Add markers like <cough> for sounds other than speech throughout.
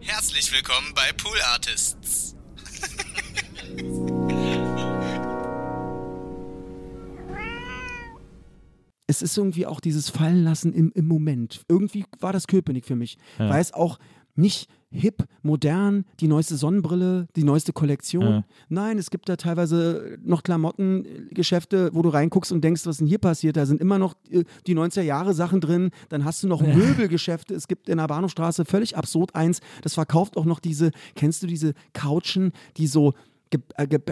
Herzlich willkommen bei Pool Artists. es ist irgendwie auch dieses Fallenlassen im, im Moment. Irgendwie war das Köpenick für mich. Ja. Weil es auch nicht hip, modern, die neueste Sonnenbrille, die neueste Kollektion. Ja. Nein, es gibt da teilweise noch Klamottengeschäfte, wo du reinguckst und denkst, was ist denn hier passiert? Da sind immer noch äh, die 90er Jahre Sachen drin. Dann hast du noch Möbelgeschäfte. Es gibt in der Bahnhofstraße völlig absurd eins. Das verkauft auch noch diese, kennst du diese Couchen, die so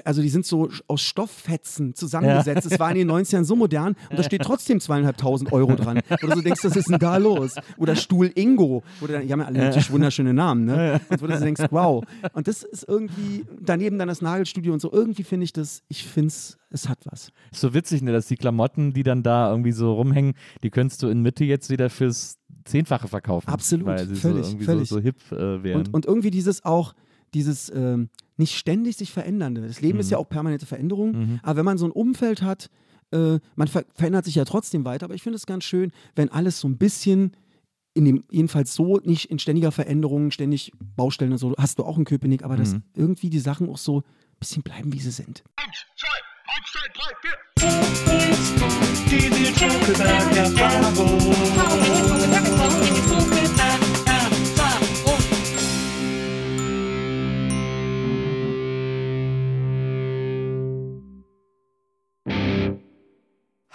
also die sind so aus Stofffetzen zusammengesetzt. Es war in den 90ern so modern und da steht trotzdem zweieinhalbtausend Euro dran. Oder so denkst, was ist denn da los? Oder Stuhl Ingo. Du dann, die haben ja alle natürlich wunderschöne Namen, ne? Und wo du denkst, wow. Und das ist irgendwie, daneben dann das Nagelstudio und so, irgendwie finde ich das, ich finde es, es hat was. Ist so witzig, ne, dass die Klamotten, die dann da irgendwie so rumhängen, die könntest du in Mitte jetzt wieder fürs Zehnfache verkaufen. Absolut, weil sie völlig, so irgendwie völlig. So, so hip äh, wären. Und, und irgendwie dieses auch, dieses ähm, nicht ständig sich verändernde. Das Leben ist ja auch permanente Veränderung, aber wenn man so ein Umfeld hat, äh, man ver verändert sich ja trotzdem weiter, aber ich finde es ganz schön, wenn alles so ein bisschen in dem, jedenfalls so nicht in ständiger Veränderung, ständig Baustellen und so, hast du auch in Köpenick, aber dass irgendwie die Sachen auch so ein bisschen bleiben, wie sie sind. Die Nils Bokeberg Erfahrung.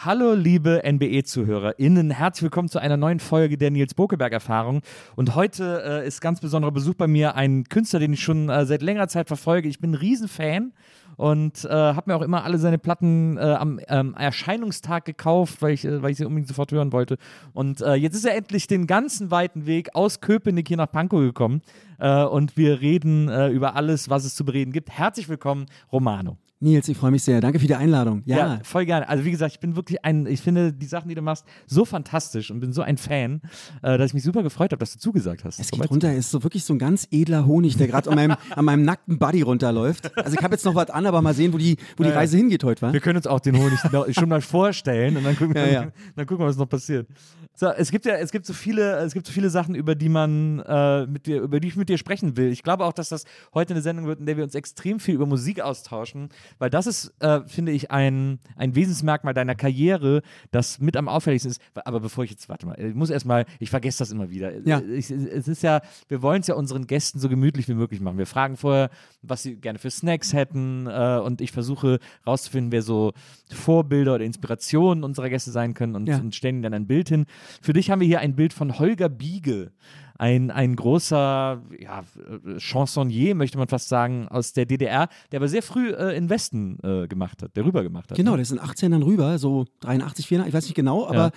Hallo, liebe NBE-ZuhörerInnen. Herzlich willkommen zu einer neuen Folge der Nils Bokeberg-Erfahrung. Und heute äh, ist ganz besonderer Besuch bei mir ein Künstler, den ich schon äh, seit längerer Zeit verfolge. Ich bin ein Riesenfan und äh, habe mir auch immer alle seine Platten äh, am ähm, Erscheinungstag gekauft, weil ich, äh, weil ich sie unbedingt sofort hören wollte. Und äh, jetzt ist er endlich den ganzen weiten Weg aus Köpenick hier nach Pankow gekommen. Äh, und wir reden äh, über alles, was es zu bereden gibt. Herzlich willkommen, Romano. Nils, ich freue mich sehr. Danke für die Einladung. Ja, voll gerne. Also wie gesagt, ich bin wirklich ein, ich finde die Sachen, die du machst, so fantastisch und bin so ein Fan, äh, dass ich mich super gefreut habe, dass du zugesagt hast. Es geht runter, es ist so wirklich so ein ganz edler Honig, der gerade an meinem, an meinem nackten Buddy runterläuft. Also ich habe jetzt noch was an, aber mal sehen, wo die, wo die. Reise hingeht heute, wa? Wir können uns auch den Honig schon mal vorstellen und dann gucken, wir, Ja, ja. dann gucken wir, was noch passiert. So, es gibt ja, es gibt so viele, es gibt so viele Sachen, über die man äh, mit dir, über die ich mit dir sprechen will. Ich glaube auch, dass das heute eine Sendung wird, in der wir uns extrem viel über Musik austauschen, weil das ist, äh, finde ich, ein, ein Wesensmerkmal deiner Karriere, das mit am auffälligsten ist. Aber bevor ich jetzt, warte mal, ich muss erstmal, ich vergesse das immer wieder. Ja. Ich, es ist ja, wir wollen es ja unseren Gästen so gemütlich wie möglich machen. Wir fragen vorher, was sie gerne für Snacks hätten äh, und ich versuche rauszufinden, wer so Vorbilder oder Inspirationen unserer Gäste sein können und, Ja. und stellen ihnen dann ein Bild hin. Für dich haben wir hier ein Bild von Holger Biege. Ein, ein großer ja, äh, Chansonnier, möchte man fast sagen, aus der DDR, der aber sehr früh äh, in Westen äh, gemacht hat, der rüber gemacht hat. Genau, ne? der ist in 18 dann rüber, so 83, 84, ich weiß nicht genau, aber Ja.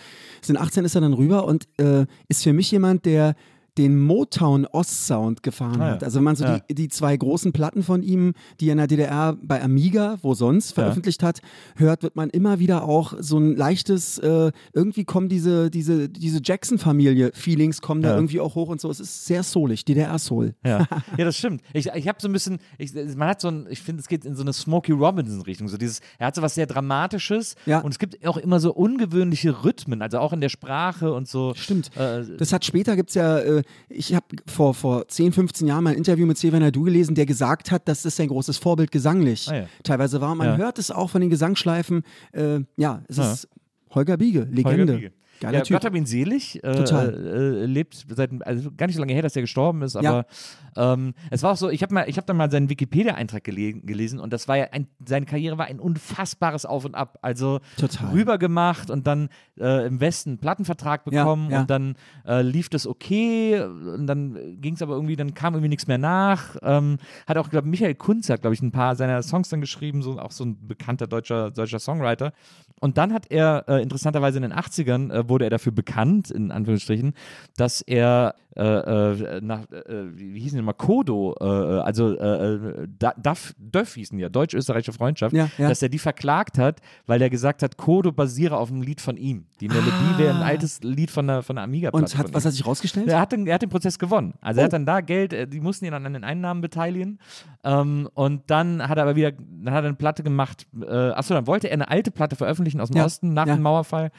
in 18 ist er dann rüber und äh, ist für mich jemand, der den Motown Ostsound gefahren Ah, ja. hat. Also wenn man so Ja. die, die zwei großen Platten von ihm, die er in der DDR bei Amiga, wo sonst, Ja. veröffentlicht hat, hört, wird man immer wieder auch so ein leichtes, äh, irgendwie kommen diese, diese, diese Jackson-Familie-Feelings kommen da Ja. irgendwie auch hoch und so. Es ist sehr soulig, DDR-Soul. Ja. <laughs> ja, das stimmt. Ich, ich habe so ein bisschen, ich, man hat so ein, ich finde, es geht in so eine Smokey Robinson-Richtung. So dieses, er hat so was sehr Dramatisches Ja. und es gibt auch immer so ungewöhnliche Rhythmen, also auch in der Sprache und so. Stimmt. Äh, Das hat später gibt es ja, äh, ich habe vor, vor 10, 15 Jahren mal ein Interview mit Silvan Nadu gelesen, der gesagt hat, dass das sein großes Vorbild gesanglich Ah, ja. teilweise war. Man Ja. hört es auch von den Gesangsschleifen. Äh, ja, es Ja. ist Holger Biege, Holger Legende. Biege. Geiler ja, Typ. Gott hab ihn selig. Äh, Total. Äh, lebt seit, also gar nicht so lange her, dass er gestorben ist, Ja. aber ähm, es war auch so, ich habe mal, ich habe dann mal seinen Wikipedia-Eintrag gele gelesen und das war ja ein, seine Karriere war ein unfassbares Auf und Ab. Also Total. rüber gemacht und dann äh, im Westen einen Plattenvertrag Ja, bekommen ja. und dann äh, lief das okay und dann ging es aber irgendwie, dann kam irgendwie nichts mehr nach. Ähm, hat auch, glaube Michael Kunz hat, glaube ich, ein paar seiner Songs dann geschrieben, so auch so ein bekannter deutscher, deutscher Songwriter. Und dann hat er äh, interessanterweise in den 80ern äh, wurde er dafür bekannt, in Anführungsstrichen, dass er äh, äh, nach, äh, wie hießen die nochmal, Kodo, äh, äh, also äh, äh, Duff, Döff hießen ja, deutsch-österreichische Freundschaft, Ja, ja. dass er die verklagt hat, weil er gesagt hat, Kodo basiere auf einem Lied von ihm. Die Melodie wäre ein altes Lied von der, von der. Ah. Und hat, was hat sich rausgestellt? Er hat, den, er hat den Prozess gewonnen. Also er Oh. hat dann da Geld, die mussten ihn dann an den Einnahmen beteiligen. Ähm, und dann hat er aber wieder, dann hat er eine Platte gemacht. Äh, achso, dann wollte er eine alte Platte veröffentlichen aus dem Ja, Osten nach dem Mauerfall.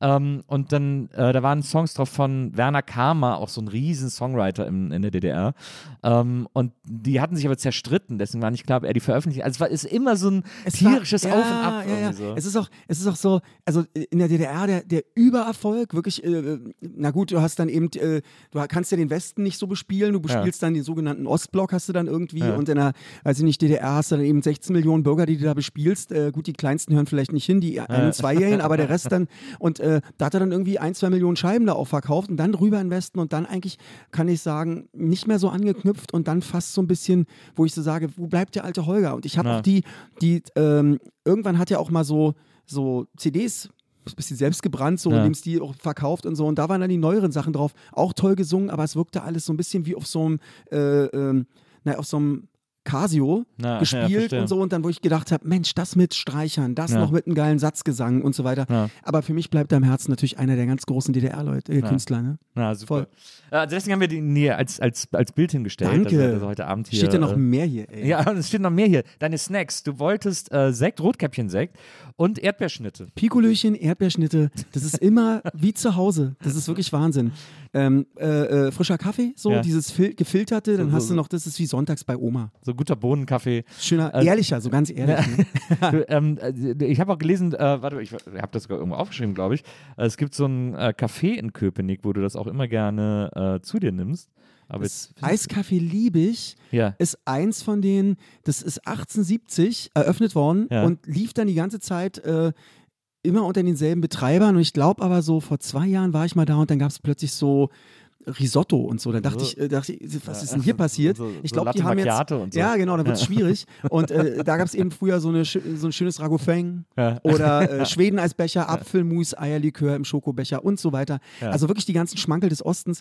Ähm, und dann, da waren Songs drauf von Werner Karma, auch so ein riesen Songwriter in, in der DDR. Ähm, und die hatten sich aber zerstritten, deswegen war nicht klar, ob er die veröffentlicht. Also es war, ist immer so ein Es war- tierisches ja, Auf und Ab. Ja, ja. So. Es, ist auch, es ist auch so, also in der DDR der, der Übererfolg, wirklich, äh, na gut, du hast dann eben, äh, du kannst ja den Westen nicht so bespielen, du bespielst dann den sogenannten Ostblock, hast du dann irgendwie Ja. und in der, weiß ich nicht, DDR hast du dann eben 16 Millionen Bürger, die du da bespielst. Äh, gut, die Kleinsten hören vielleicht nicht hin, die Ein- und Zweijährigen, <laughs> aber der Rest dann, und äh, da hat er dann irgendwie ein, zwei Millionen Scheiben da auch verkauft und dann rüber in Westen und dann eigentlich, kann ich sagen, nicht mehr so angeknüpft und dann fast so ein bisschen, wo ich so sage, wo bleibt der alte Holger? Und ich habe auch die, die, ähm, irgendwann hat er auch mal so, so CDs ein bisschen selbst gebrannt, so, Ja. es die auch verkauft und so. Und da waren dann die neueren Sachen drauf. Auch toll gesungen, aber es wirkte alles so ein bisschen wie auf so einem, äh, ähm, na, auf so einem Casio Na, ja, gespielt verstehe. und so. Und dann, wo ich gedacht habe, Mensch, das mit Streichern, das Ja. noch mit einem geilen Satzgesang und so weiter. Ja. Aber für mich bleibt da im Herzen natürlich einer der ganz großen DDR-Leute, äh, Künstler. Ne? Na, super. Voll. Äh, deswegen haben wir die nee, als, als, als Bild hingestellt. Danke. dass er heute Abend hier. Steht ja noch äh, mehr hier, ey. Ja, <laughs> es steht noch mehr hier. Deine Snacks. Du wolltest äh, Sekt, Rotkäppchen-Sekt und Erdbeerschnitte. Pikolöchen, Erdbeerschnitte, das ist immer wie zu Hause. Das ist wirklich Wahnsinn. Ähm, äh, äh, frischer Kaffee, so Ja. dieses fil gefilterte, dann So- hast so- du noch, das ist wie sonntags bei Oma. So guter Bohnenkaffee. Schöner, Äh, ehrlicher, so ganz ehrlich. Ne? <laughs> Du, ähm, äh, ich habe auch gelesen, äh, warte, ich habe das sogar irgendwo aufgeschrieben, glaube ich. Es gibt so ein Café in Köpenick, wo du das auch immer gerne zu dir nimmst. Aber Das Eiskaffee Liebig ja. ist eins von denen, das ist 1870 eröffnet worden Ja. und lief dann die ganze Zeit äh, immer unter denselben Betreibern. Und ich glaube aber so, vor zwei Jahren war ich mal da und dann gab es plötzlich so Risotto und so. Da dachte ich, äh, dachte ich, was ist denn hier passiert? So- ich so glaube, die Latte haben jetzt. Macchiato so. Ja, genau, da wird es schwierig. <laughs> Und äh, da gab es eben früher so, eine, so ein schönes Ragofeng Ja. oder äh, <laughs> Schwedeneisbecher, Apfelmus, Eierlikör im Schokobecher und so weiter. Ja. Also wirklich die ganzen Schmankel des Ostens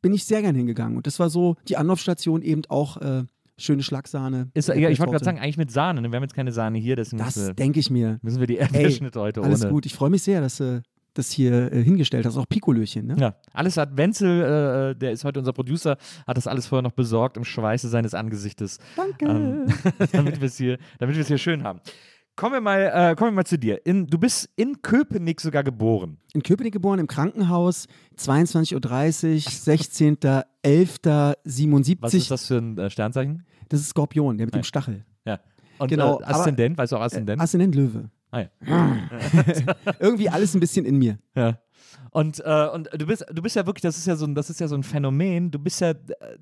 bin ich sehr gern hingegangen. Und das war so die Anlaufstation eben auch äh, schöne Schlagsahne. Ist, ja, ich wollte gerade sagen, eigentlich mit Sahne. ne? Wir haben jetzt keine Sahne hier, deswegen Das denke ich mir. müssen wir die Erdbeerschnitte heute alles ohne. gut. Ich freue mich sehr, dass du das hier äh, hingestellt hast. Auch Pikolöchen, ne? Ja, alles hat Wenzel, äh, der ist heute unser Producer, hat das alles vorher noch besorgt im Schweiße seines Angesichtes. Danke. Ähm, <laughs> damit wir es hier, damit wir es hier schön haben. Kommen wir mal, äh, kommen wir mal zu dir. In, du bist in Köpenick sogar geboren. In Köpenick geboren, im Krankenhaus, 22.30 Uhr, 16.11.77. Was ist das für ein äh, Sternzeichen? Das ist Skorpion, der mit dem Stachel. Ja. Und Genau, äh, aber- Aszendent, weißt du auch Aszendent? Aszendent Löwe. ah, ja. <laughs> Irgendwie alles ein bisschen in mir. ja. Und, äh, und du bist, du bist ja wirklich, das ist ja so ein, das ist ja so ein Phänomen, du bist ja äh,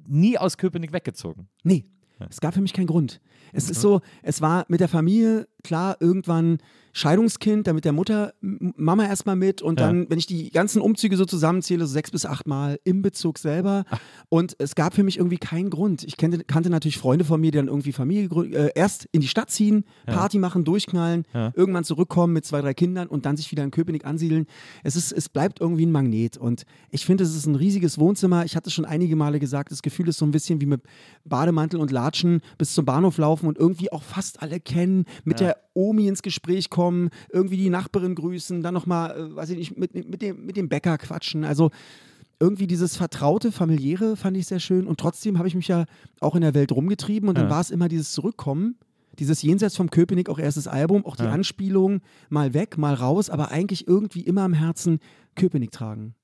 nie aus Köpenick weggezogen. Nee, es gab für mich keinen Grund. Es ist so, es war mit der Familie, klar, irgendwann Scheidungskind, dann mit der Mutter, Mama erstmal mit und Ja. dann, wenn ich die ganzen Umzüge so zusammenzähle, so sechs bis acht Mal im Bezug selber. Und es gab für mich irgendwie keinen Grund. Ich kannte, kannte natürlich Freunde von mir, die dann irgendwie Familie äh, erst in die Stadt ziehen, Party machen, durchknallen, Ja. irgendwann zurückkommen mit zwei, drei Kindern und dann sich wieder in Köpenick ansiedeln. Es, ist, es bleibt irgendwie ein Magnet. Und ich finde, es ist ein riesiges Wohnzimmer. Ich hatte schon einige Male gesagt, das Gefühl ist so ein bisschen wie mit Bademantel und Latschen bis zum Bahnhof laufen und irgendwie auch fast alle kennen, mit der Omi ins Gespräch kommen, irgendwie die Nachbarin grüßen, dann nochmal, äh, weiß ich nicht, mit, mit, dem, mit dem Bäcker quatschen. Also irgendwie dieses vertraute, familiäre fand ich sehr schön und trotzdem habe ich mich ja auch in der Welt rumgetrieben und dann Ja. war es immer dieses Zurückkommen, dieses Jenseits vom Köpenick, auch erstes Album, auch die Ja. Anspielung, mal weg, mal raus, aber eigentlich irgendwie immer am Herzen Köpenick tragen.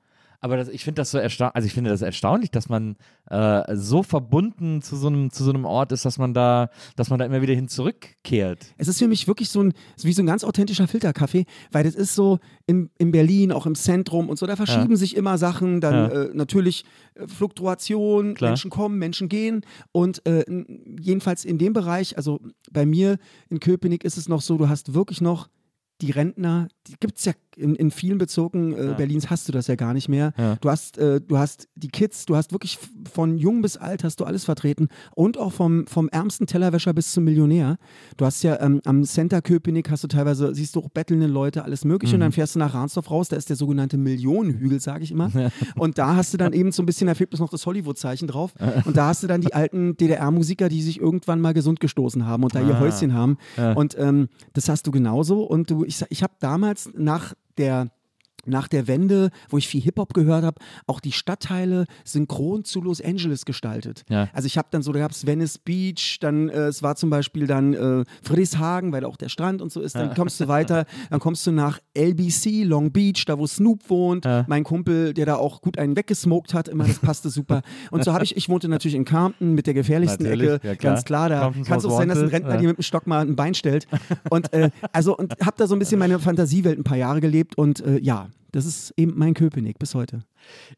Aber das, ich finde das so erstaunlich, also ich finde das erstaunlich, dass man äh, so verbunden zu so, einem, zu so einem Ort ist, dass man da, dass man da immer wieder hin zurückkehrt. Es ist für mich wirklich so ein, wie so ein ganz authentischer Filterkaffee, weil das ist so in, in Berlin, auch im Zentrum und so, da verschieben sich immer Sachen, dann Ja. äh, natürlich äh, Fluktuation, Klar. Menschen kommen, Menschen gehen und äh, jedenfalls in dem Bereich, also bei mir in Köpenick ist es noch so, du hast wirklich noch die Rentner, die gibt es ja in, in vielen Bezirken äh, Ja. Berlins hast du das ja gar nicht mehr. Ja. Du hast, äh, du hast die Kids, du hast wirklich von jung bis alt hast du alles vertreten und auch vom, vom ärmsten Tellerwäscher bis zum Millionär. Du hast ja ähm, am Center Köpenick hast du teilweise, siehst du auch bettelnde Leute, alles mögliche und dann fährst du nach Ransdorf raus, da ist der sogenannte Millionenhügel, sage ich immer. und da hast du dann eben so ein bisschen, da fehlt noch das Hollywood-Zeichen drauf und da hast du dann die alten DDR-Musiker, die sich irgendwann mal gesund gestoßen haben und da ihr Ah. Häuschen haben Ja. und ähm, das hast du genauso und du, ich, ich habe damals nach der nach der Wende, wo ich viel Hip-Hop gehört habe, auch die Stadtteile synchron zu Los Angeles gestaltet. Ja. Also ich habe dann so, da gab es Venice Beach, dann äh, es war zum Beispiel dann äh, Friedrichshagen, weil auch der Strand und so ist. Dann kommst du weiter, dann kommst du nach LBC, Long Beach, da wo Snoop wohnt. Mein Kumpel, der da auch gut einen weggesmoked hat, immer, das passte super. Und so habe ich, ich wohnte natürlich in Compton mit der gefährlichsten Natürlich, Ecke, ja klar. ganz klar. Da kann es auch sein, dass ein Rentner ja. dir mit dem Stock mal ein Bein stellt. Und äh, also und habe da so ein bisschen meine Fantasiewelt ein paar Jahre gelebt und äh, ja, das ist eben mein Köpenick bis heute.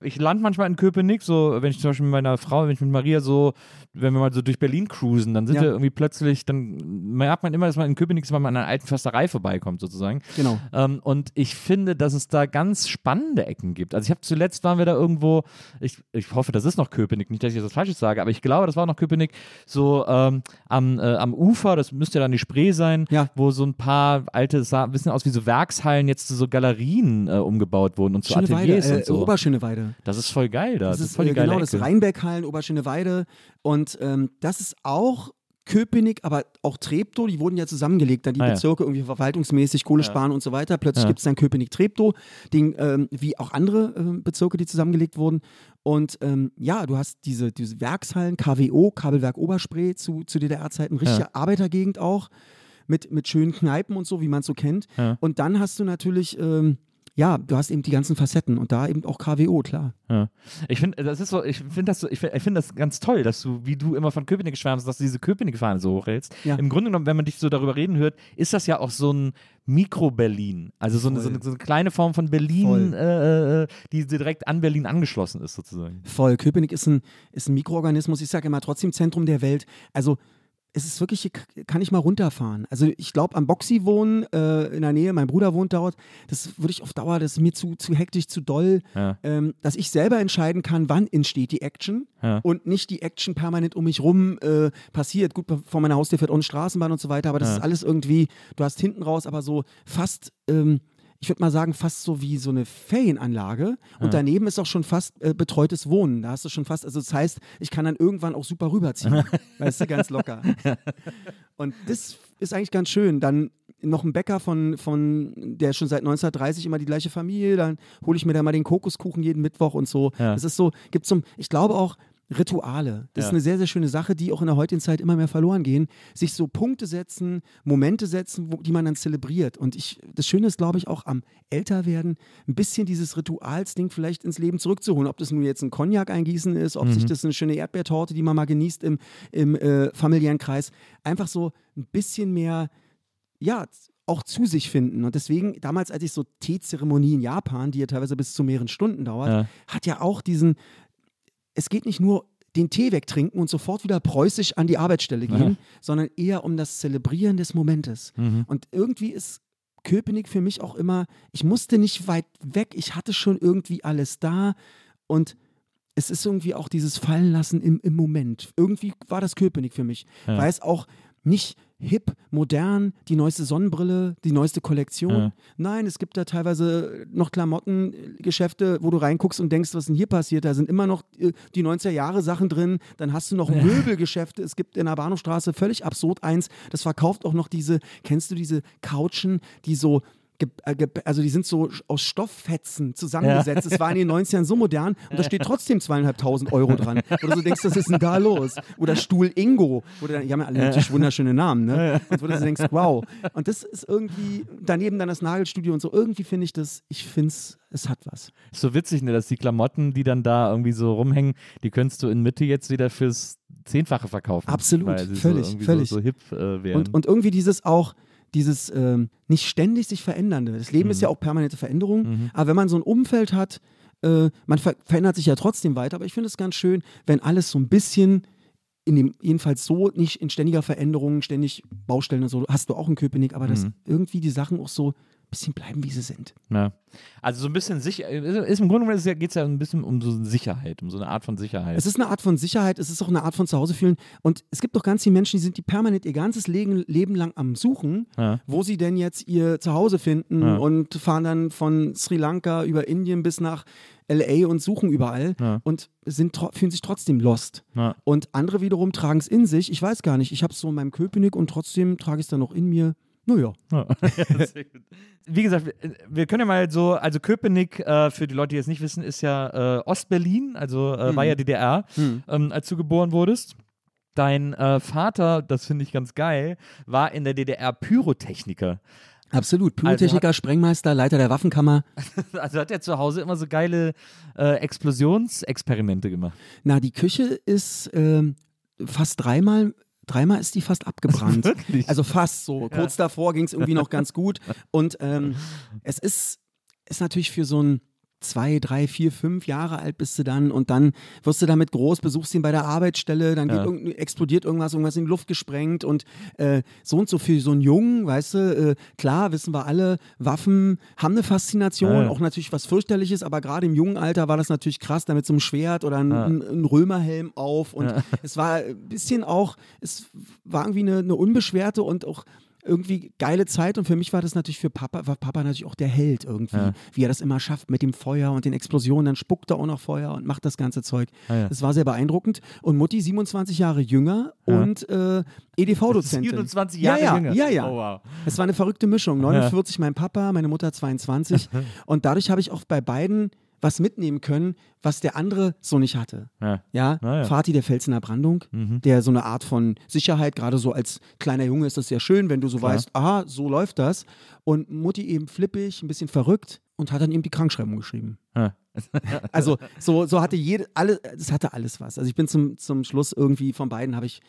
Ich lande manchmal in Köpenick, so wenn ich zum Beispiel mit meiner Frau, wenn ich mit Maria so, wenn wir mal so durch Berlin cruisen, dann sind Ja. wir irgendwie plötzlich, dann merkt man immer, dass man in Köpenick ist, weil man an einer alten Försterei vorbeikommt sozusagen. Genau. Ähm, und ich finde, dass es da ganz spannende Ecken gibt. Also ich habe zuletzt waren wir da irgendwo, ich, ich hoffe, das ist noch Köpenick, nicht, dass ich jetzt was Falsches sage, aber ich glaube, das war noch Köpenick, so ähm, am, äh, am Ufer, das müsste ja dann die Spree sein, Ja. wo so ein paar alte, sah ein bisschen aus wie so Werkshallen, jetzt so Galerien äh, umgebaut wurden und zu Ateliers äh, und so. Oberschöneweide. Das ist voll geil da. Das, Das, ist voll die äh, geile genau das Ecke. Rheinberghallen, Oberschöneweide. Und ähm, das ist auch Köpenick, aber auch Treptow, die wurden ja zusammengelegt, dann die Ah, ja. Bezirke irgendwie verwaltungsmäßig, Kohle sparen und so weiter. Plötzlich Ja. gibt es dann Köpenick-Treptow, ähm, wie auch andere ähm, Bezirke, die zusammengelegt wurden. Und ähm, ja, du hast diese, diese Werkshallen, KWO, Kabelwerk Oberspree zu, zu DDR-Zeiten, richtige Arbeitergegend auch, mit, mit schönen Kneipen und so, wie man es so kennt. Und dann hast du natürlich, ähm, ja, du hast eben die ganzen Facetten und da eben auch KWO, klar. Ja. Ich finde, das ist so, ich finde das so, ich finde ich find das ganz toll, dass du, wie du immer von Köpenick schwärmst, dass du diese Köpenick-Fahne so hochhältst. Ja. Im Grunde genommen, wenn man dich so darüber reden hört, ist das ja auch so ein Mikro-Berlin. Also so eine, so, eine, so eine kleine Form von Berlin, äh, äh, die direkt an Berlin angeschlossen ist, sozusagen. Voll. Köpenick ist ein, ist ein Mikroorganismus. Ich sage immer trotzdem Zentrum der Welt. Also es ist wirklich, kann ich mal runterfahren. Also ich glaube, am Boxy wohnen, äh, in der Nähe, mein Bruder wohnt dort, das würde ich auf Dauer, das ist mir zu, zu hektisch, zu doll, Ja. ähm, dass ich selber entscheiden kann, wann entsteht die Action Ja. und nicht die Action permanent um mich rum äh, passiert. Gut, vor meiner Haustür fährt auch eine Straßenbahn und so weiter, aber das Ja. ist alles irgendwie, du hast hinten raus aber so fast, ähm, ich würde mal sagen, fast so wie so eine Ferienanlage. Und daneben ist auch schon fast äh, betreutes Wohnen. Da hast du schon fast, also das heißt, ich kann dann irgendwann auch super rüberziehen. <laughs> weißt du, ganz locker. <laughs> Und das ist eigentlich ganz schön. Dann noch ein Bäcker von, von, der schon seit 1930 immer die gleiche Familie, dann hole ich mir da mal den Kokoskuchen jeden Mittwoch und so. Ja. Das ist so, gibt so, ich glaube auch, Rituale. Das Ja. ist eine sehr, sehr schöne Sache, die auch in der heutigen Zeit immer mehr verloren gehen. Sich so Punkte setzen, Momente setzen, wo, die man dann zelebriert. Und ich, das Schöne ist, glaube ich, auch am Älterwerden, ein bisschen dieses Ritualsding vielleicht ins Leben zurückzuholen. Ob das nun jetzt ein Cognac eingießen ist, ob sich das eine schöne Erdbeertorte, die man mal genießt im, im äh, familiären Kreis, einfach so ein bisschen mehr, ja, auch zu sich finden. Und deswegen, damals, als ich so Teezeremonie in Japan, die ja teilweise bis zu mehreren Stunden dauert, Ja. hat ja auch diesen, es geht nicht nur den Tee wegtrinken und sofort wieder preußisch an die Arbeitsstelle gehen, sondern eher um das Zelebrieren des Momentes. Mhm. Und irgendwie ist Köpenick für mich auch immer, ich musste nicht weit weg, ich hatte schon irgendwie alles da und es ist irgendwie auch dieses Fallenlassen im, im Moment. Irgendwie war das Köpenick für mich, Ja. weil es auch nicht hip, modern, die neueste Sonnenbrille, die neueste Kollektion. Ja. Nein, es gibt da teilweise noch Klamottengeschäfte, wo du reinguckst und denkst, was denn hier passiert? Da sind immer noch äh, die 90er Jahre Sachen drin. Dann hast du noch Möbelgeschäfte. Es gibt in der Bahnhofstraße völlig absurd eins, das verkauft auch noch diese, kennst du diese Couchen, die so also die sind so aus Stofffetzen zusammengesetzt. Es war in den 90ern so modern und da steht trotzdem zweieinhalbtausend Euro dran. Oder du denkst, was ist denn da los? Oder Stuhl Ingo. Oder die haben ja alle natürlich wunderschöne Namen, ne? Und wo du denkst, wow. Und das ist irgendwie, daneben dann das Nagelstudio und so, irgendwie finde ich das, ich finde es, es hat was. Ist so witzig, ne, dass die Klamotten, die dann da irgendwie so rumhängen, die könntest du in Mitte jetzt wieder fürs Zehnfache verkaufen. Absolut, völlig, so völlig. So, so hip äh. Und, und irgendwie dieses auch, dieses ähm, nicht ständig sich verändernde. Das Leben ist ja auch permanente Veränderung, aber wenn man so ein Umfeld hat, äh, man ver verändert sich ja trotzdem weiter, aber ich finde es ganz schön, wenn alles so ein bisschen in dem, jedenfalls so, nicht in ständiger Veränderung, ständig Baustellen und so, hast du auch in Köpenick, aber dass irgendwie die Sachen auch so bisschen bleiben, wie sie sind. Ja. Also so ein bisschen sicher, ist im Grunde genommen geht es ja ein bisschen um so Sicherheit, um so eine Art von Sicherheit. Es ist eine Art von Sicherheit, es ist auch eine Art von Zuhause fühlen. Und es gibt doch ganz viele Menschen, die sind die permanent ihr ganzes Leben, Leben lang am Suchen, Ja. wo sie denn jetzt ihr Zuhause finden Ja. und fahren dann von Sri Lanka über Indien bis nach LA und suchen überall Ja. und sind, fühlen sich trotzdem lost. Ja. Und andere wiederum tragen es in sich. Ich weiß gar nicht, ich habe es so in meinem Köpenick und trotzdem trage ich es dann noch in mir. Naja. Ja. <laughs> Wie gesagt, wir- können ja mal so, also Köpenick, äh, für die Leute, die es nicht wissen, ist ja äh, Ostberlin, also äh, war ja DDR, Hm. ähm, als du geboren wurdest. Dein äh, Vater, das finde ich ganz geil, war in der DDR Pyrotechniker. Absolut. Pyrotechniker, Sprengmeister, Leiter der Waffenkammer. <laughs> Also hat er zu Hause immer so geile äh, Explosionsexperimente gemacht. Na, die Küche ist ähm, fast dreimal, dreimal ist die fast abgebrannt. <laughs> Wirklich? Also fast so. Kurz davor ging es irgendwie noch ganz gut. Und ähm, es ist, ist natürlich für so ein zwei, drei, vier, fünf Jahre alt bist du dann und dann wirst du damit groß, besuchst ihn bei der Arbeitsstelle, dann Ja. irgend, explodiert irgendwas, irgendwas in die Luft gesprengt und äh, so und so für so einen Jungen, weißt du, äh, klar, wissen wir alle, Waffen haben eine Faszination, Ja, ja. auch natürlich was fürchterliches, aber gerade im jungen Alter war das natürlich krass, da mit so einem Schwert oder ein, ein, ein Römerhelm auf und es war ein bisschen auch, es war irgendwie eine, eine unbeschwerte und auch irgendwie geile Zeit und für mich war das natürlich für Papa, war Papa natürlich auch der Held irgendwie, Ja. wie er das immer schafft mit dem Feuer und den Explosionen, dann spuckt er auch noch Feuer und macht das ganze Zeug. Ah, ja. Das war sehr beeindruckend und Mutti 27 Jahre jünger Ja. und äh, EDV-Dozentin. 27 ja, Jahre ja, jünger. Ja, ja. Oh, wow. Es war eine verrückte Mischung. 49 mein Papa, meine Mutter 22 <laughs> und dadurch habe ich auch bei beiden was mitnehmen können, was der andere so nicht hatte. Ja. Ja, ja. Vati der Fels in der Brandung, Mhm. der so eine Art von Sicherheit, gerade so als kleiner Junge ist das sehr schön, wenn du so Klar. weißt, aha, so läuft das. Und Mutti eben flippig, ein bisschen verrückt und hat dann eben die Krankschreibung geschrieben. Ja. <laughs> Also so, so hatte jede, alle, das hatte alles was. Also ich bin zum, zum Schluss irgendwie von beiden habe ich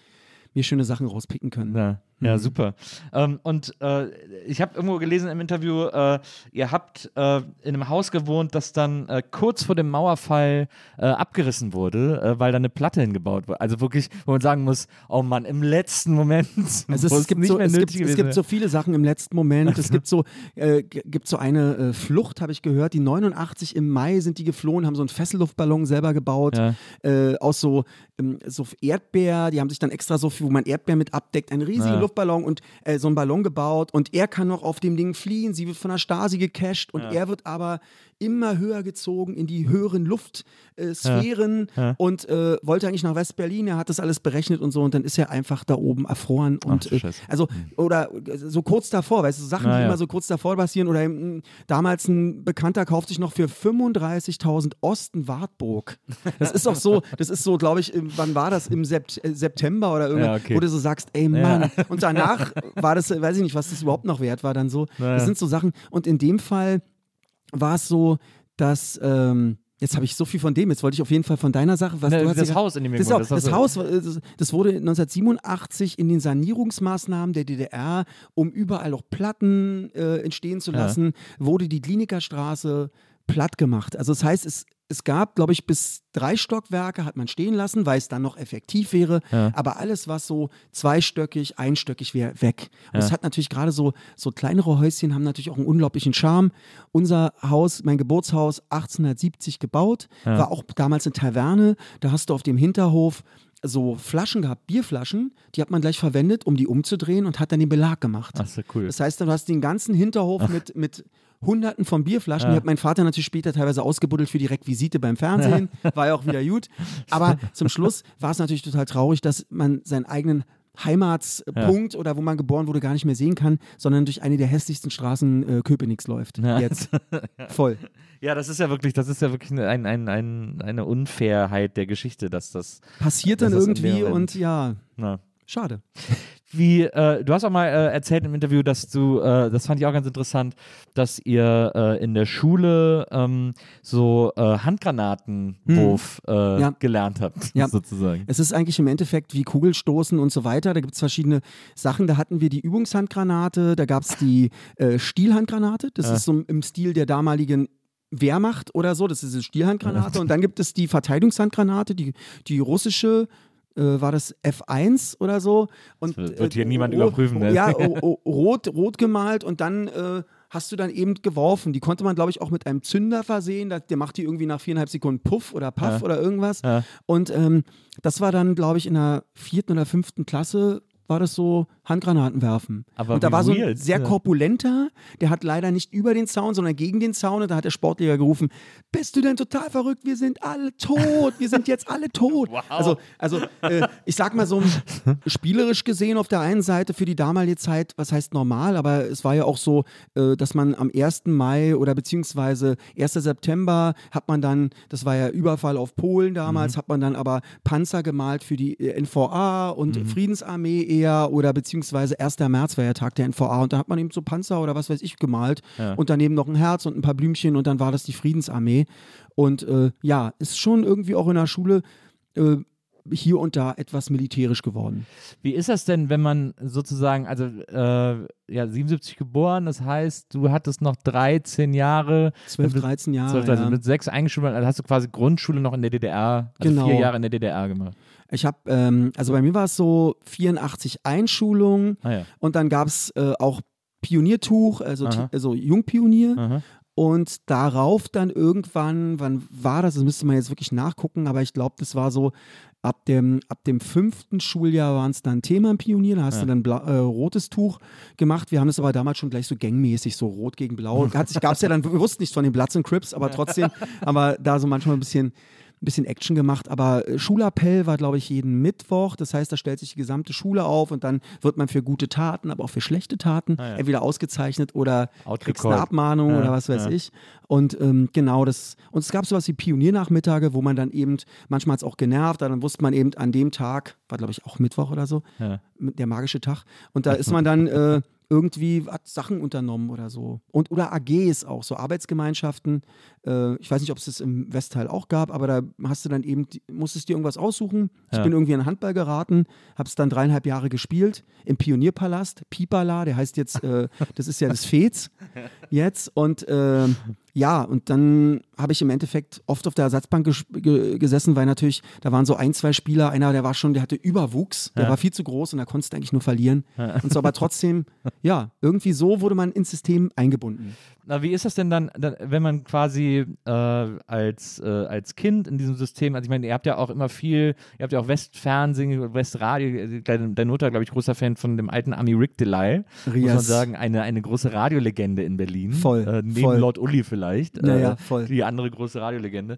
mir schöne Sachen rauspicken können. Ja, ja super. Ähm, und äh, ich habe irgendwo gelesen im Interview, äh, ihr habt äh, in einem Haus gewohnt, das dann äh, kurz vor dem Mauerfall äh, abgerissen wurde, äh, weil da eine Platte hingebaut wurde. Also wirklich, wo man sagen muss, oh Mann, im letzten Moment, Also <laughs> es, es, gibt so, es, gibt, es gibt so viele Sachen im letzten Moment. Es gibt so, <laughs> gibt so eine Flucht, habe ich gehört. Die 89 im Mai sind die geflohen, haben so einen Fesselluftballon selber gebaut. Ja. Aus so, ähm, so Erdbeer. Die haben sich dann extra so, wo man Erdbeer mit abdeckt, einen riesigen Ja. Luftballon und äh, so einen Ballon gebaut. Und er kann noch auf dem Ding fliehen. Sie wird von der Stasi gecached und er wird aber immer höher gezogen in die höheren Luftsphären äh, Ja. und äh, wollte eigentlich nach West-Berlin. Er hat das alles berechnet und so. Und dann ist er einfach da oben erfroren. Und du äh, also, oder äh, so kurz davor, weißt du, so Sachen, Na die ja. immer so kurz davor passieren. Oder ähm, damals ein Bekannter kauft sich noch für 35.000 Osten Wartburg. Das ist doch so, das ist so, glaube ich, wann war das? Im Sept äh, September oder irgendwas, Ja, okay. wo du so sagst, ey Mann. Und danach war das, äh, weiß ich nicht, was das überhaupt noch wert war, dann so. Ja. Das sind so Sachen. Und in dem Fall war es so, dass. Ähm, Jetzt habe ich so viel von dem, jetzt wollte ich auf jeden Fall von deiner Sache, was du hast das ja- Haus, in dem wir das, das du- Haus, äh, das, das wurde 1987 in den Sanierungsmaßnahmen der DDR, um überall auch Platten äh, entstehen zu Ja. lassen, wurde die Klinikerstraße platt gemacht. Also das heißt, es, es gab, glaube ich, bis drei Stockwerke hat man stehen lassen, weil es dann noch effektiv wäre. Ja. Aber alles, was so zweistöckig, einstöckig wäre, weg. Und Ja. es hat natürlich gerade so, so kleinere Häuschen haben natürlich auch einen unglaublichen Charme. Unser Haus, mein Geburtshaus, 1870 gebaut, Ja. war auch damals eine Taverne. Da hast du auf dem Hinterhof so Flaschen gehabt, Bierflaschen, die hat man gleich verwendet, um die umzudrehen und hat dann den Belag gemacht. Ach so, cool. Das heißt, du hast den ganzen Hinterhof mit, mit Hunderten von Bierflaschen. Ja. Die hat mein Vater natürlich später teilweise ausgebuddelt für die Requisite beim Fernsehen. War ja auch wieder gut. Aber zum Schluss war es natürlich total traurig, dass man seinen eigenen Heimatspunkt oder wo man geboren wurde gar nicht mehr sehen kann, sondern durch eine der hässlichsten Straßen äh, Köpenick's läuft. Ja. Jetzt. <laughs> Voll. Ja, das ist ja wirklich, das ist ja wirklich eine, ein, ein, ein, eine Unfairheit der Geschichte, dass das. Passiert dann Das irgendwie und ja, Na. schade. Wie, äh, du hast auch mal äh, erzählt im Interview, dass du, äh, das fand ich auch ganz interessant, dass ihr äh, in der Schule ähm, so äh, Handgranatenwurf äh, Hm. Ja. gelernt habt, Ja. sozusagen. Es ist eigentlich im Endeffekt wie Kugelstoßen und so weiter. Da gibt es verschiedene Sachen. Da hatten wir die Übungshandgranate, da gab es die äh, Stielhandgranate. Das Ja. ist so im Stil der damaligen Wehrmacht oder so. Das ist eine Stielhandgranate. Und dann gibt es die Verteidigungshandgranate, die, die russische. Äh, war das F1 oder so? Und, Das wird hier äh, niemand überprüfen, ne? Ja, o- <laughs> o- rot, rot gemalt und dann äh, hast du dann eben geworfen. Die konnte man, glaube ich, auch mit einem Zünder versehen. Der macht die irgendwie nach viereinhalb Sekunden Puff oder Puff Ja. oder irgendwas. Ja. Und ähm, das war dann, glaube ich, in der vierten oder fünften Klasse war das so Handgranaten werfen. Aber und da war so ein sehr korpulenter, der hat leider nicht über den Zaun, sondern gegen den Zaun und da hat der Sportleger gerufen, bist du denn total verrückt? Wir sind alle tot, wir sind jetzt alle tot. <laughs> Also, also äh, ich sag mal so spielerisch gesehen auf der einen Seite für die damalige Zeit, was heißt normal, aber es war ja auch so, äh, dass man am 1. Mai oder beziehungsweise 1. September hat man dann, das war ja Überfall auf Polen damals, hat man dann aber Panzer gemalt für die NVA und Friedensarmee eher oder beziehungsweise 1. März war ja Tag der NVA und da hat man eben so Panzer oder was weiß ich gemalt und daneben noch ein Herz und ein paar Blümchen und dann war das die Friedensarmee. Und äh, ja, ist schon irgendwie auch in der Schule äh, hier und da etwas militärisch geworden. Wie ist das denn, wenn man sozusagen, also äh, ja, 77 geboren, das heißt, du hattest noch 13 Jahre. 12, mit- 13 Jahre. 12, also ja. mit sechs eingeschult, also hast du quasi Grundschule noch in der DDR, also Genau. vier Jahre in der DDR gemacht. Ich habe, ähm, also bei mir war es so 84 Einschulung Ah ja. und dann gab es äh, auch Pioniertuch, also, also Jungpionier. Aha. Und darauf dann irgendwann, wann war das? Das müsste man jetzt wirklich nachgucken, aber ich glaube, das war so ab dem, ab dem fünften Schuljahr waren es dann Thema im Pionier, da hast du dann bla, äh, rotes Tuch gemacht. Wir haben das aber damals schon gleich so gangmäßig, so rot gegen blau. Gab es ja dann, wir wussten nichts von den Bloods und Crips, aber trotzdem <laughs> haben wir da so manchmal ein bisschen, ein bisschen Action gemacht. Aber äh, Schulappell war, glaube ich, jeden Mittwoch. Das heißt, da stellt sich die gesamte Schule auf und dann wird man für gute Taten, aber auch für schlechte Taten Ah ja. entweder ausgezeichnet oder kriegst eine. Abmahnung Ja, oder was weiß ja. ich. Und ähm, genau das. Und es gab sowas wie Pioniernachmittage, wo man dann eben, manchmal hat es auch genervt, dann wusste man eben an dem Tag, war glaube ich auch Mittwoch oder so, der magische Tag. Und da <laughs> ist man dann äh, irgendwie hat Sachen unternommen oder so. Und oder AGs auch, so Arbeitsgemeinschaften. Äh, ich weiß nicht, ob es das im Westteil auch gab, aber da hast du dann eben, musstest dir irgendwas aussuchen. Ich Ja. bin irgendwie an Handball geraten, habe es dann dreieinhalb Jahre gespielt im Pionierpalast, Pipala, der heißt jetzt, äh, das ist ja das Fez <laughs> jetzt. Und äh, ja, und dann habe ich im Endeffekt oft auf der Ersatzbank ges ge gesessen, weil natürlich, da waren so ein, zwei Spieler, einer, der war schon, der hatte Überwuchs, der Ja. war viel zu groß und da konntest du eigentlich nur verlieren. Und so aber <laughs> trotzdem, ja, irgendwie so wurde man ins System eingebunden. Na, wie ist das denn dann, dann wenn man quasi äh, als, äh, als Kind in diesem System, also ich meine, ihr habt ja auch immer viel, ihr habt ja auch Westfernsehen, Westradio, deine, deine Mutter, glaube ich, großer Fan von dem alten Ami Rick Delay, muss man sagen, eine, eine große Radiolegende in Berlin. Voll, Äh, neben voll. Lord Uli vielleicht. Naja, äh, voll. Die andere große Radiolegende.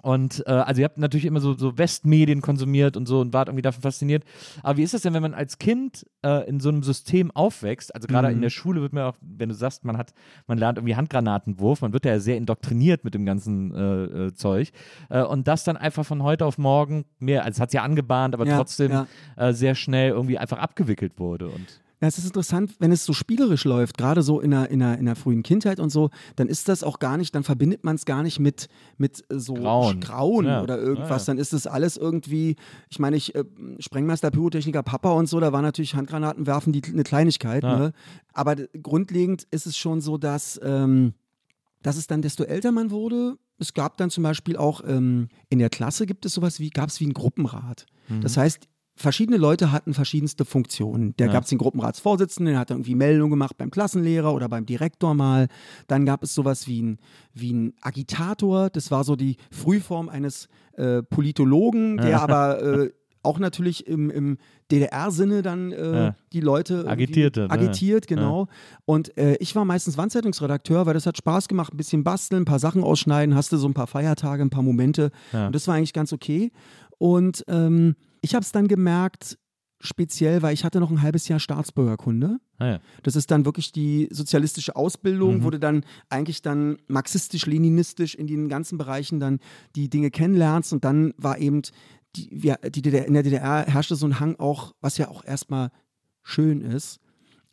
Und äh, also ihr habt natürlich immer so, so Westmedien konsumiert und so und wart irgendwie davon fasziniert. Aber wie ist das denn, wenn man als Kind äh, in so einem System aufwächst? Also gerade Mhm. in der Schule wird man auch, wenn du sagst, man hat, man lernt irgendwie Handgranatenwurf, man wird ja sehr indoktriniert mit dem ganzen äh, äh, Zeug. Äh, und das dann einfach von heute auf morgen mehr, also es hat es ja angebahnt, aber Ja, trotzdem ja. Äh, sehr schnell irgendwie einfach abgewickelt wurde. Und es ist interessant, wenn es so spielerisch läuft, gerade so in der, in, der, in der frühen Kindheit und so, dann ist das auch gar nicht, dann verbindet man es gar nicht mit, mit äh, so Grauen. Grauen Ja. oder irgendwas. Ja, ja. Dann ist das alles irgendwie, ich meine, ich, äh, Sprengmeister, Pyrotechniker, Papa und so, da war natürlich Handgranaten werfen die, eine Kleinigkeit. Ne? Aber grundlegend ist es schon so, dass, ähm, dass es dann, desto älter man wurde, es gab dann zum Beispiel auch ähm, in der Klasse gibt es sowas wie, gab es wie einen Gruppenrat. Mhm. Das heißt, verschiedene Leute hatten verschiedenste Funktionen. Der Ja. gab es den Gruppenratsvorsitzenden, der hat irgendwie Meldungen gemacht beim Klassenlehrer oder beim Direktor mal. Dann gab es sowas wie ein, wie ein Agitator, das war so die Frühform eines äh, Politologen, der aber <laughs> äh, auch natürlich im, im DDR-Sinne dann äh, Ja. die Leute Agitierte, ne? agitiert, genau. Und äh, ich war meistens Wandzeitungsredakteur, weil das hat Spaß gemacht, ein bisschen basteln, ein paar Sachen ausschneiden, hast du so ein paar Feiertage, ein paar Momente. Ja. Und das war eigentlich ganz okay. Und ähm, ich habe es dann gemerkt, speziell, weil ich hatte noch ein halbes Jahr Staatsbürgerkunde. naja. Das ist dann wirklich die sozialistische Ausbildung, Mhm. wo du dann eigentlich dann marxistisch-leninistisch in den ganzen Bereichen dann die Dinge kennenlernst und dann war eben die, wir, die DDR, in der DDR herrschte so ein Hang auch, was ja auch erstmal schön ist,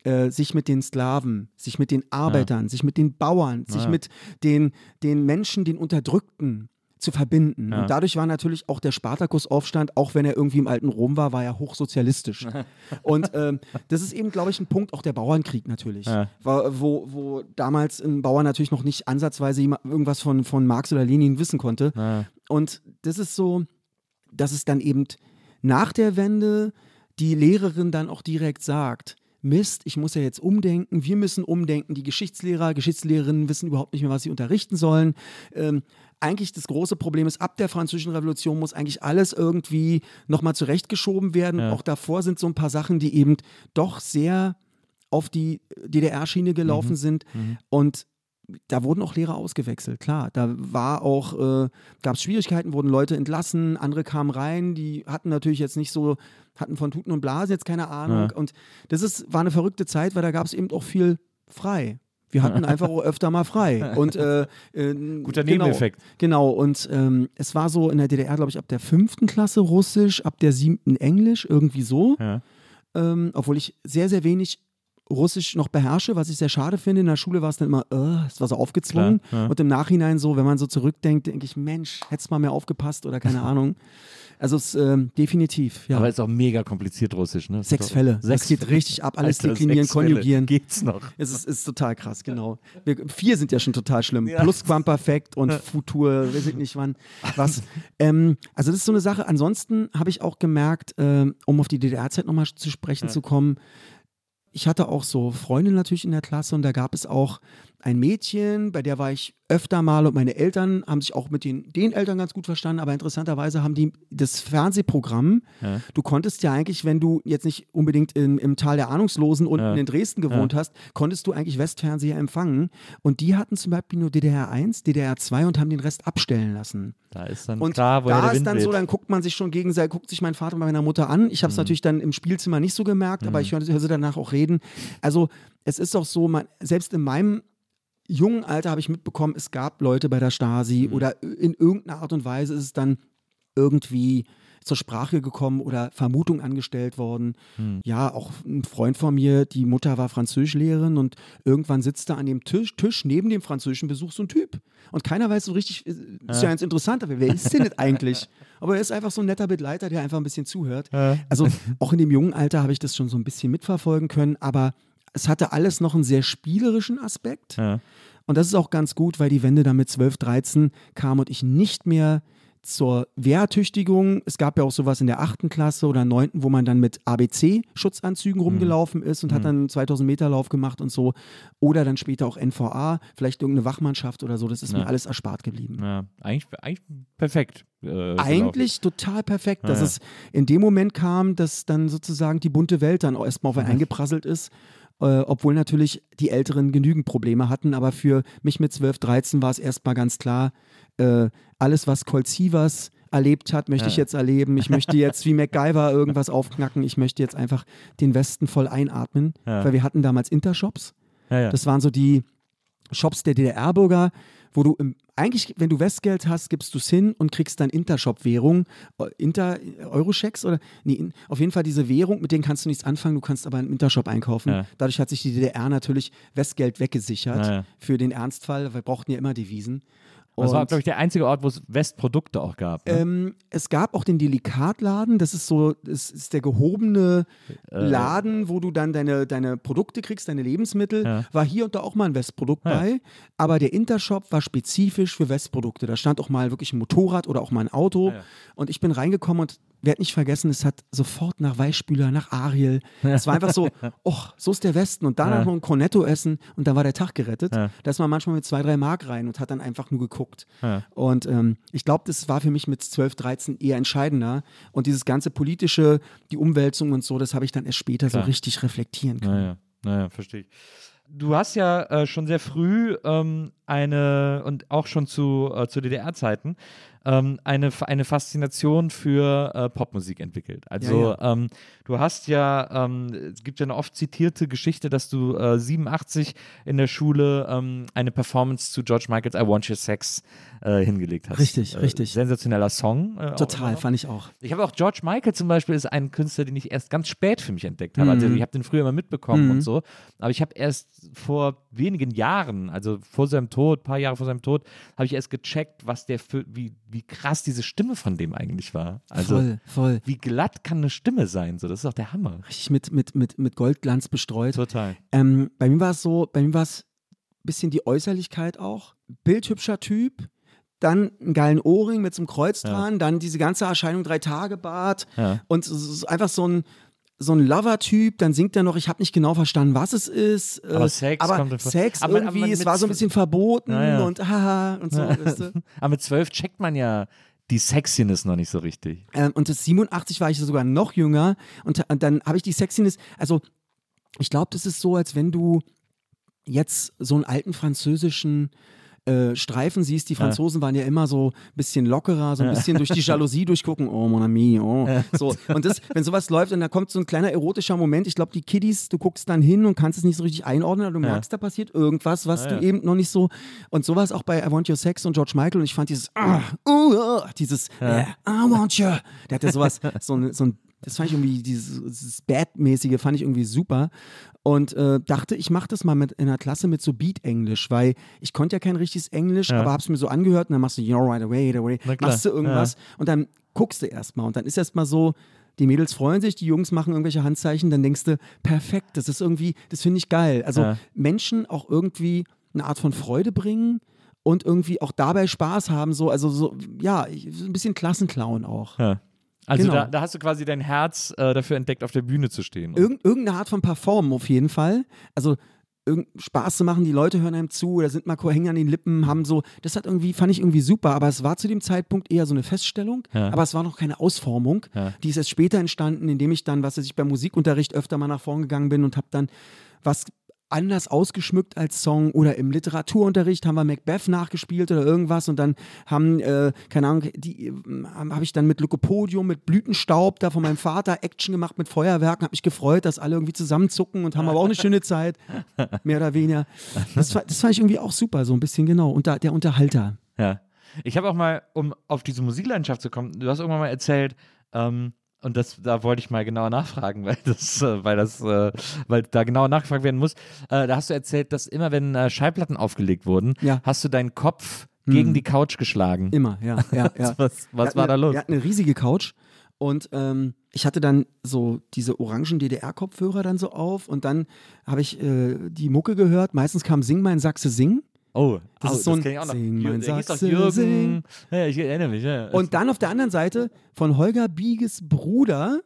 äh, sich mit den Sklaven, sich mit den Arbeitern, sich mit den Bauern, sich Ja. mit den, den Menschen, den Unterdrückten zu verbinden. Ja. Und dadurch war natürlich auch der Spartakusaufstand, auch wenn er irgendwie im alten Rom war, war er hochsozialistisch. <laughs> Und ähm, das ist eben, glaube ich, ein Punkt, auch der Bauernkrieg natürlich, Ja. wo, wo damals ein Bauer natürlich noch nicht ansatzweise irgendwas von, von Marx oder Lenin wissen konnte. Ja. Und das ist so, dass es dann eben nach der Wende die Lehrerin dann auch direkt sagt, Mist, ich muss ja jetzt umdenken, wir müssen umdenken, die Geschichtslehrer, Geschichtslehrerinnen wissen überhaupt nicht mehr, was sie unterrichten sollen. Ähm, eigentlich das große Problem ist, ab der Französischen Revolution muss eigentlich alles irgendwie nochmal zurechtgeschoben werden. Ja. Auch davor sind so ein paar Sachen, die eben doch sehr auf die DDR-Schiene gelaufen sind. Und da wurden auch Lehrer ausgewechselt, klar. Da war auch, äh, gab es Schwierigkeiten, wurden Leute entlassen, andere kamen rein, die hatten natürlich jetzt nicht so, hatten von Tuten und Blasen jetzt keine Ahnung. Ja. Und das ist, war eine verrückte Zeit, weil da gab es eben auch viel frei. Wir hatten einfach öfter mal frei. <laughs> Und, äh, äh, Guter genau, Nebeneffekt. Genau, und ähm, es war so in der DDR, glaube ich, ab der fünften Klasse Russisch, ab der siebten Englisch, irgendwie so Ja. ähm, obwohl ich sehr, sehr wenig Russisch noch beherrsche, was ich sehr schade finde. In der Schule war es dann immer, äh, es war so aufgezwungen. Klar, ja. Und im Nachhinein so, wenn man so zurückdenkt, denke ich, Mensch, hättest mal mehr aufgepasst oder keine <laughs> Ahnung. Also es ähm, definitiv, ja. Aber ist auch mega kompliziert Russisch, ne? Sechs Fälle. Sechs das geht richtig ab. Alles Alter, deklinieren, sechs Fälle. konjugieren. Geht's noch? Es ist, ist total krass, genau. Wir, vier sind ja schon total schlimm. Plusquamperfekt und Futur, weiß ich nicht wann, <laughs> was. ähm, also das ist so eine Sache. Ansonsten habe ich auch gemerkt, ähm, um auf die DDR-Zeit nochmal zu sprechen zu kommen, ich hatte auch so Freunde natürlich in der Klasse und da gab es auch ein Mädchen, bei der war ich öfter mal und meine Eltern haben sich auch mit den, den Eltern ganz gut verstanden, aber interessanterweise haben die das Fernsehprogramm, Ja. du konntest ja eigentlich, wenn du jetzt nicht unbedingt im, im Tal der Ahnungslosen unten Ja. in Dresden gewohnt hast, konntest du eigentlich Westfernseher empfangen und die hatten zum Beispiel nur DDR 1, DDR 2 und haben den Rest abstellen lassen. Da ist dann Und klar, da ist Wind dann so, dann guckt man sich schon gegenseitig, guckt sich mein Vater bei meiner Mutter an. Ich habe es Mhm. natürlich dann im Spielzimmer nicht so gemerkt, aber ich höre hör sie danach auch reden. Also es ist auch so, man, selbst in meinem jungen Alter habe ich mitbekommen, es gab Leute bei der Stasi Mhm. oder in irgendeiner Art und Weise ist es dann irgendwie zur Sprache gekommen oder Vermutung angestellt worden. Hm. Ja, auch ein Freund von mir, die Mutter war Französischlehrerin und irgendwann sitzt da an dem Tisch, Tisch neben dem französischen Besuch so ein Typ. Und keiner weiß so richtig, ist ja ganz interessant, aber wer ist denn das eigentlich? <laughs> Aber er ist einfach so ein netter Begleiter, der einfach ein bisschen zuhört. Also auch in dem jungen Alter habe ich das schon so ein bisschen mitverfolgen können, aber es hatte alles noch einen sehr spielerischen Aspekt. Ja. Und das ist auch ganz gut, weil die Wende dann mit 12, 13 kam und ich nicht mehr zur Wehrtüchtigung. Es gab ja auch sowas in der achten Klasse oder neunten, wo man dann mit ABC-Schutzanzügen rumgelaufen ist und hat dann einen 2000 Meter Lauf gemacht und so. Oder dann später auch NVA, vielleicht irgendeine Wachmannschaft oder so. Das ist Ja. mir alles erspart geblieben. Ja, eigentlich, eigentlich perfekt. Äh. Eigentlich total perfekt, dass Ja, es in dem Moment kam, dass dann sozusagen die bunte Welt dann auch erstmal auf einen eingeprasselt ist. Äh, obwohl natürlich die Älteren genügend Probleme hatten, aber für mich mit 12, 13 war es erstmal ganz klar, äh, alles, was Colt Sievers erlebt hat, möchte ich Ja. jetzt erleben. Ich möchte jetzt wie MacGyver irgendwas aufknacken. Ich möchte jetzt einfach den Westen voll einatmen, Ja. weil wir hatten damals Intershops. Ja, ja. Das waren so die Shops der DDR-Bürger, wo du im, eigentlich, wenn du Westgeld hast, gibst du es hin und kriegst dann Intershop-Währung, äh, Inter, Eurochecks oder, nee, auf jeden Fall diese Währung, mit denen kannst du nichts anfangen, du kannst aber im Intershop einkaufen. Ja. Dadurch hat sich die DDR natürlich Westgeld weggesichert Ja, ja. für den Ernstfall, wir brauchten ja immer Devisen. Das war, Und- glaube ich, der einzige Ort, wo es Westprodukte auch gab. Ne? ähm, es gab auch den Delikatladen, das ist so, das ist der gehobene Äh, Laden, wo du dann deine, deine Produkte kriegst, deine Lebensmittel. Ja. War hier und da auch mal ein Westprodukt Ja. bei, aber der Intershop war spezifisch für Westprodukte. Da stand auch mal wirklich ein Motorrad oder auch mal ein Auto. Ja. Und ich bin reingekommen und werde nicht vergessen, es hat sofort nach Weichspüler, nach Ariel. Es war einfach so, <laughs> oh, so ist der Westen. Und danach Ja. noch ein Cornetto essen und dann war der Tag gerettet. Ja. Da ist man manchmal mit zwei, drei Mark rein und hat dann einfach nur geguckt. Ja. Und ähm, ich glaube, das war für mich mit 12, 13 eher entscheidender. Und dieses ganze politische, die Umwälzung und so, das habe ich dann erst später Klar. so richtig reflektieren können. Naja, naja, verstehe ich. Du hast ja äh, schon sehr früh ähm, eine, und auch schon zu, äh, zu DDR-Zeiten, ähm, eine, eine Faszination für äh, Popmusik entwickelt. Also Ja, Ähm, du hast ja, ähm, es gibt ja eine oft zitierte Geschichte, dass du äh, 87 in der Schule ähm, eine Performance zu George Michaels I Want Your Sex äh, hingelegt hast. Richtig, äh, richtig. Sensationeller Song. Äh, Total, fand ich auch. Ich habe auch George Michael zum Beispiel ist ein Künstler, den ich erst ganz spät für mich entdeckt habe. Also Mhm. ich habe den früher immer mitbekommen Mhm. und so. Aber ich habe erst vor wenigen Jahren, also vor seinem Tod, paar Jahre vor seinem Tod, habe ich erst gecheckt, was der für, wie, wie krass diese Stimme von dem eigentlich war. Also voll, voll. wie glatt kann eine Stimme sein? So, das ist auch der Hammer. Richtig mit, mit, mit, mit Goldglanz bestreut. Total. Ähm, bei mir war es so, bei mir war es ein bisschen die Äußerlichkeit auch. Bildhübscher Typ, dann einen geilen Ohrring mit so einem Kreuz Ja. dran, dann diese ganze Erscheinung drei Tage Bart Ja. und einfach so ein so ein Lover-Typ, dann singt er noch, ich habe nicht genau verstanden, was es ist. äh, Aber Sex aber kommt. Sex Aber- aber irgendwie, man es war so ein bisschen verboten Ja, ja. und haha und so. weißt du? <laughs> Aber mit zwölf checkt man ja die Sexiness noch nicht so richtig. Ähm, und das 87 war ich sogar noch jünger und, und dann habe ich die Sexiness, also ich glaube, das ist so, als wenn du jetzt so einen alten französischen äh, Streifen siehst, die Franzosen waren ja immer so ein bisschen lockerer, so ein bisschen durch die Jalousie durchgucken, oh mon ami, oh. So. Und das, wenn sowas läuft und da kommt so ein kleiner erotischer Moment, ich glaube, die Kiddies, du guckst dann hin und kannst es nicht so richtig einordnen, aber du merkst, da passiert irgendwas, was du eben noch nicht so, und sowas auch bei I Want Your Sex und George Michael und ich fand dieses, ah, uh, uh, dieses, äh, I want you, der hatte sowas, so ein, so ein das fand ich irgendwie, dieses, dieses Bad-mäßige fand ich irgendwie super. Und äh, dachte, ich mache das mal mit in der Klasse mit so Beat-Englisch, weil ich konnte ja kein richtiges Englisch, Ja. aber hab's mir so angehört und dann machst du, you're right away, right away, machst du irgendwas und dann guckst du erstmal und dann ist erstmal so, die Mädels freuen sich, die Jungs machen irgendwelche Handzeichen, dann denkst du, perfekt, das ist irgendwie, das finde ich geil. Also Ja. Menschen auch irgendwie eine Art von Freude bringen und irgendwie auch dabei Spaß haben, so, also so, ja, ein bisschen Klassenclown auch. Ja. Also Genau. da, da hast du quasi dein Herz äh, dafür entdeckt, auf der Bühne zu stehen. Irgend, irgendeine Art von Performen auf jeden Fall. Also Spaß zu machen, die Leute hören einem zu oder sind mal hängen an den Lippen, haben so, das hat irgendwie, fand ich irgendwie super, aber es war zu dem Zeitpunkt eher so eine Feststellung, Ja. aber es war noch keine Ausformung. Ja. Die ist erst später entstanden, indem ich dann, was weiß ich, beim Musikunterricht öfter mal nach vorn gegangen bin und habe dann was anders ausgeschmückt als Song oder im Literaturunterricht haben wir Macbeth nachgespielt oder irgendwas und dann haben, äh, keine Ahnung, die äh, habe ich dann mit Lycopodium, mit Blütenstaub da von meinem Vater Action gemacht mit Feuerwerken, habe mich gefreut, dass alle irgendwie zusammenzucken und haben aber auch eine schöne Zeit, <laughs> mehr oder weniger. Das, war, das fand ich irgendwie auch super, so ein bisschen genau, und da, der Unterhalter. Ja. Ich habe auch mal, um auf diese Musiklandschaft zu kommen, du hast irgendwann mal erzählt, ähm, und das, da wollte ich mal genauer nachfragen, <laughs> weil das, äh, weil das, äh, weil da genauer nachgefragt werden muss. Äh, da hast du erzählt, dass immer, wenn äh, Schallplatten aufgelegt wurden, Ja. Hm. hast du deinen Kopf gegen die Couch geschlagen. Immer, ja, <laughs> ja, ja. Was, was war hatten da eine, los? Wir hatten eine riesige Couch und ähm, ich hatte dann so diese orangen DDR-Kopfhörer dann so auf und dann habe ich äh, die Mucke gehört. Meistens kam Sing mein Sachse Sing. Oh, Das oh, ist so ein ich auch noch. Sing, mein Sachse, Jürgen. sing. Ja, ich erinnere mich. Ja. Und dann auf der anderen Seite von Holger Bieges Bruder,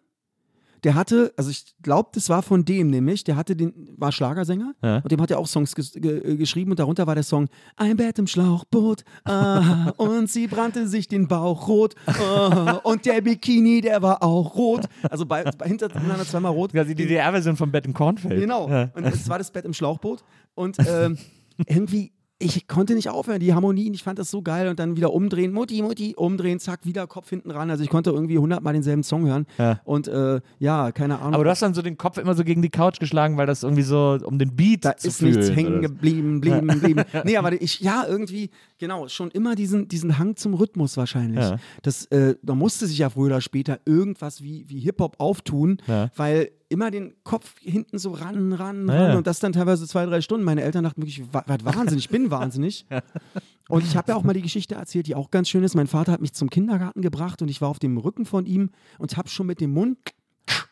der hatte, also ich glaube, das war von dem nämlich, der hatte den, war Schlagersänger Ja. und dem hat er auch Songs ges ge äh, geschrieben und darunter war der Song Ein Bett im Schlauchboot ah, <laughs> und sie brannte sich den Bauch rot ah, und der Bikini, der war auch rot. Also bei, bei hintereinander zweimal rot. quasi die DDR-Version von Bett im Kornfeld. Genau. Ja. Und es war das Bett im Schlauchboot. Und ähm, <laughs> irgendwie, ich konnte nicht aufhören, die Harmonien, ich fand das so geil und dann wieder umdrehen, Mutti, Mutti, umdrehen, zack, wieder Kopf hinten ran. Also ich konnte irgendwie hundertmal denselben Song hören. Ja. Und äh, ja, keine Ahnung. Aber du hast dann so den Kopf immer so gegen die Couch geschlagen, weil das irgendwie so um den Beat da ist fühlen. nichts hängen geblieben, blieben, blieben. <laughs> Nee, aber ich, ja, irgendwie, genau, schon immer diesen, diesen Hang zum Rhythmus wahrscheinlich. Ja. Das, äh, da musste sich ja früher oder später irgendwas wie, wie Hip-Hop auftun, Ja. weil immer den Kopf hinten so ran, ran, ran ja. und das dann teilweise zwei, drei Stunden. Meine Eltern dachten wirklich, was Wahnsinn, ich bin <laughs> wahnsinnig. Und ich habe ja auch mal die Geschichte erzählt, die auch ganz schön ist. Mein Vater hat mich zum Kindergarten gebracht und ich war auf dem Rücken von ihm und habe schon mit dem Mund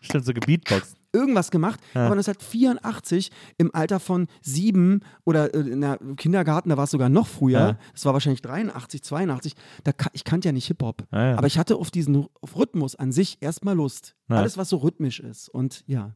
Stimmt, so Gebeatbox. Irgendwas gemacht, aber 1984 im Alter von sieben oder äh, in der Kindergarten, da war es sogar noch früher, Ja. das war wahrscheinlich 83, 82, da, ich kannte ja nicht Hip-Hop, Ja, ja. aber ich hatte auf diesen auf Rhythmus an sich erstmal Lust. Ja. Alles, was so rhythmisch ist und ja.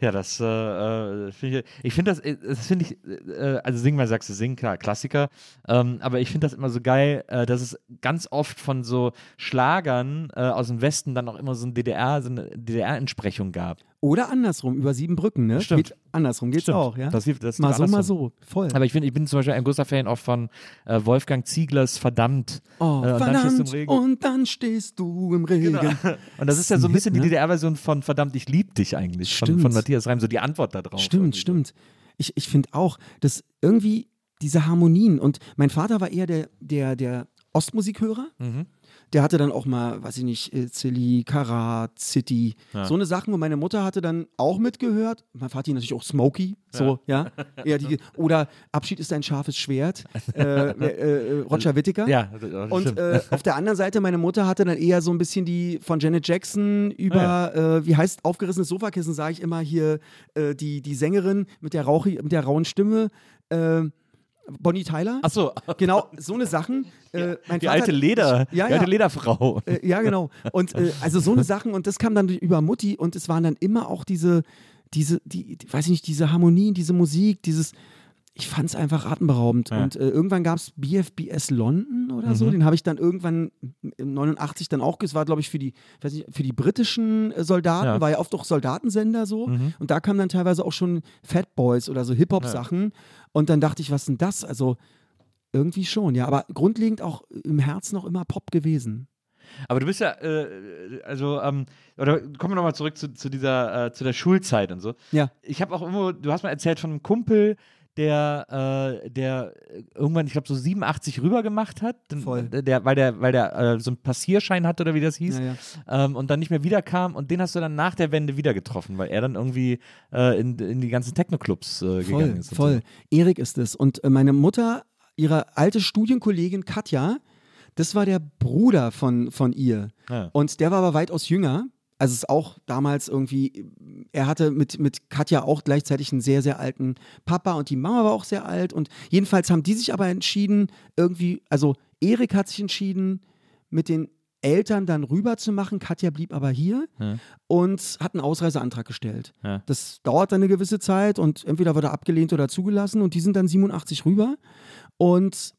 Ja, das äh, äh, finde ich, ich finde das, äh, das finde ich, äh, also sing mal sagst du sing, klar, Klassiker, ähm, aber ich finde das immer so geil, äh, dass es ganz oft von so Schlagern äh, aus dem Westen dann auch immer so ein DDR, so eine DDR-Entsprechung gab. Oder andersrum, über sieben Brücken, ne? Stimmt. Geht, andersrum geht's Stimmt. auch, ja. Das, das, mal so, mal so, voll. Aber ich, find, ich bin zum Beispiel ein großer Fan auch von äh, Wolfgang Zieglers Verdammt. oh, äh, und dann stehst du im verdammt, Regen. und dann stehst du im Regen. <laughs> Und das ist ja so ein Hit, bisschen die ne? DDR-Version von Verdammt, ich lieb dich eigentlich. Von, Stimmt. von Matthias Reim, so die Antwort da drauf. Stimmt, so. stimmt. Ich, ich finde auch, dass irgendwie diese Harmonien und mein Vater war eher der, der, der Ostmusikhörer. Mhm. Der hatte dann auch mal, weiß ich nicht, äh, Zilli, Karat, City, Ja. so eine Sachen. Und meine Mutter hatte dann auch mitgehört. Mein Vater natürlich auch Smokey, so, ja. Eher <laughs> die, oder Abschied ist ein scharfes Schwert, <laughs> äh, äh, äh, Roger Whittaker. Ja, Und äh, auf der anderen Seite, meine Mutter hatte dann eher so ein bisschen die von Janet Jackson über, äh, wie heißt aufgerissenes Sofakissen, sage ich immer hier, die, die Sängerin mit der, rauchi, mit der rauen Stimme. Bonnie Tyler. Ach so, Genau, so eine Sachen. Äh, die Vater- alte Leder, Ja, die alte ja. Lederfrau. Äh, ja, genau. Und äh, also so eine Sachen und das kam dann über Mutti und es waren dann immer auch diese, diese, die, weiß ich nicht, diese Harmonien, diese Musik, dieses, ich fand es einfach atemberaubend. Ja. Und äh, irgendwann gab es BFBS London oder so, Mhm. den habe ich dann irgendwann im 89 dann auch, das war glaube ich für die, weiß nicht, für die britischen äh, Soldaten, Ja. war ja oft auch Soldatensender so. Mhm. Und da kamen dann teilweise auch schon Fat Boys oder so Hip-Hop-Sachen. Und dann dachte ich, was denn das? Also irgendwie schon, ja. Aber grundlegend auch im Herzen noch immer Pop gewesen. Aber du bist ja, äh, also, ähm, oder kommen wir nochmal zurück zu, zu dieser, äh, zu der Schulzeit und so. Ja. Ich habe auch irgendwo, du hast mal erzählt von einem Kumpel, der, äh, der irgendwann, ich glaube, so 87 rüber gemacht hat. Voll. Der, weil der, weil der äh, so einen Passierschein hatte oder wie das hieß. Ja, ja. Ähm, und dann nicht mehr wiederkam und den hast du dann nach der Wende wieder getroffen, weil er dann irgendwie äh, in, in die ganzen Techno-Clubs äh, gegangen ist. voll. Erik ist es. Und äh, meine Mutter, ihre alte Studienkollegin Katja, das war der Bruder von, von ihr. Ja. Und der war aber weitaus jünger. Also es ist auch damals irgendwie, er hatte mit, mit Katja auch gleichzeitig einen sehr, sehr alten Papa und die Mama war auch sehr alt. Und jedenfalls haben die sich aber entschieden, irgendwie, also Erik hat sich entschieden, mit den Eltern dann rüber zu machen. Katja blieb aber hier Ja. und hat einen Ausreiseantrag gestellt. Ja. Das dauert dann eine gewisse Zeit und entweder wird er abgelehnt oder zugelassen und die sind dann 87 rüber. Und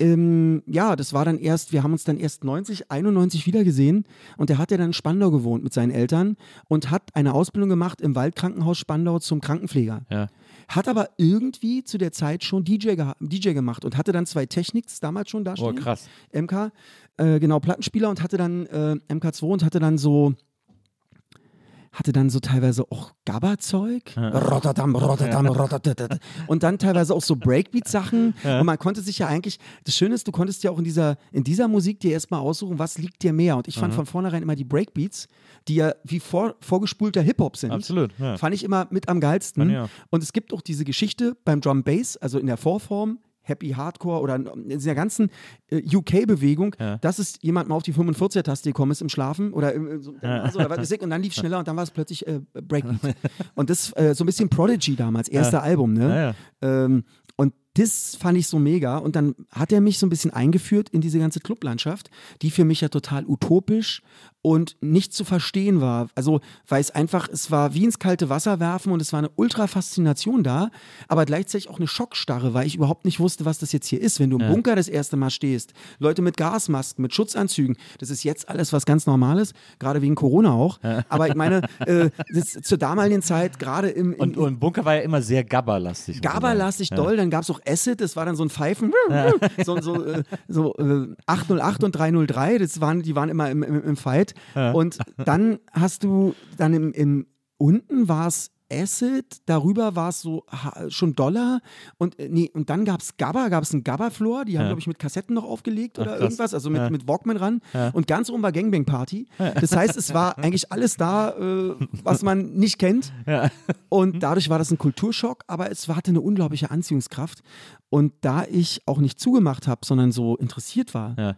ähm, ja, das war dann erst, wir haben uns dann erst 90, 91 wiedergesehen und er hat ja dann in Spandau gewohnt mit seinen Eltern und hat eine Ausbildung gemacht im Waldkrankenhaus Spandau zum Krankenpfleger. Ja. Hat aber irgendwie zu der Zeit schon DJ, DJ gemacht und hatte dann zwei Technics damals schon da Oh, stehen. krass. MK, äh, genau, Plattenspieler und hatte dann äh, MK2 und hatte dann so hatte dann so teilweise auch Gabba-Zeug. Rotterdam, Rotterdam, Rotterdam. Und dann teilweise auch so Breakbeat-Sachen. Und man konnte sich ja eigentlich, das Schöne ist, du konntest ja auch in dieser, in dieser Musik dir erstmal aussuchen, was liegt dir mehr. Und ich fand von vornherein immer die Breakbeats, die ja wie vor, vorgespulter Hip-Hop sind. Absolut. Fand ich immer mit am geilsten. Und es gibt auch diese Geschichte beim Drum Bass, also in der Vorform, Happy Hardcore oder in dieser ganzen äh, UK-Bewegung, Ja. dass es jemand mal auf die 45er-Taste gekommen ist im Schlafen oder, im, im- so, also, oder was weiß ich, und dann lief <laughs> schneller und dann war es plötzlich äh, Breakbeat. und das äh, so ein bisschen Prodigy damals, erster Album, ne? Ja, ja. Ähm, und das fand ich so mega. Und dann hat er mich so ein bisschen eingeführt in diese ganze Clublandschaft, die für mich ja total utopisch und nicht zu verstehen war. Also, weil es einfach, es war wie ins kalte Wasser werfen und es war eine Ultra-Faszination da, aber gleichzeitig auch eine Schockstarre, weil ich überhaupt nicht wusste, was das jetzt hier ist. Wenn du im Bunker das erste Mal stehst, Leute mit Gasmasken, mit Schutzanzügen, das ist jetzt alles was ganz Normales, gerade wegen Corona auch. Aber ich meine, äh, das, zur damaligen Zeit, gerade im, im, Und, und Bunker war ja immer sehr. Gaberlastig Ja. doll, dann gab es auch Acid, das war dann so ein Pfeifen, so, so, äh, so äh, 808 und 303, das waren, die waren immer im, im, im Fight. Und dann hast du, dann im, im unten war es Acid, darüber war es so schon Dollar und äh, nee, und dann gab es Gabba, gab es einen Gabba-Floor, die haben, glaube ich, mit Kassetten noch aufgelegt oder krass. irgendwas, also mit, Ja. mit Walkman ran und ganz oben war Gangbang Party. Das heißt, es war eigentlich alles da, äh, was man nicht kennt. Und dadurch war das ein Kulturschock, aber es hatte eine unglaubliche Anziehungskraft. Und da ich auch nicht zugemacht habe, sondern so interessiert war, Ja.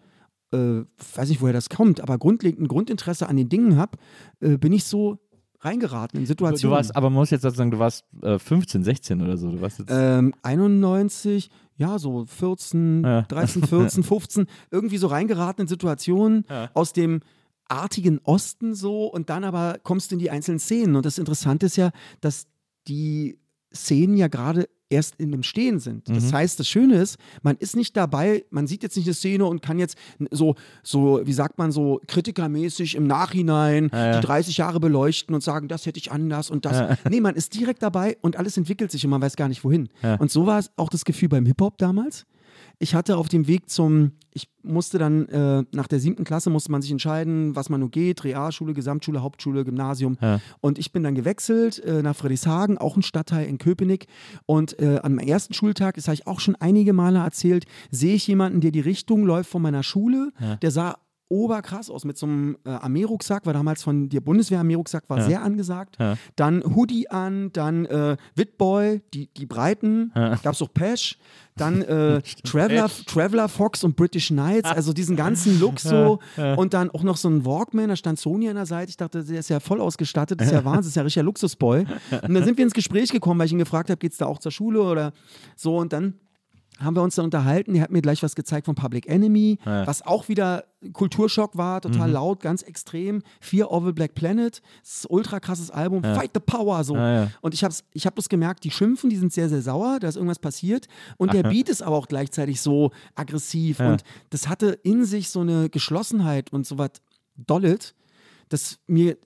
äh, weiß nicht, woher das kommt, aber grundlegend ein Grundinteresse an den Dingen habe, äh, bin ich so reingeraten in Situationen. du warst, aber man muss jetzt sagen, du warst äh, 15, 16 oder so. Du warst jetzt, ähm, 91, ja, so 14, Ja. 13, 14, 15, irgendwie so reingeraten in Situationen Ja. aus dem artigen Osten so und dann aber kommst du in die einzelnen Szenen. Und das Interessante ist ja, dass die Szenen ja gerade erst in dem Stehen sind. Mhm. Das heißt, das Schöne ist, man ist nicht dabei, man sieht jetzt nicht eine Szene und kann jetzt so, so wie sagt man so, kritikermäßig im Nachhinein Ja, ja. die 30 Jahre beleuchten und sagen, das hätte ich anders und das. <laughs> Nee, man ist direkt dabei und alles entwickelt sich und man weiß gar nicht wohin. Ja. Und so war es auch das Gefühl beim Hip-Hop damals. Ich hatte auf dem Weg zum, ich musste dann äh, nach der siebten Klasse musste man sich entscheiden, was man nur geht, Realschule, Gesamtschule, Hauptschule, Gymnasium. Ja. Und ich bin dann gewechselt äh, nach Friedrichshagen, auch ein Stadtteil in Köpenick. Und äh, am ersten Schultag, das habe ich auch schon einige Male erzählt, sehe ich jemanden, der die Richtung läuft von meiner Schule. Der sah oberkrass aus mit so einem äh, Armeerucksack, war damals von der Bundeswehr Armeerucksack, war Ja. sehr angesagt. Ja. Dann Hoodie an, dann äh, Witboy, die, die Breiten, gab es auch Pesh, dann äh, <laughs> Traveler, Traveler Fox und British Knights, also diesen ganzen Look so. Und dann auch noch so ein Walkman, da stand Sony an der Seite, ich dachte, der ist ja voll ausgestattet, das ist ja <laughs> Wahnsinn, das ist ja richtiger Luxusboy. Und dann sind wir ins Gespräch gekommen, weil ich ihn gefragt habe, geht's da auch zur Schule oder so? Und dann haben wir uns dann unterhalten. Er hat mir gleich was gezeigt von Public Enemy, Ja. was auch wieder Kulturschock war, total Mhm. laut, ganz extrem. Fear of the Black Planet, das ist ein ultra krasses Album, Ja. Fight the Power, so. Ja. Und ich habe ich hab das gemerkt, die schimpfen, die sind sehr, sehr sauer, da ist irgendwas passiert. Und der. Beat ist aber auch gleichzeitig so aggressiv. Und das hatte in sich so eine Geschlossenheit und so was Dollet, dass mir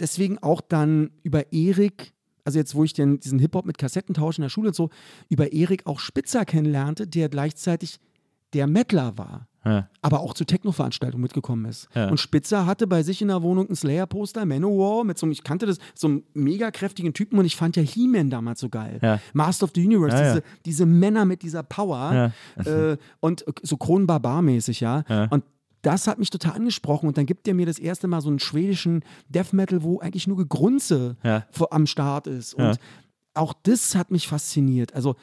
deswegen auch dann über Erik, also jetzt, wo ich den, diesen Hip-Hop mit Kassettentausch in der Schule und so, über Erik auch Spitzer kennenlernte, der gleichzeitig der Mettler war Ja. aber auch zu Techno-Veranstaltungen mitgekommen ist. Ja. Und Spitzer hatte bei sich in der Wohnung ein Slayer-Poster, Manowar, mit so einem, ich kannte das, so einem mega kräftigen Typen und ich fand ja He-Man damals so geil. Ja. Master of the Universe, diese, diese Männer mit dieser Power äh, und so Kronenbarbar-mäßig, ja. Ja. Und das hat mich total angesprochen und dann gibt er mir das erste Mal so einen schwedischen Death Metal, wo eigentlich nur Gegrunze Ja. am Start ist. Und Ja. auch das hat mich fasziniert. Also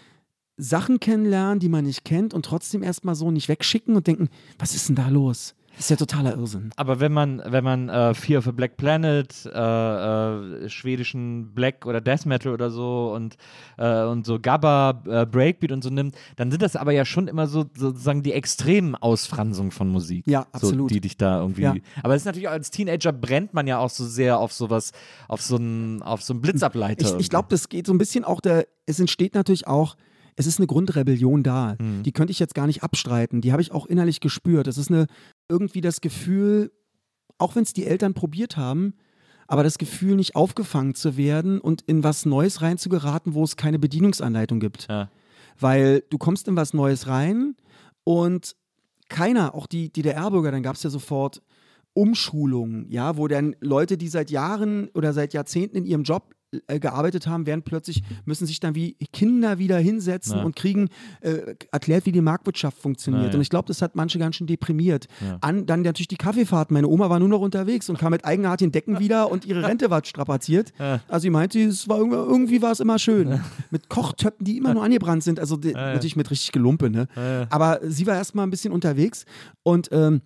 Sachen kennenlernen, die man nicht kennt und trotzdem erstmal so nicht wegschicken und denken, was ist denn da los? Das ist ja totaler Irrsinn. Aber wenn man, wenn man äh, Fear of a Black Planet, äh, äh, schwedischen Black oder Death Metal oder so und, äh, und so Gabba, äh, Breakbeat und so nimmt, dann sind das aber ja schon immer so sozusagen die extremen Ausfransungen von Musik. Ja, So, absolut. die dich da irgendwie. Ja. Aber es ist natürlich auch als Teenager brennt man ja auch so sehr auf sowas, auf so einen, auf so einen Blitzableiter. Ich, ich glaube, das geht so ein bisschen auch der, es entsteht natürlich auch, es ist eine Grundrebellion da. Mhm. Die könnte ich jetzt gar nicht abstreiten. Die habe ich auch innerlich gespürt. Es ist eine, irgendwie das Gefühl, auch wenn es die Eltern probiert haben, aber das Gefühl, nicht aufgefangen zu werden und in was Neues reinzugeraten, wo es keine Bedienungsanleitung gibt. Ja. Weil du kommst in was Neues rein und keiner, auch die DDR-Bürger, dann gab es ja sofort Umschulungen, ja, wo dann Leute, die seit Jahren oder seit Jahrzehnten in ihrem Job äh, gearbeitet haben, werden plötzlich, müssen sich dann wie Kinder wieder hinsetzen Ja. und kriegen äh, erklärt, wie die Marktwirtschaft funktioniert. Ja. Und ich glaube, das hat manche ganz schön deprimiert. Ja. An, dann natürlich die Kaffeefahrten. Meine Oma war nur noch unterwegs und kam mit eigenartigen Decken wieder und ihre Rente war strapaziert. Ja. Also sie meinte, es war irgendwie, irgendwie war es immer schön. Mit Kochtöpfen, die immer nur angebrannt sind. Also die, natürlich mit richtig Gelumpe, ne? Aber sie war erstmal ein bisschen unterwegs und ähm,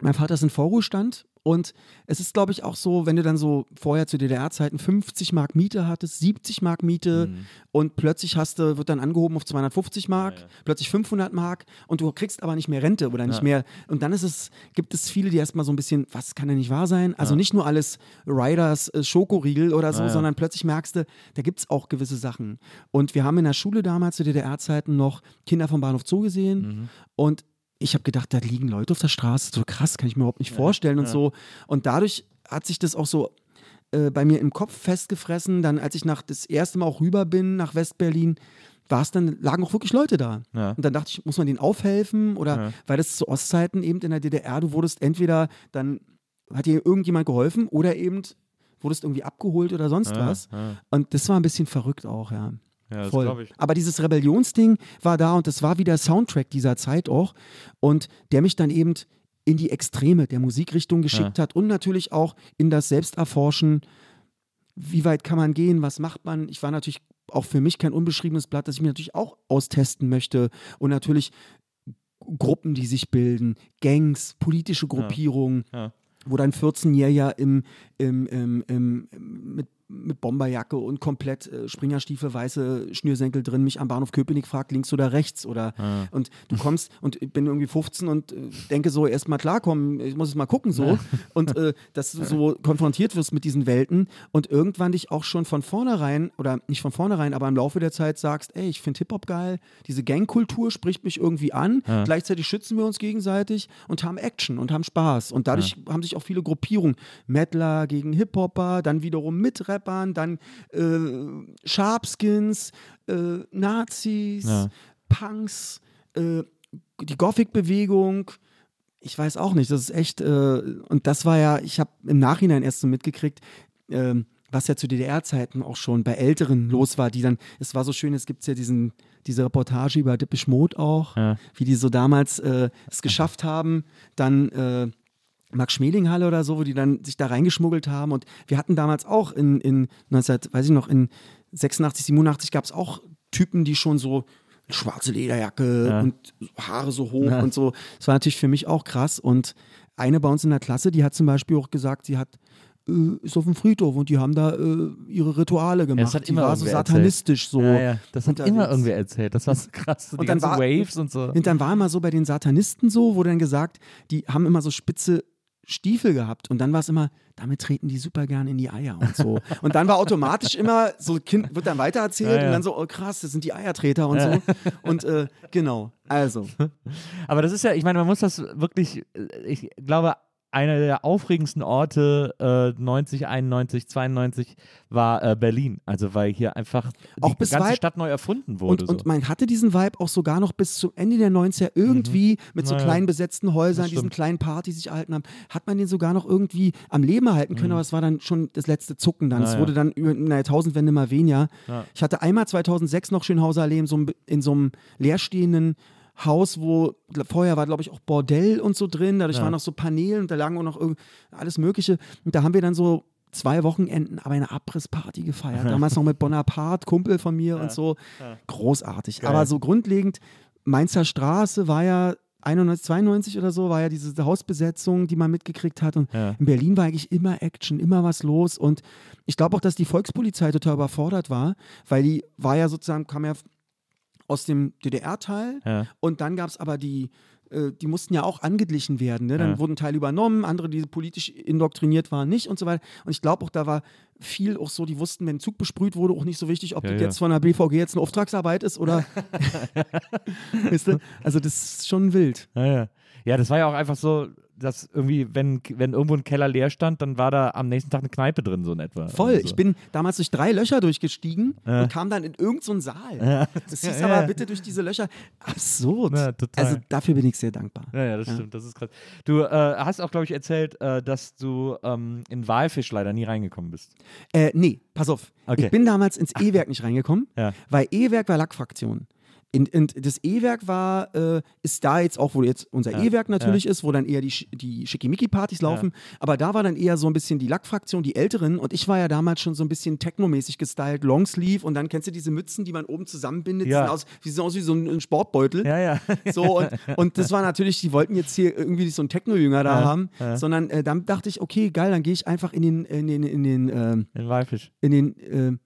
mein Vater ist in Vorruhestand und es ist, glaube ich, auch so, wenn du dann so vorher zu DDR-Zeiten 50 Mark Miete hattest, 70 Mark Miete Mhm. und plötzlich hast du, wird dann angehoben auf 250 Mark, Ja, ja. plötzlich 500 Mark und du kriegst aber nicht mehr Rente oder nicht Ja. mehr. Und dann ist es, gibt es viele, die erstmal so ein bisschen, was kann denn nicht wahr sein? Also nicht nur alles Riders äh, Schokoriegel oder so, sondern plötzlich merkst du, da gibt es auch gewisse Sachen. Und wir haben in der Schule damals zu DDR-Zeiten noch Kinder vom Bahnhof Zoo gesehen Mhm. und ich habe gedacht, da liegen Leute auf der Straße, so krass, kann ich mir überhaupt nicht vorstellen und ja. so. Und dadurch hat sich das auch so äh, bei mir im Kopf festgefressen. Dann, als ich nach das erste Mal auch rüber bin nach Westberlin, war es dann, lagen auch wirklich Leute da. Ja. Und dann dachte ich, muss man denen aufhelfen? Oder Ja. weil das zu Ostzeiten eben in der DDR, du wurdest entweder, dann hat dir irgendjemand geholfen oder eben wurdest irgendwie abgeholt oder sonst Ja, was. ja. Und das war ein bisschen verrückt auch, ja. Ja, das Voll. ich. Aber dieses Rebellionsding war da und das war wieder Soundtrack dieser Zeit auch. Und der mich dann eben in die Extreme der Musikrichtung geschickt hat und natürlich auch in das Selbsterforschen. Wie weit kann man gehen? Was macht man? Ich war natürlich auch für mich kein unbeschriebenes Blatt, das ich mir natürlich auch austesten möchte. Und natürlich Gruppen, die sich bilden, Gangs, politische Gruppierungen Ja. wo dann 14-Jähriger im, im, im, im, mit, mit Bomberjacke und komplett äh, Springerstiefel, weiße Schnürsenkel drin, mich am Bahnhof Köpenick fragt, links oder rechts. Oder Ja. und du kommst und ich bin irgendwie 15 und äh, denke so, erst mal klarkommen, ich muss es mal gucken so. <laughs> Und äh, dass du so konfrontiert wirst mit diesen Welten und irgendwann dich auch schon von vornherein, oder nicht von vornherein, aber im Laufe der Zeit sagst, ey, ich finde Hip-Hop geil, diese Gangkultur spricht mich irgendwie an, Ja. gleichzeitig schützen wir uns gegenseitig und haben Action und haben Spaß. Und dadurch haben sich auch viele Gruppierungen, Mettler gegen Hip-Hopper, dann wiederum mit Rappern, dann äh, Sharpskins, äh, Nazis, Ja. Punks, äh, die Gothic-Bewegung. Ich weiß auch nicht, das ist echt, äh, und das war ja, ich habe im Nachhinein erst so mitgekriegt, ähm, was ja zu DDR-Zeiten auch schon bei Älteren los war, die dann, es war so schön, es gibt ja diesen, diese Reportage über Dippisch Mode auch, Ja. wie die so damals äh, es geschafft haben, dann äh, Max-Schmeling-Halle oder so, wo die dann sich da reingeschmuggelt haben. Und wir hatten damals auch in, in 19, weiß ich noch, in 86, 87 gab es auch Typen, die schon so schwarze Lederjacke Ja. und Haare so hoch Ja. und so. Das war natürlich für mich auch krass. Und eine bei uns in der Klasse, die hat zum Beispiel auch gesagt, sie hat äh, ist auf dem Friedhof und die haben da äh, ihre Rituale gemacht. das hat die immer war so irgendwer erzählt. satanistisch so. Ja, ja, das hat unterwegs. immer irgendwer erzählt. Das war so krass. So die Und dann war- Waves und so. Und dann war immer so bei den Satanisten so, wurde dann gesagt, die haben immer so spitze Stiefel gehabt und dann war es immer, damit treten die super gern in die Eier und so. Und dann war automatisch immer, so Kind wird dann weitererzählt Ja, ja. und dann so, oh krass, das sind die Eiertreter und so. Und äh, genau, also. <laughs> Aber das ist ja, ich meine, man muss das wirklich, äh, ich glaube, einer der aufregendsten Orte äh, 90, 91, 92 war äh, Berlin. Also weil hier einfach die Auch bis ganze Stadt neu erfunden wurde. Und, und so. man hatte diesen Vibe auch sogar noch bis zum Ende der 90er irgendwie mit so Mhm. Naja, kleinen besetzten Häusern, diesen kleinen Partys, die sich erhalten haben, hat man den sogar noch irgendwie am Leben erhalten können, aber es war dann schon das letzte Zucken dann. Es Mhm. Naja. wurde dann über in der Jahrtausendwende mal weniger. Ja. Ich hatte einmal 2006 noch Schönhauser in so in so einem leerstehenden Haus, wo vorher war, glaube ich, auch Bordell und so drin. Dadurch Ja. waren noch so Paneele und da lagen auch noch irgend- alles Mögliche. Und da haben wir dann so zwei Wochenenden aber eine Abrissparty gefeiert. <laughs> Damals noch mit Bonaparte, Kumpel von mir und so. Großartig. Geil. Aber so grundlegend, Mainzer Straße war ja 91, 92 oder so, war ja diese Hausbesetzung, die man mitgekriegt hat. Und Ja. in Berlin war eigentlich immer Action, immer was los. Und ich glaube auch, dass die Volkspolizei total überfordert war, weil die war ja sozusagen, kam ja aus dem DDR-Teil Ja. und dann gab es aber die, äh, die mussten ja auch angeglichen werden. Ne? Dann Ja. wurden Teile übernommen, andere, die politisch indoktriniert waren, nicht und so weiter. Und ich glaube auch, da war viel auch so, die wussten, wenn ein Zug besprüht wurde, auch nicht so wichtig, ob Ja, das jetzt von der BVG jetzt eine Auftragsarbeit ist oder. <laughs> <laughs> weißt du? Also, das ist schon wild. Ja, ja. ja, das war ja auch einfach so, dass irgendwie, wenn, wenn irgendwo ein Keller leer stand, dann war da am nächsten Tag eine Kneipe drin, so in etwa. Voll. Also. Ich bin damals durch drei Löcher durchgestiegen Ja. und kam dann in irgendeinen so Saal. Ja. Das hieß Ja, aber ja. bitte durch diese Löcher. Absurd. Ja, total. Also dafür bin ich sehr dankbar. Ja, ja, das stimmt, das ist krass. Du äh, hast auch, glaube ich, erzählt, äh, dass du ähm, in Walfisch leider nie reingekommen bist. Äh, nee, pass auf. Okay. Ich bin damals ins E-Werk nicht reingekommen, weil E-Werk war Lackfraktion. In, in, das E-Werk war, äh, ist da jetzt auch, wo jetzt unser Ja, E-Werk natürlich ist, wo dann eher die, die Schickimicki-Partys laufen. Aber da war dann eher so ein bisschen die Lackfraktion, die Älteren. Und ich war ja damals schon so ein bisschen technomäßig gestylt, Longsleeve. Und dann kennst du diese Mützen, die man oben zusammenbindet, die Ja. sehen aus, die sehen aus wie so ein, ein Sportbeutel. Ja, ja. So, und, und das war natürlich, die wollten jetzt hier irgendwie so einen Techno-Jünger da Ja, haben, ja. sondern äh, dann dachte ich, okay, geil, dann gehe ich einfach in den, in den, in den, ähm, In Walfisch. in den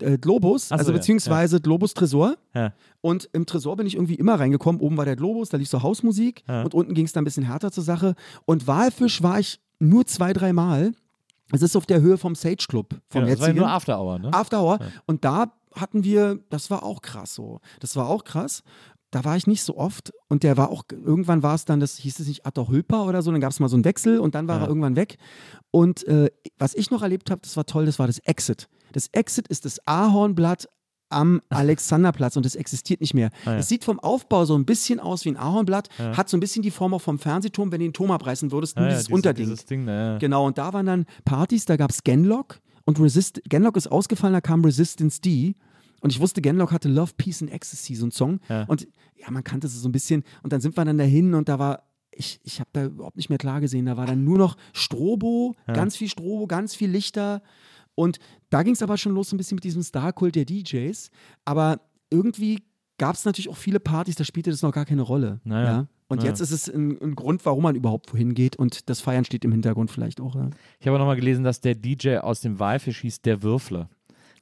äh, äh, Globus, so, also ja, beziehungsweise Globus Tresor. Ja. Und im Tresor bin ich irgendwie immer reingekommen. Oben war der Globus, da lief so Hausmusik Ja. und unten ging es dann ein bisschen härter zur Sache. Und Walfisch war ich nur zwei, drei Mal. Es ist auf der Höhe vom Sage Club, vom Genau, das war ja jetzigen. nur After Hour, ne? After Hour. Und da hatten wir, das war auch krass so. Das war auch krass. Da war ich nicht so oft und der war auch, irgendwann war es dann, das hieß es nicht Atta Hülper oder so, dann gab es mal so einen Wechsel und dann war Ja. er irgendwann weg. Und äh, was ich noch erlebt habe, das war toll, das war das Exit. Das Exit ist das Ahornblatt am <laughs> Alexanderplatz und das existiert nicht mehr. Ah, ja. Es sieht vom Aufbau so ein bisschen aus wie ein Ahornblatt, hat so ein bisschen die Form auch vom Fernsehturm, wenn du den Turm abreißen würdest, nur Ja, ja, dieses diese- Unterding. Dieses Ding, ja. Genau, und da waren dann Partys, da gab es Genlock und Resist Genlock ist ausgefallen, da kam Resistance D. Und ich wusste, Genlock hatte Love, Peace and Ecstasy, so ein Song. Ja. Und ja, man kannte es so ein bisschen. Und dann sind wir dann dahin und da war, ich, ich habe da überhaupt nicht mehr klar gesehen. Da war dann nur noch Strobo, ganz viel Strobo, ganz viel Lichter. Und da ging es aber schon los so ein bisschen mit diesem Star-Kult der DJs. Aber irgendwie gab es natürlich auch viele Partys, da spielte das noch gar keine Rolle. Naja. Ja? Und Naja. jetzt ist es ein, ein Grund, warum man überhaupt wohin geht. Und das Feiern steht im Hintergrund vielleicht auch. Ja. Ich habe nochmal gelesen, dass der DJ aus dem Walfisch hieß Der Würfler.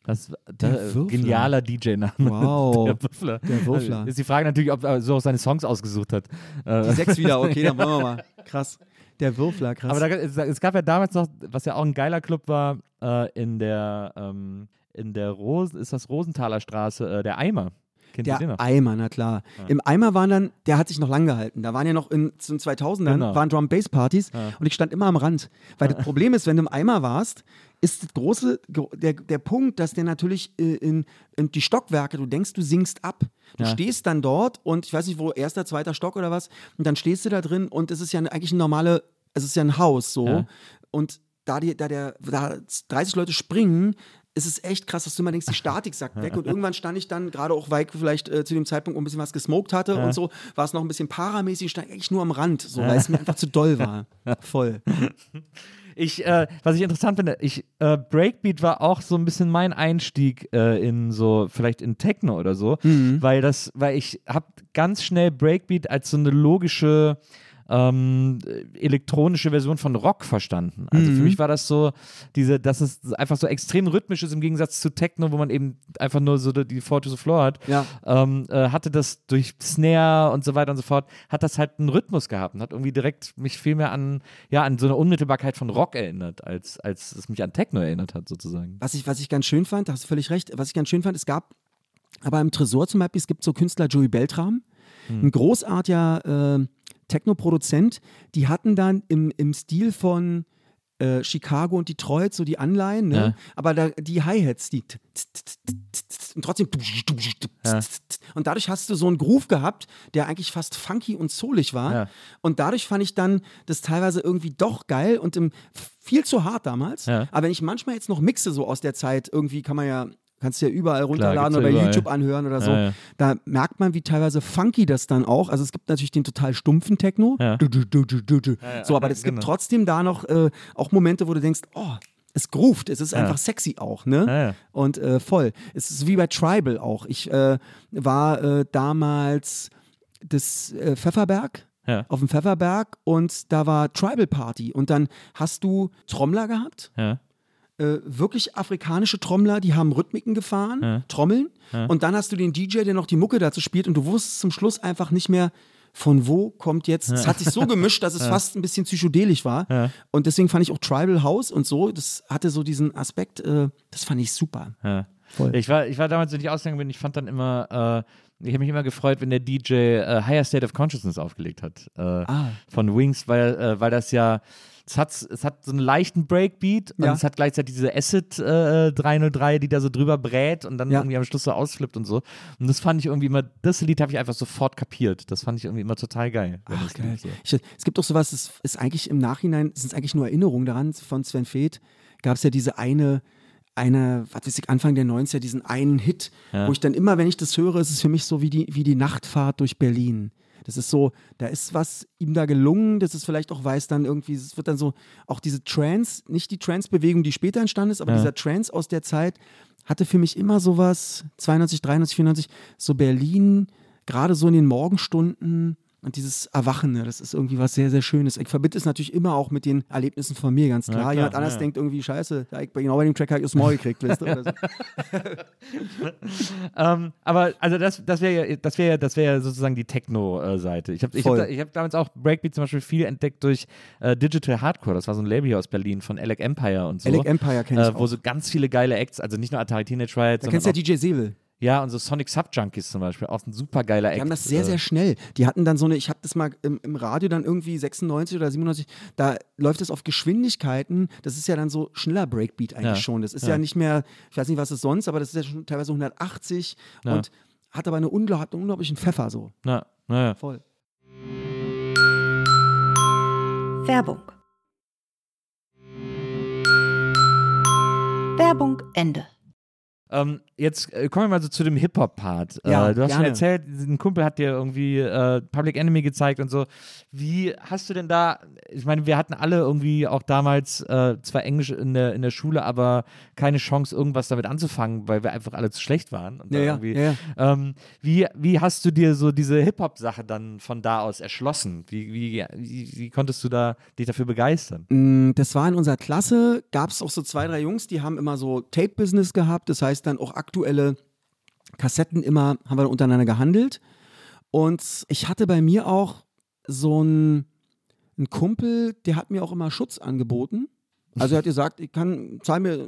Das, Der das genialer DJ-Name. <laughs> Wow. Der Würfler. Der Würfler. Ist die Frage natürlich, ob er so auch seine Songs ausgesucht hat. Die sechs wieder, okay, dann wollen wir mal. Krass. Der Würfler, krass. Aber da, es, gab ja damals noch, was ja auch ein geiler Club war, äh, in der, ähm, in der Ros ist das Rosenthaler Straße, äh, der Eimer. Kennt der noch? Eimer, na klar. Im Eimer waren dann, der hat sich noch lang gehalten. Da waren ja noch in zu den 2000ern, Genau. waren Drum-Bass-Partys Ja. und ich stand immer am Rand. Weil das Problem ist, wenn du im Eimer warst, ist das große, gro- der, der Punkt, dass der natürlich äh, in, in die Stockwerke, du denkst, du singst ab. Du Ja. stehst dann dort und ich weiß nicht, wo, erster, zweiter Stock oder was, und dann stehst du da drin und es ist ja eigentlich ein normale, es ist ja ein Haus so. Ja. Und da, die, da, der, da 30 Leute springen, ist es echt krass, dass du immer denkst, die Statik sackt <laughs> weg. Und irgendwann stand ich dann, gerade auch weil ich vielleicht äh, zu dem Zeitpunkt ein bisschen was gesmoked hatte und so, war es noch ein bisschen paramäßig, stand ich eigentlich nur am Rand, so, weil es mir einfach zu doll war. <laughs> Voll. <laughs> Ich, äh, was ich interessant finde, ich, äh, Breakbeat war auch so ein bisschen mein Einstieg äh, in so, vielleicht in Techno oder so, Mhm. weil das, weil ich habe ganz schnell Breakbeat als so eine logische ähm, elektronische Version von Rock verstanden. Also Mhm. für mich war das so, diese, dass es einfach so extrem rhythmisch ist im Gegensatz zu Techno, wo man eben einfach nur so die Four to the Floor hat. Ja. Ähm, äh, hatte das durch Snare und so weiter und so fort, hat das halt einen Rhythmus gehabt und hat irgendwie direkt mich viel mehr an, ja, an so eine Unmittelbarkeit von Rock erinnert, als, als es mich an Techno erinnert hat, sozusagen. Was ich, was ich ganz schön fand, da hast du völlig recht, was ich ganz schön fand, es gab, aber im Tresor zum Beispiel, es gibt so Künstler Joey Beltram, Hm. ein großartiger äh, Techno-Produzent, die hatten dann im, im Stil von äh, Chicago und Detroit so die Anleihen, ne? Ja. aber da, die Hi-Hats, die und trotzdem Ja. und dadurch hast du so einen Groove gehabt, der eigentlich fast funky und soulig war Ja. und dadurch fand ich dann das teilweise irgendwie doch geil und im, viel zu hart damals, aber wenn ich manchmal jetzt noch mixe so aus der Zeit, irgendwie kann man ja Kannst du ja überall runterladen ja oder bei überall. YouTube anhören oder so. Ja, ja. Da merkt man, wie teilweise funky das dann auch. Also es gibt natürlich den total stumpfen Techno. Ja. Du, du, du, du, du, du. ja, So, aber es gibt genau. trotzdem da noch äh, auch Momente, wo du denkst, oh, es groovt, es ist Ja. einfach sexy auch, ne? Ja, ja. Und äh, voll. Es ist wie bei Tribal auch. Ich äh, war äh, damals das äh, Pfefferberg Ja. auf dem Pfefferberg und da war Tribal Party und dann hast du Trommler gehabt Ja. Äh, wirklich afrikanische Trommler, die haben Rhythmiken gefahren, Ja. Trommeln. Und dann hast du den DJ, der noch die Mucke dazu spielt und du wusstest zum Schluss einfach nicht mehr, von wo kommt jetzt. Es hat sich so gemischt, dass es <laughs> fast ein bisschen psychedelisch war. Ja. Und deswegen fand ich auch Tribal House und so, das hatte so diesen Aspekt, äh, das fand ich super. Ja. Ich war, ich war damals, wenn ich ausgegangen bin, ich fand dann immer, äh, ich habe mich immer gefreut, wenn der DJ äh, Higher State of Consciousness aufgelegt hat. Äh, Ah. Von Wings, weil, äh, weil das ja, es hat, es hat so einen leichten Breakbeat und Ja. es hat gleichzeitig diese Acid äh, 303, die da so drüber brät und dann Ja. irgendwie am Schluss so ausflippt und so. Und das fand ich irgendwie immer, das Lied habe ich einfach sofort kapiert. Das fand ich irgendwie immer total geil. Ach, geil. so. Ich, es gibt doch sowas, es ist eigentlich im Nachhinein, es sind eigentlich nur Erinnerungen daran, von Sven Feth gab es ja diese eine, eine, was weiß ich, Anfang der 90er, diesen einen Hit, Ja. wo ich dann immer, wenn ich das höre, ist es für mich so wie die, wie die Nachtfahrt durch Berlin. Das ist so, da ist was ihm da gelungen, das ist vielleicht auch weiß dann irgendwie, es wird dann so, auch diese Trance, nicht die Trance-Bewegung, die später entstanden ist, aber Ja. dieser Trance aus der Zeit hatte für mich immer sowas, 92, 93, 94, so Berlin, gerade so in den Morgenstunden und dieses Erwachende, das ist irgendwie was sehr, sehr Schönes. Ich verbinde es natürlich immer auch mit den Erlebnissen von mir, ganz Ja, klar. klar, Jemand anders ja. denkt irgendwie, scheiße, da ich genau bei dem Track habe ich das Maul gekriegt, weißt du? So. <laughs> Ähm, aber also das, das wäre ja, das wäre ja, das wäre ja sozusagen die Techno-Seite. Ich habe ich hab, da- ich hab damals auch Breakbeat zum Beispiel viel entdeckt durch äh, Digital Hardcore. Das war so ein Label hier aus Berlin von Alec Empire und so. Alec Empire kenn ich äh, Wo auch. so ganz viele geile Acts, also nicht nur Atari Teenage Riot, Da kennst du ja DJ Sebel. Ja und so Sonic Subjunkies zum Beispiel, auch ein super geiler Act. Die haben das sehr, äh, sehr schnell. Die hatten dann so eine, ich habe das mal im, im Radio dann irgendwie 96 oder 97, da läuft es auf Geschwindigkeiten. Das ist ja dann so schneller Breakbeat eigentlich Ja, schon. Das ist ja. ja. nicht mehr, ich weiß nicht, was es sonst, aber das ist ja schon teilweise 180 Ja. und hat aber eine unglaub, hat einen unglaublichen Pfeffer so. Na, naja. Voll. Werbung. Werbung Ende. Ähm, jetzt äh, kommen wir mal so zu dem Hip-Hop-Part. Ja, äh, du hast schon gerne. erzählt, ein Kumpel hat dir irgendwie äh, Public Enemy gezeigt und so. Wie hast du denn da, ich meine, wir hatten alle irgendwie auch damals äh, zwar Englisch in der, in der Schule, aber keine Chance, irgendwas damit anzufangen, weil wir einfach alle zu schlecht waren. Und Ja, ja, Ähm, wie, wie hast du dir so diese Hip-Hop-Sache dann von da aus erschlossen? Wie, wie, wie, wie konntest du da dich dafür begeistern? Mm, Das war in unserer Klasse, gab es auch so zwei, drei Jungs, die haben immer so Tape-Business gehabt, das heißt dann auch aktuelle Kassetten immer, haben wir untereinander gehandelt. Und ich hatte bei mir auch so einen, einen Kumpel, der hat mir auch immer Schutz angeboten. Also er hat gesagt, ich kann, zahl mir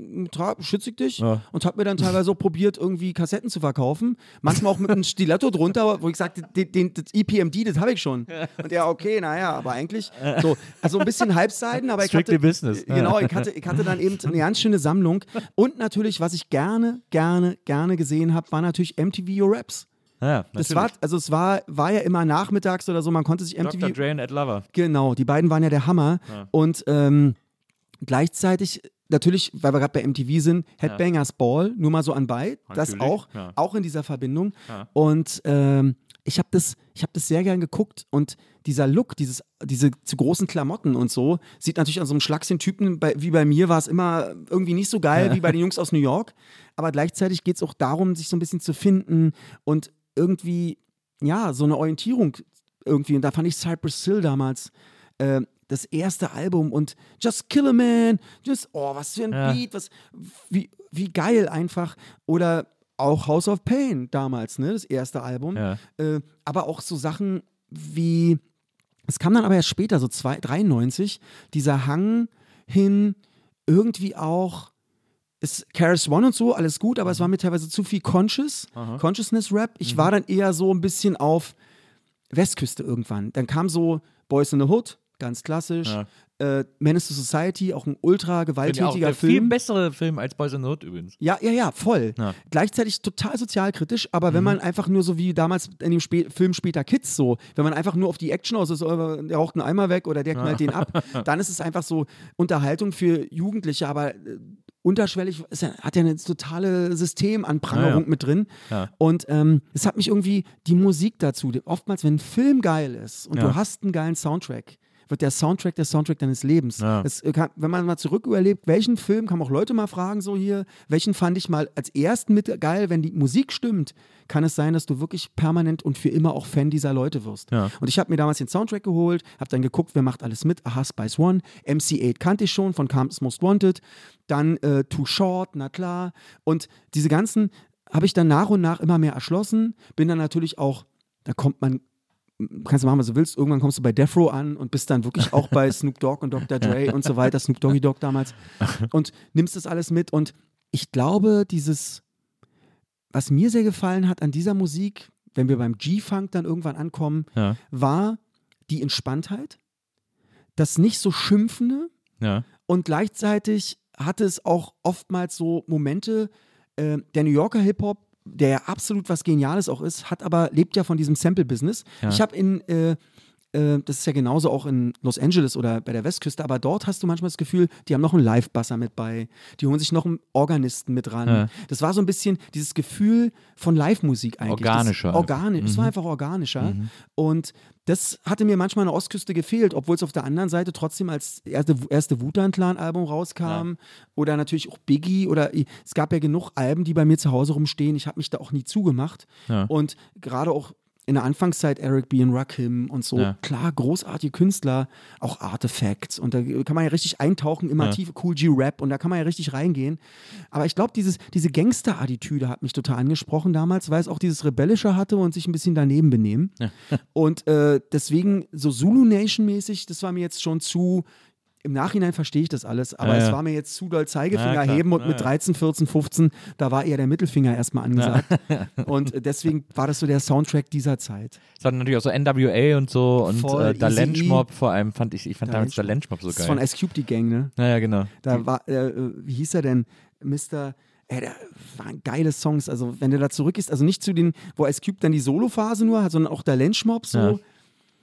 schütze ich dich. Ja. Und hat mir dann teilweise auch probiert, irgendwie Kassetten zu verkaufen. Manchmal auch mit einem Stiletto drunter, wo ich sagte, den, den, das EPMD, das habe ich schon. Und er, okay, naja, aber eigentlich so, also ein bisschen Halbseiden, aber ich hatte, Business. Genau, ich hatte, ich hatte dann eben eine ganz schöne Sammlung. Und natürlich, was ich gerne, gerne, gerne gesehen habe, war natürlich MTV Your Raps. Ja, Das war, also es war, war ja immer nachmittags oder so, man konnte sich MTV. Dr. Dre und Ed Lover. Genau, die beiden waren ja der Hammer. Ja. Und ähm, gleichzeitig, natürlich, weil wir gerade bei MTV sind, Headbangers Ball, nur mal so anbei, das auch, ja. auch in dieser Verbindung. Ja. Und ähm, ich habe das, ich hab das sehr gern geguckt und dieser Look, dieses, diese zu großen Klamotten und so, sieht natürlich an so einem Schlagschen-Typen, bei, wie bei mir war es immer irgendwie nicht so geil wie bei den Jungs aus New York. Aber gleichzeitig geht es auch darum, sich so ein bisschen zu finden und irgendwie, ja, so eine Orientierung irgendwie. Und da fand ich Cypress Hill damals äh, das erste Album und Just Kill a Man, just, oh, was für ein Ja. Beat, was, wie, wie geil einfach. Oder auch House of Pain damals, ne, das erste Album. Ja. Äh, aber auch so Sachen wie, es kam dann aber erst später, so zwei, 93, dieser Hang hin, irgendwie auch, ist Karis One und so, alles gut, aber es war mir teilweise zu viel Conscious, Consciousness-Rap. Ich war dann eher so ein bisschen auf Westküste irgendwann. Dann kam so Boys in the Hood, ganz klassisch. Ja. Äh, Menace to Society, auch ein ultra ich auch gewalttätiger der viel Film. bessere Film als Boys in the Hood übrigens. Ja, ja, ja, voll. Ja. Mhm. Gleichzeitig total sozialkritisch, aber wenn man einfach nur so wie damals in dem Spä Film später Kids so, wenn man einfach nur auf die Action aus ist, oder der raucht einen Eimer weg oder der knallt den ab, <laughs> dann ist es einfach so Unterhaltung für Jugendliche, aber äh, unterschwellig ist ja, hat ja eine totale Systemanprangerung Ja, ja. mit drin. Ja. Und ähm, es hat mich irgendwie die Musik dazu, oftmals, wenn ein Film geil ist und Ja. du hast einen geilen Soundtrack, wird der Soundtrack der Soundtrack deines Lebens. Ja. Kann, wenn man mal zurück überlebt, welchen Film, kann man auch Leute mal fragen, so hier, welchen fand ich mal als ersten mit geil, wenn die Musik stimmt, kann es sein, dass du wirklich permanent und für immer auch Fan dieser Leute wirst. Ja. Und ich habe mir damals den Soundtrack geholt, habe dann geguckt, wer macht alles mit. Aha, Spice One, MC8 kannte ich schon von Campus Most Wanted, dann äh, Too Short, na klar. Und diese ganzen habe ich dann nach und nach immer mehr erschlossen, bin dann natürlich auch, da kommt man kannst du machen, was du willst. Irgendwann kommst du bei Death Row an und bist dann wirklich auch bei <laughs> Snoop Dogg und Dr. Dre und so weiter, Snoop Doggy Dogg damals und nimmst das alles mit. Und ich glaube, dieses, was mir sehr gefallen hat an dieser Musik, wenn wir beim G-Funk dann irgendwann ankommen, Ja. war die Entspanntheit, das nicht so schimpfende Ja. und gleichzeitig hatte es auch oftmals so Momente, äh, der New Yorker Hip-Hop, der ja absolut was Geniales auch ist, hat aber, lebt ja von diesem Sample-Business. Ja. Ich habe in, äh, äh, das ist ja genauso auch in Los Angeles oder bei der Westküste, aber dort hast du manchmal das Gefühl, die haben noch einen Live-Basser mit bei, die holen sich noch einen Organisten mit ran. Ja. Das war so ein bisschen dieses Gefühl von Live-Musik eigentlich. Organischer Das, organisch, es war einfach organischer. Und das hatte mir manchmal an der Ostküste gefehlt, obwohl es auf der anderen Seite trotzdem als erste, erste Wutan-Clan-Album rauskam. Oder natürlich auch Biggie. Oder es gab ja genug Alben, die bei mir zu Hause rumstehen. Ich habe mich da auch nie zugemacht. Ja. Und gerade auch in der Anfangszeit Eric B. und Rakim und so, Ja. klar, großartige Künstler, auch Artifacts. Und da kann man ja richtig eintauchen, immer Ja. tiefe Cool G-Rap und da kann man ja richtig reingehen. Aber ich glaube, diese Gangster-Attitüde hat mich total angesprochen damals, weil es auch dieses Rebellische hatte und sich ein bisschen daneben benehmen. <laughs> Und äh, deswegen so Zulu Nation-mäßig, das war mir jetzt schon zu. Im Nachhinein verstehe ich das alles, aber Ja, es war mir jetzt zu doll Zeigefinger Ja, heben und mit ja. 13, 14, 15, da war eher der Mittelfinger erstmal angesagt. Und äh, deswegen war das so der Soundtrack dieser Zeit. Es war natürlich auch so NWA und so und Voll, äh, da Eazy-E. Lench Mob vor allem fand ich, ich fand Da damals der Lench Lench Mob so Das ist geil. von Ice Cube die Gang, ne? ja, ja, genau. Da war, äh, wie hieß er denn? Mr. Ey, da waren geile Songs. Also, wenn du da zurück ist, also nicht zu den, wo Ice Cube dann die Solo-Phase nur hat, sondern auch der Lenchmob so. Ja.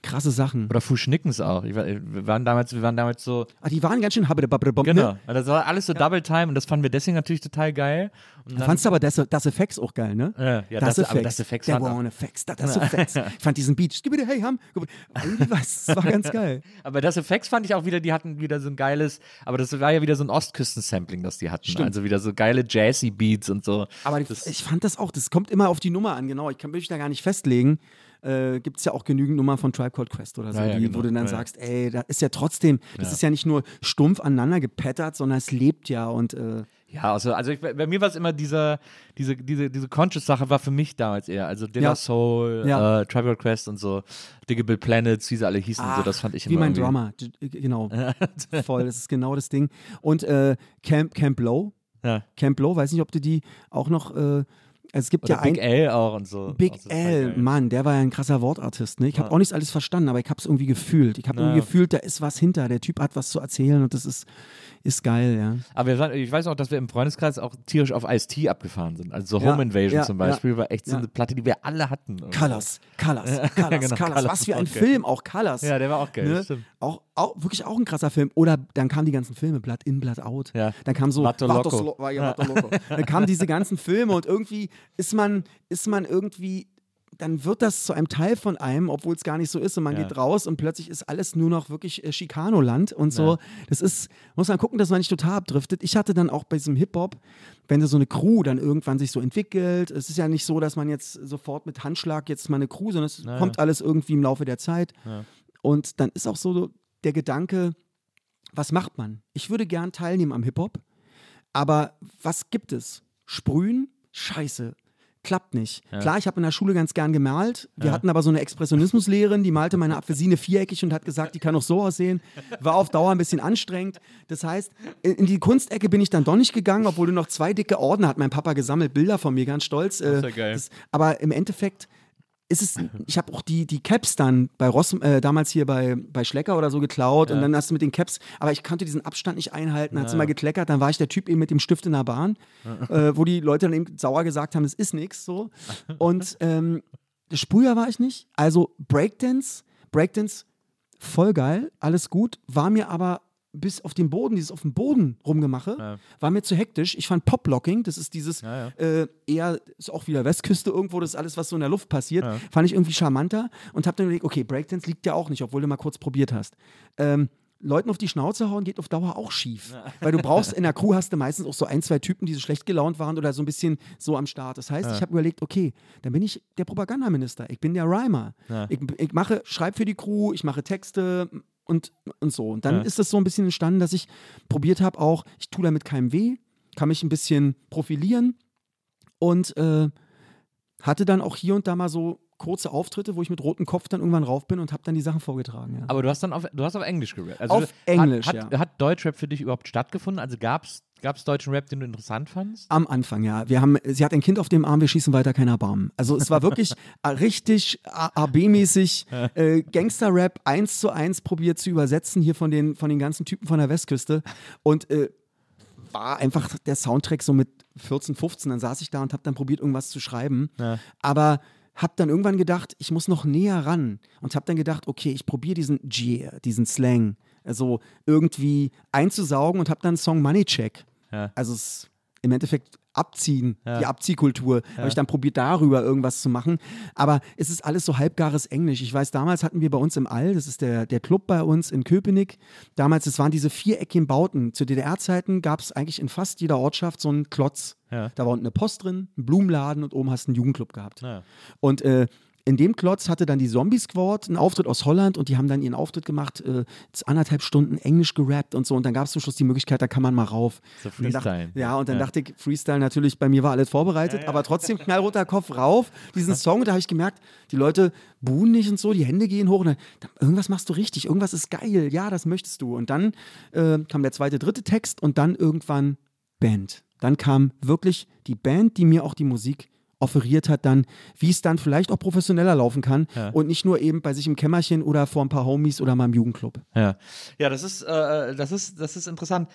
Krasse Sachen. Oder Fuschnickens auch. Ich wir waren damals, wir waren damals so, Ah, die waren ganz schön habbedababdabab, genau. Ne? Das war alles so Double Time und das fanden wir deswegen natürlich total geil. Und dann, Fandst du aber das, das Effects auch geil, ne? Ja, ja, das, das- aber Effects. das Effects Effects, das, das Effects. <laughs> Ich fand diesen Beat, gib mir hey, Ham. Irgendwie was, das war ganz geil. <laughs> aber das Effects fand ich auch wieder, die hatten wieder so ein geiles, aber das war ja wieder so ein Ostküsten-Sampling, das die hatten. Stimmt. Also wieder so geile Jazzy Beats und so. Aber das, ich fand das auch, das kommt immer auf die Nummer an, genau. Ich kann mich da gar nicht festlegen. Äh, Gibt es ja auch genügend Nummern von Tribe Called Quest oder so, Ja, ja, die, genau. wo du dann sagst, ey, da ist ja trotzdem, das ist ja nicht nur stumpf aneinander gepattert, sondern es lebt ja und äh, Ja, also, also ich, bei mir war es immer dieser, diese, diese, diese Conscious-Sache war für mich damals eher. Also Dilla Ja. Soul, Ja. äh, Tribal Quest und so, Diggable Planets, wie sie alle hießen, so, das fand ich immer wie mein Drummer, J- genau, <laughs> voll, das ist genau das Ding. Und äh, Camp, Camp Low, Ja. Camp Low, weiß nicht, ob du die auch noch, äh, es gibt Oder ja ein, Big L auch und so. Big total L. Mann, der war ja ein krasser Wortartist. Ne? Ich habe Ja. auch nicht alles verstanden, aber ich habe es irgendwie gefühlt. Ich habe Ja. irgendwie gefühlt, da ist was hinter. Der Typ hat was zu erzählen und das ist, ist geil, ja. Aber wir waren, ich weiß auch, dass wir im Freundeskreis auch tierisch auf Ice-T abgefahren sind. Also so Ja, Home Invasion ja, zum Beispiel war echt so eine Platte, die wir alle hatten. Colors, Colors, <laughs> Colors, genau, Colors. Was für ein. Film, auch Colors. Ja, der war auch geil, Ne? stimmt. Auch, auch, wirklich auch ein krasser Film. Oder dann kamen die ganzen Filme, Blood in, Blood out. Ja. Dann kam so Vato Loco. Lo- war ja, Vato Loco. Dann kamen diese ganzen Filme und irgendwie ist man, ist man irgendwie dann wird das zu einem Teil von einem, obwohl es gar nicht so ist. Und man Ja. geht raus und plötzlich ist alles nur noch wirklich äh, Chicano-Land und so. Das ist, muss man gucken, dass man nicht total abdriftet. Ich hatte dann auch bei diesem Hip-Hop, wenn so eine Crew dann irgendwann sich so entwickelt, es ist ja nicht so, dass man jetzt sofort mit Handschlag jetzt mal eine Crew, sondern es Ja, kommt alles irgendwie im Laufe der Zeit. Ja. Und dann ist auch so der Gedanke, was macht man? Ich würde gern teilnehmen am Hip-Hop, aber was gibt es? Sprühen? Scheiße. Klappt nicht. Ja. Klar, ich habe in der Schule ganz gern gemalt. Wir Ja. hatten aber so eine Expressionismuslehrerin, die malte meine Apfelsine viereckig und hat gesagt, die kann auch so aussehen. War auf Dauer ein bisschen anstrengend. Das heißt, in die Kunstecke bin ich dann doch nicht gegangen, obwohl du noch zwei dicke Orden hat mein Papa gesammelt, Bilder von mir, ganz stolz. Äh, ist ja geil. aber im Endeffekt ist es, ich habe auch die, die Caps dann bei Ross, äh, damals hier bei, bei Schlecker oder so geklaut und Ja. dann hast du mit den Caps, aber ich konnte diesen Abstand nicht einhalten, hat sie mal gekleckert, dann war ich der Typ eben mit dem Stift in der Bahn, äh, wo die Leute dann eben sauer gesagt haben, das ist nichts so. Und ähm, Sprüher war ich nicht, also Breakdance, Breakdance voll geil, alles gut, war mir aber bis auf den Boden, dieses auf dem Boden rumgemache, Ja. war mir zu hektisch. Ich fand Poplocking, das ist dieses Ja, ja. äh, eher, ist auch wieder Westküste irgendwo, das ist alles, was so in der Luft passiert, Ja. fand ich irgendwie charmanter und habe dann überlegt, okay, Breakdance liegt ja auch nicht, obwohl du mal kurz probiert hast. Ähm, Leuten auf die Schnauze hauen geht auf Dauer auch schief. Weil du brauchst, <laughs> in der Crew hast du meistens auch so ein, zwei Typen, die so schlecht gelaunt waren oder so ein bisschen so am Start. Das heißt, ich habe überlegt, okay, dann bin ich der Propagandaminister, ich bin der Rhymer. Ja. Ich, ich mache, schreibe für die Crew, ich mache Texte und, und so. Und dann Ja. ist es so ein bisschen entstanden, dass ich probiert habe, auch, ich tue damit keinem weh, kann mich ein bisschen profilieren und äh, hatte dann auch hier und da mal so kurze Auftritte, wo ich mit rotem Kopf dann irgendwann rauf bin und habe dann die Sachen vorgetragen. Ja. Aber du hast dann auf, du hast auf Englisch gerappt. Also Auf Englisch, hat, ja. hat, Deutschrap für dich überhaupt stattgefunden? Also gab es deutschen Rap, den du interessant fandst? Am Anfang, ja. Wir haben, sie hat ein Kind auf dem Arm, wir schießen weiter kein Erbarmen. Also es war wirklich <laughs> richtig AB-mäßig äh, Gangster-Rap eins zu eins probiert zu übersetzen hier von den, von den ganzen Typen von der Westküste. Und äh, war einfach der Soundtrack so mit 14, 15. Dann saß ich da und habe dann probiert, irgendwas zu schreiben. Ja. Aber habe dann irgendwann gedacht, ich muss noch näher ran. Und habe dann gedacht, okay, ich probiere diesen Gier, diesen Slang, also irgendwie einzusaugen und habe dann Song Money Check. Ja. Also es im Endeffekt abziehen, Ja. die Abziehkultur. Habe ich dann probiert, darüber irgendwas zu machen. Aber es ist alles so halbgares Englisch. Ich weiß, damals hatten wir bei uns im All, das ist der, der Club bei uns in Köpenick, damals, es waren diese viereckigen Bauten. Zu DDR-Zeiten gab es eigentlich in fast jeder Ortschaft so einen Klotz. Ja. Da war unten eine Post drin, ein Blumenladen und oben hast du einen Jugendclub gehabt. Ja. Und äh, in dem Klotz hatte dann die Zombie Squad einen Auftritt aus Holland und die haben dann ihren Auftritt gemacht, äh, anderthalb Stunden Englisch gerappt und so. Und dann gab es zum Schluss die Möglichkeit, da kann man mal rauf. So Und Freestyle. Ja, und dann Ja. dachte ich, Freestyle natürlich, bei mir war alles vorbereitet, aber trotzdem knallroter Kopf rauf, diesen <laughs> Song. Und da habe ich gemerkt, die Leute buhen nicht und so, die Hände gehen hoch. Und dann, irgendwas machst du richtig, irgendwas ist geil, ja, das möchtest du. Und dann äh, kam der zweite, dritte Text und dann irgendwann Band. Dann kam wirklich die Band, die mir auch die Musik offeriert hat, dann, wie es dann vielleicht auch professioneller laufen kann Ja. und nicht nur eben bei sich im Kämmerchen oder vor ein paar Homies oder mal im Jugendclub. Ja, ja das, ist, äh, das, ist, das ist interessant.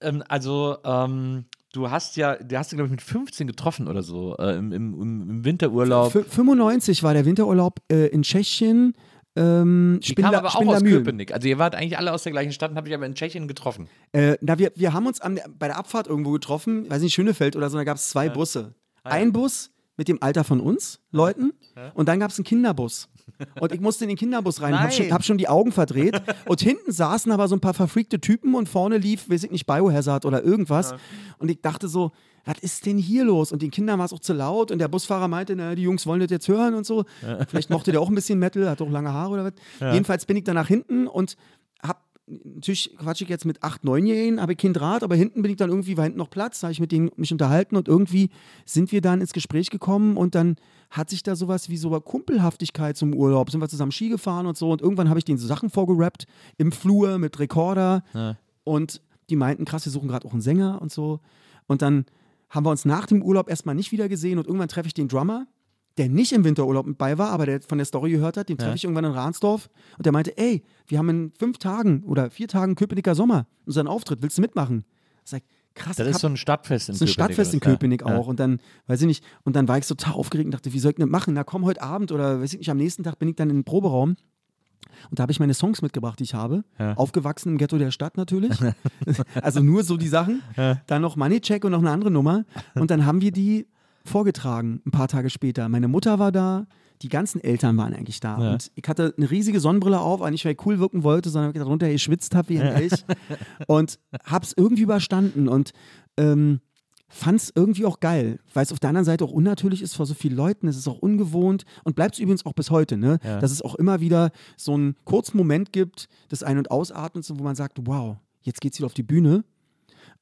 Ähm, also, ähm, du hast ja, du hast ja, glaube ich, mit 15 getroffen oder so, äh, im, im, im Winterurlaub. F 95 war der Winterurlaub äh, in Tschechien. Ähm, Die kam Spindler- aber auch aus Spindlermühlen. Köpenick. Also ihr wart eigentlich alle aus der gleichen Stadt, habe ich aber in Tschechien getroffen. Äh, na, wir, wir haben uns der- bei der Abfahrt irgendwo getroffen, weiß nicht, Schönefeld oder so, da gab es zwei Busse. Ah, ja. Ein Bus mit dem Alter von uns, Leuten, und dann gab es einen Kinderbus. Und ich musste in den Kinderbus rein, hab schon, hab schon die Augen verdreht. <laughs> Und hinten saßen aber so ein paar verfreakte Typen und vorne lief, weiß ich nicht, Biohazard oder irgendwas. Und ich dachte so, was ist denn hier los? Und den Kindern war es auch zu laut und der Busfahrer meinte, na, die Jungs wollen das jetzt hören und so. Vielleicht mochte der auch ein bisschen Metal, hat auch lange Haare oder was. Jedenfalls bin ich dann nach hinten und natürlich quatsch ich jetzt mit acht, neunjährigen, habe ich kein Draht, aber hinten bin ich dann irgendwie, war hinten noch Platz, habe ich mit denen mich unterhalten und irgendwie sind wir dann ins Gespräch gekommen und dann hat sich da sowas wie so Kumpelhaftigkeit zum Urlaub, sind wir zusammen Ski gefahren und so und irgendwann habe ich denen so Sachen vorgerappt im Flur mit Rekorder Ja. und die meinten, krass, wir suchen gerade auch einen Sänger und so und dann haben wir uns nach dem Urlaub erstmal nicht wieder gesehen und irgendwann treffe ich den Drummer, der nicht im Winterurlaub mit bei war, aber der von der Story gehört hat, den treffe Ja. ich irgendwann in Ransdorf und der meinte, ey, wir haben in fünf Tagen oder vier Tagen Köpenicker Sommer unseren Auftritt, willst du mitmachen? Sag krass, Das ist so ein Stadtfest in das ist ein Köpenick. Stadtfest in? Köpenick Ja. auch. Und dann, weiß ich nicht, und dann war ich so total aufgeregt und dachte, wie soll ich das machen? Na komm, heute Abend oder weiß ich nicht, am nächsten Tag bin ich dann in den Proberaum. Und da habe ich meine Songs mitgebracht, die ich habe. Ja. Aufgewachsen im Ghetto der Stadt natürlich. <laughs> also nur so die Sachen. Dann noch Moneycheck und noch eine andere Nummer. Und dann haben wir die vorgetragen, ein paar Tage später. Meine Mutter war da, die ganzen Eltern waren eigentlich da. Ja. Und ich hatte eine riesige Sonnenbrille auf, nicht, weil ich cool wirken wollte, sondern weil ich darunter geschwitzt habe wie ein Elch. und hab's irgendwie überstanden und ähm, fand's irgendwie auch geil, weil es auf der anderen Seite auch unnatürlich ist vor so vielen Leuten. Es ist auch ungewohnt und bleibt es übrigens auch bis heute, ne? Ja. Dass es auch immer wieder so einen kurzen Moment gibt des Ein- und Ausatmens, wo man sagt, wow, jetzt geht's wieder auf die Bühne.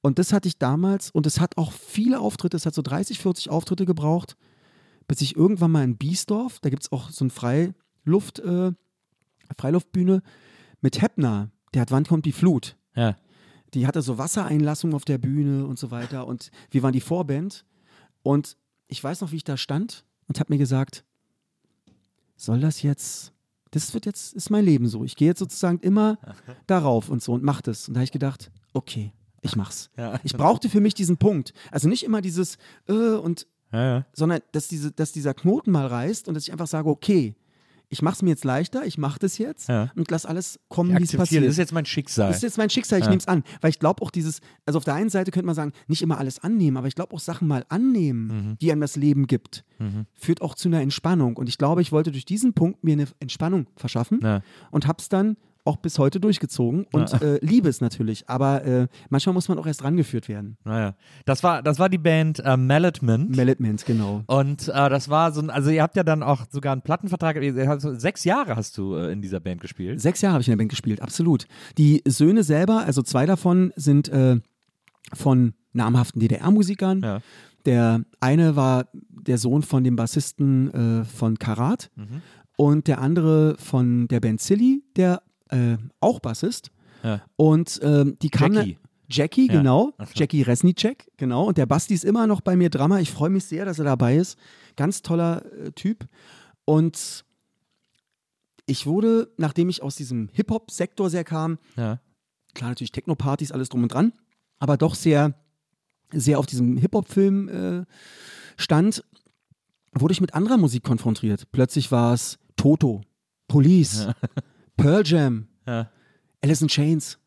Und das hatte ich damals und es hat auch viele Auftritte, es hat so 30, 40 Auftritte gebraucht, bis ich irgendwann mal in Biesdorf, da gibt es auch so eine Freiluft, äh, Freiluftbühne mit Heppner, der hat Wann kommt die Flut. Ja. Die hatte so Wassereinlassungen auf der Bühne und so weiter und wir waren die Vorband und ich weiß noch, wie ich da stand und habe mir gesagt, soll das jetzt, das wird jetzt, ist mein Leben so. Ich gehe jetzt sozusagen immer <laughs> darauf und so und mach das. Und da habe ich gedacht, okay, ich mach's. Ja. Ich brauchte für mich diesen Punkt. Also nicht immer dieses äh, und Ja, ja. sondern dass, diese, dass dieser Knoten mal reißt und dass ich einfach sage, okay, ich mache es mir jetzt leichter, ich mache das jetzt Ja. und lass alles kommen, wie es passiert. das ist jetzt mein Schicksal. Das ist jetzt mein Schicksal, ich Ja. nehme es an. Weil ich glaube auch dieses, also auf der einen Seite könnte man sagen, nicht immer alles annehmen, aber ich glaube auch Sachen mal annehmen, Mhm. die einem das Leben gibt, führt auch zu einer Entspannung. Und ich glaube, ich wollte durch diesen Punkt mir eine Entspannung verschaffen Ja. und habe es dann auch bis heute durchgezogen und äh, liebe es natürlich. Aber äh, manchmal muss man auch erst rangeführt werden. Naja. Das war, das war die Band äh, Malletment. Melitments, genau. Und äh, das war so ein, also ihr habt ja dann auch sogar einen Plattenvertrag, sechs Jahre hast du äh, in dieser Band gespielt. Sechs Jahre habe ich in der Band gespielt, absolut. Die Söhne selber, also zwei davon, sind äh, von namhaften DDR-Musikern. Ja. Der eine war der Sohn von dem Bassisten äh, von Karat Mhm. und der andere von der Band Silly, der äh, auch Bassist. Ja. Und ähm, die kamen. Jackie. Jackie, Ja. genau. So. Jackie Resnicek, genau. Und der Basti ist immer noch bei mir Drama. Ich freue mich sehr, dass er dabei ist. Ganz toller äh, Typ. Und ich wurde, nachdem ich aus diesem Hip-Hop-Sektor sehr kam, Ja. klar natürlich Techno-Partys, alles drum und dran, aber doch sehr, sehr auf diesem Hip-Hop-Film äh, stand, wurde ich mit anderer Musik konfrontiert. Plötzlich war es Toto, Police, <laughs> Pearl Jam, Ja. Alice in Chains.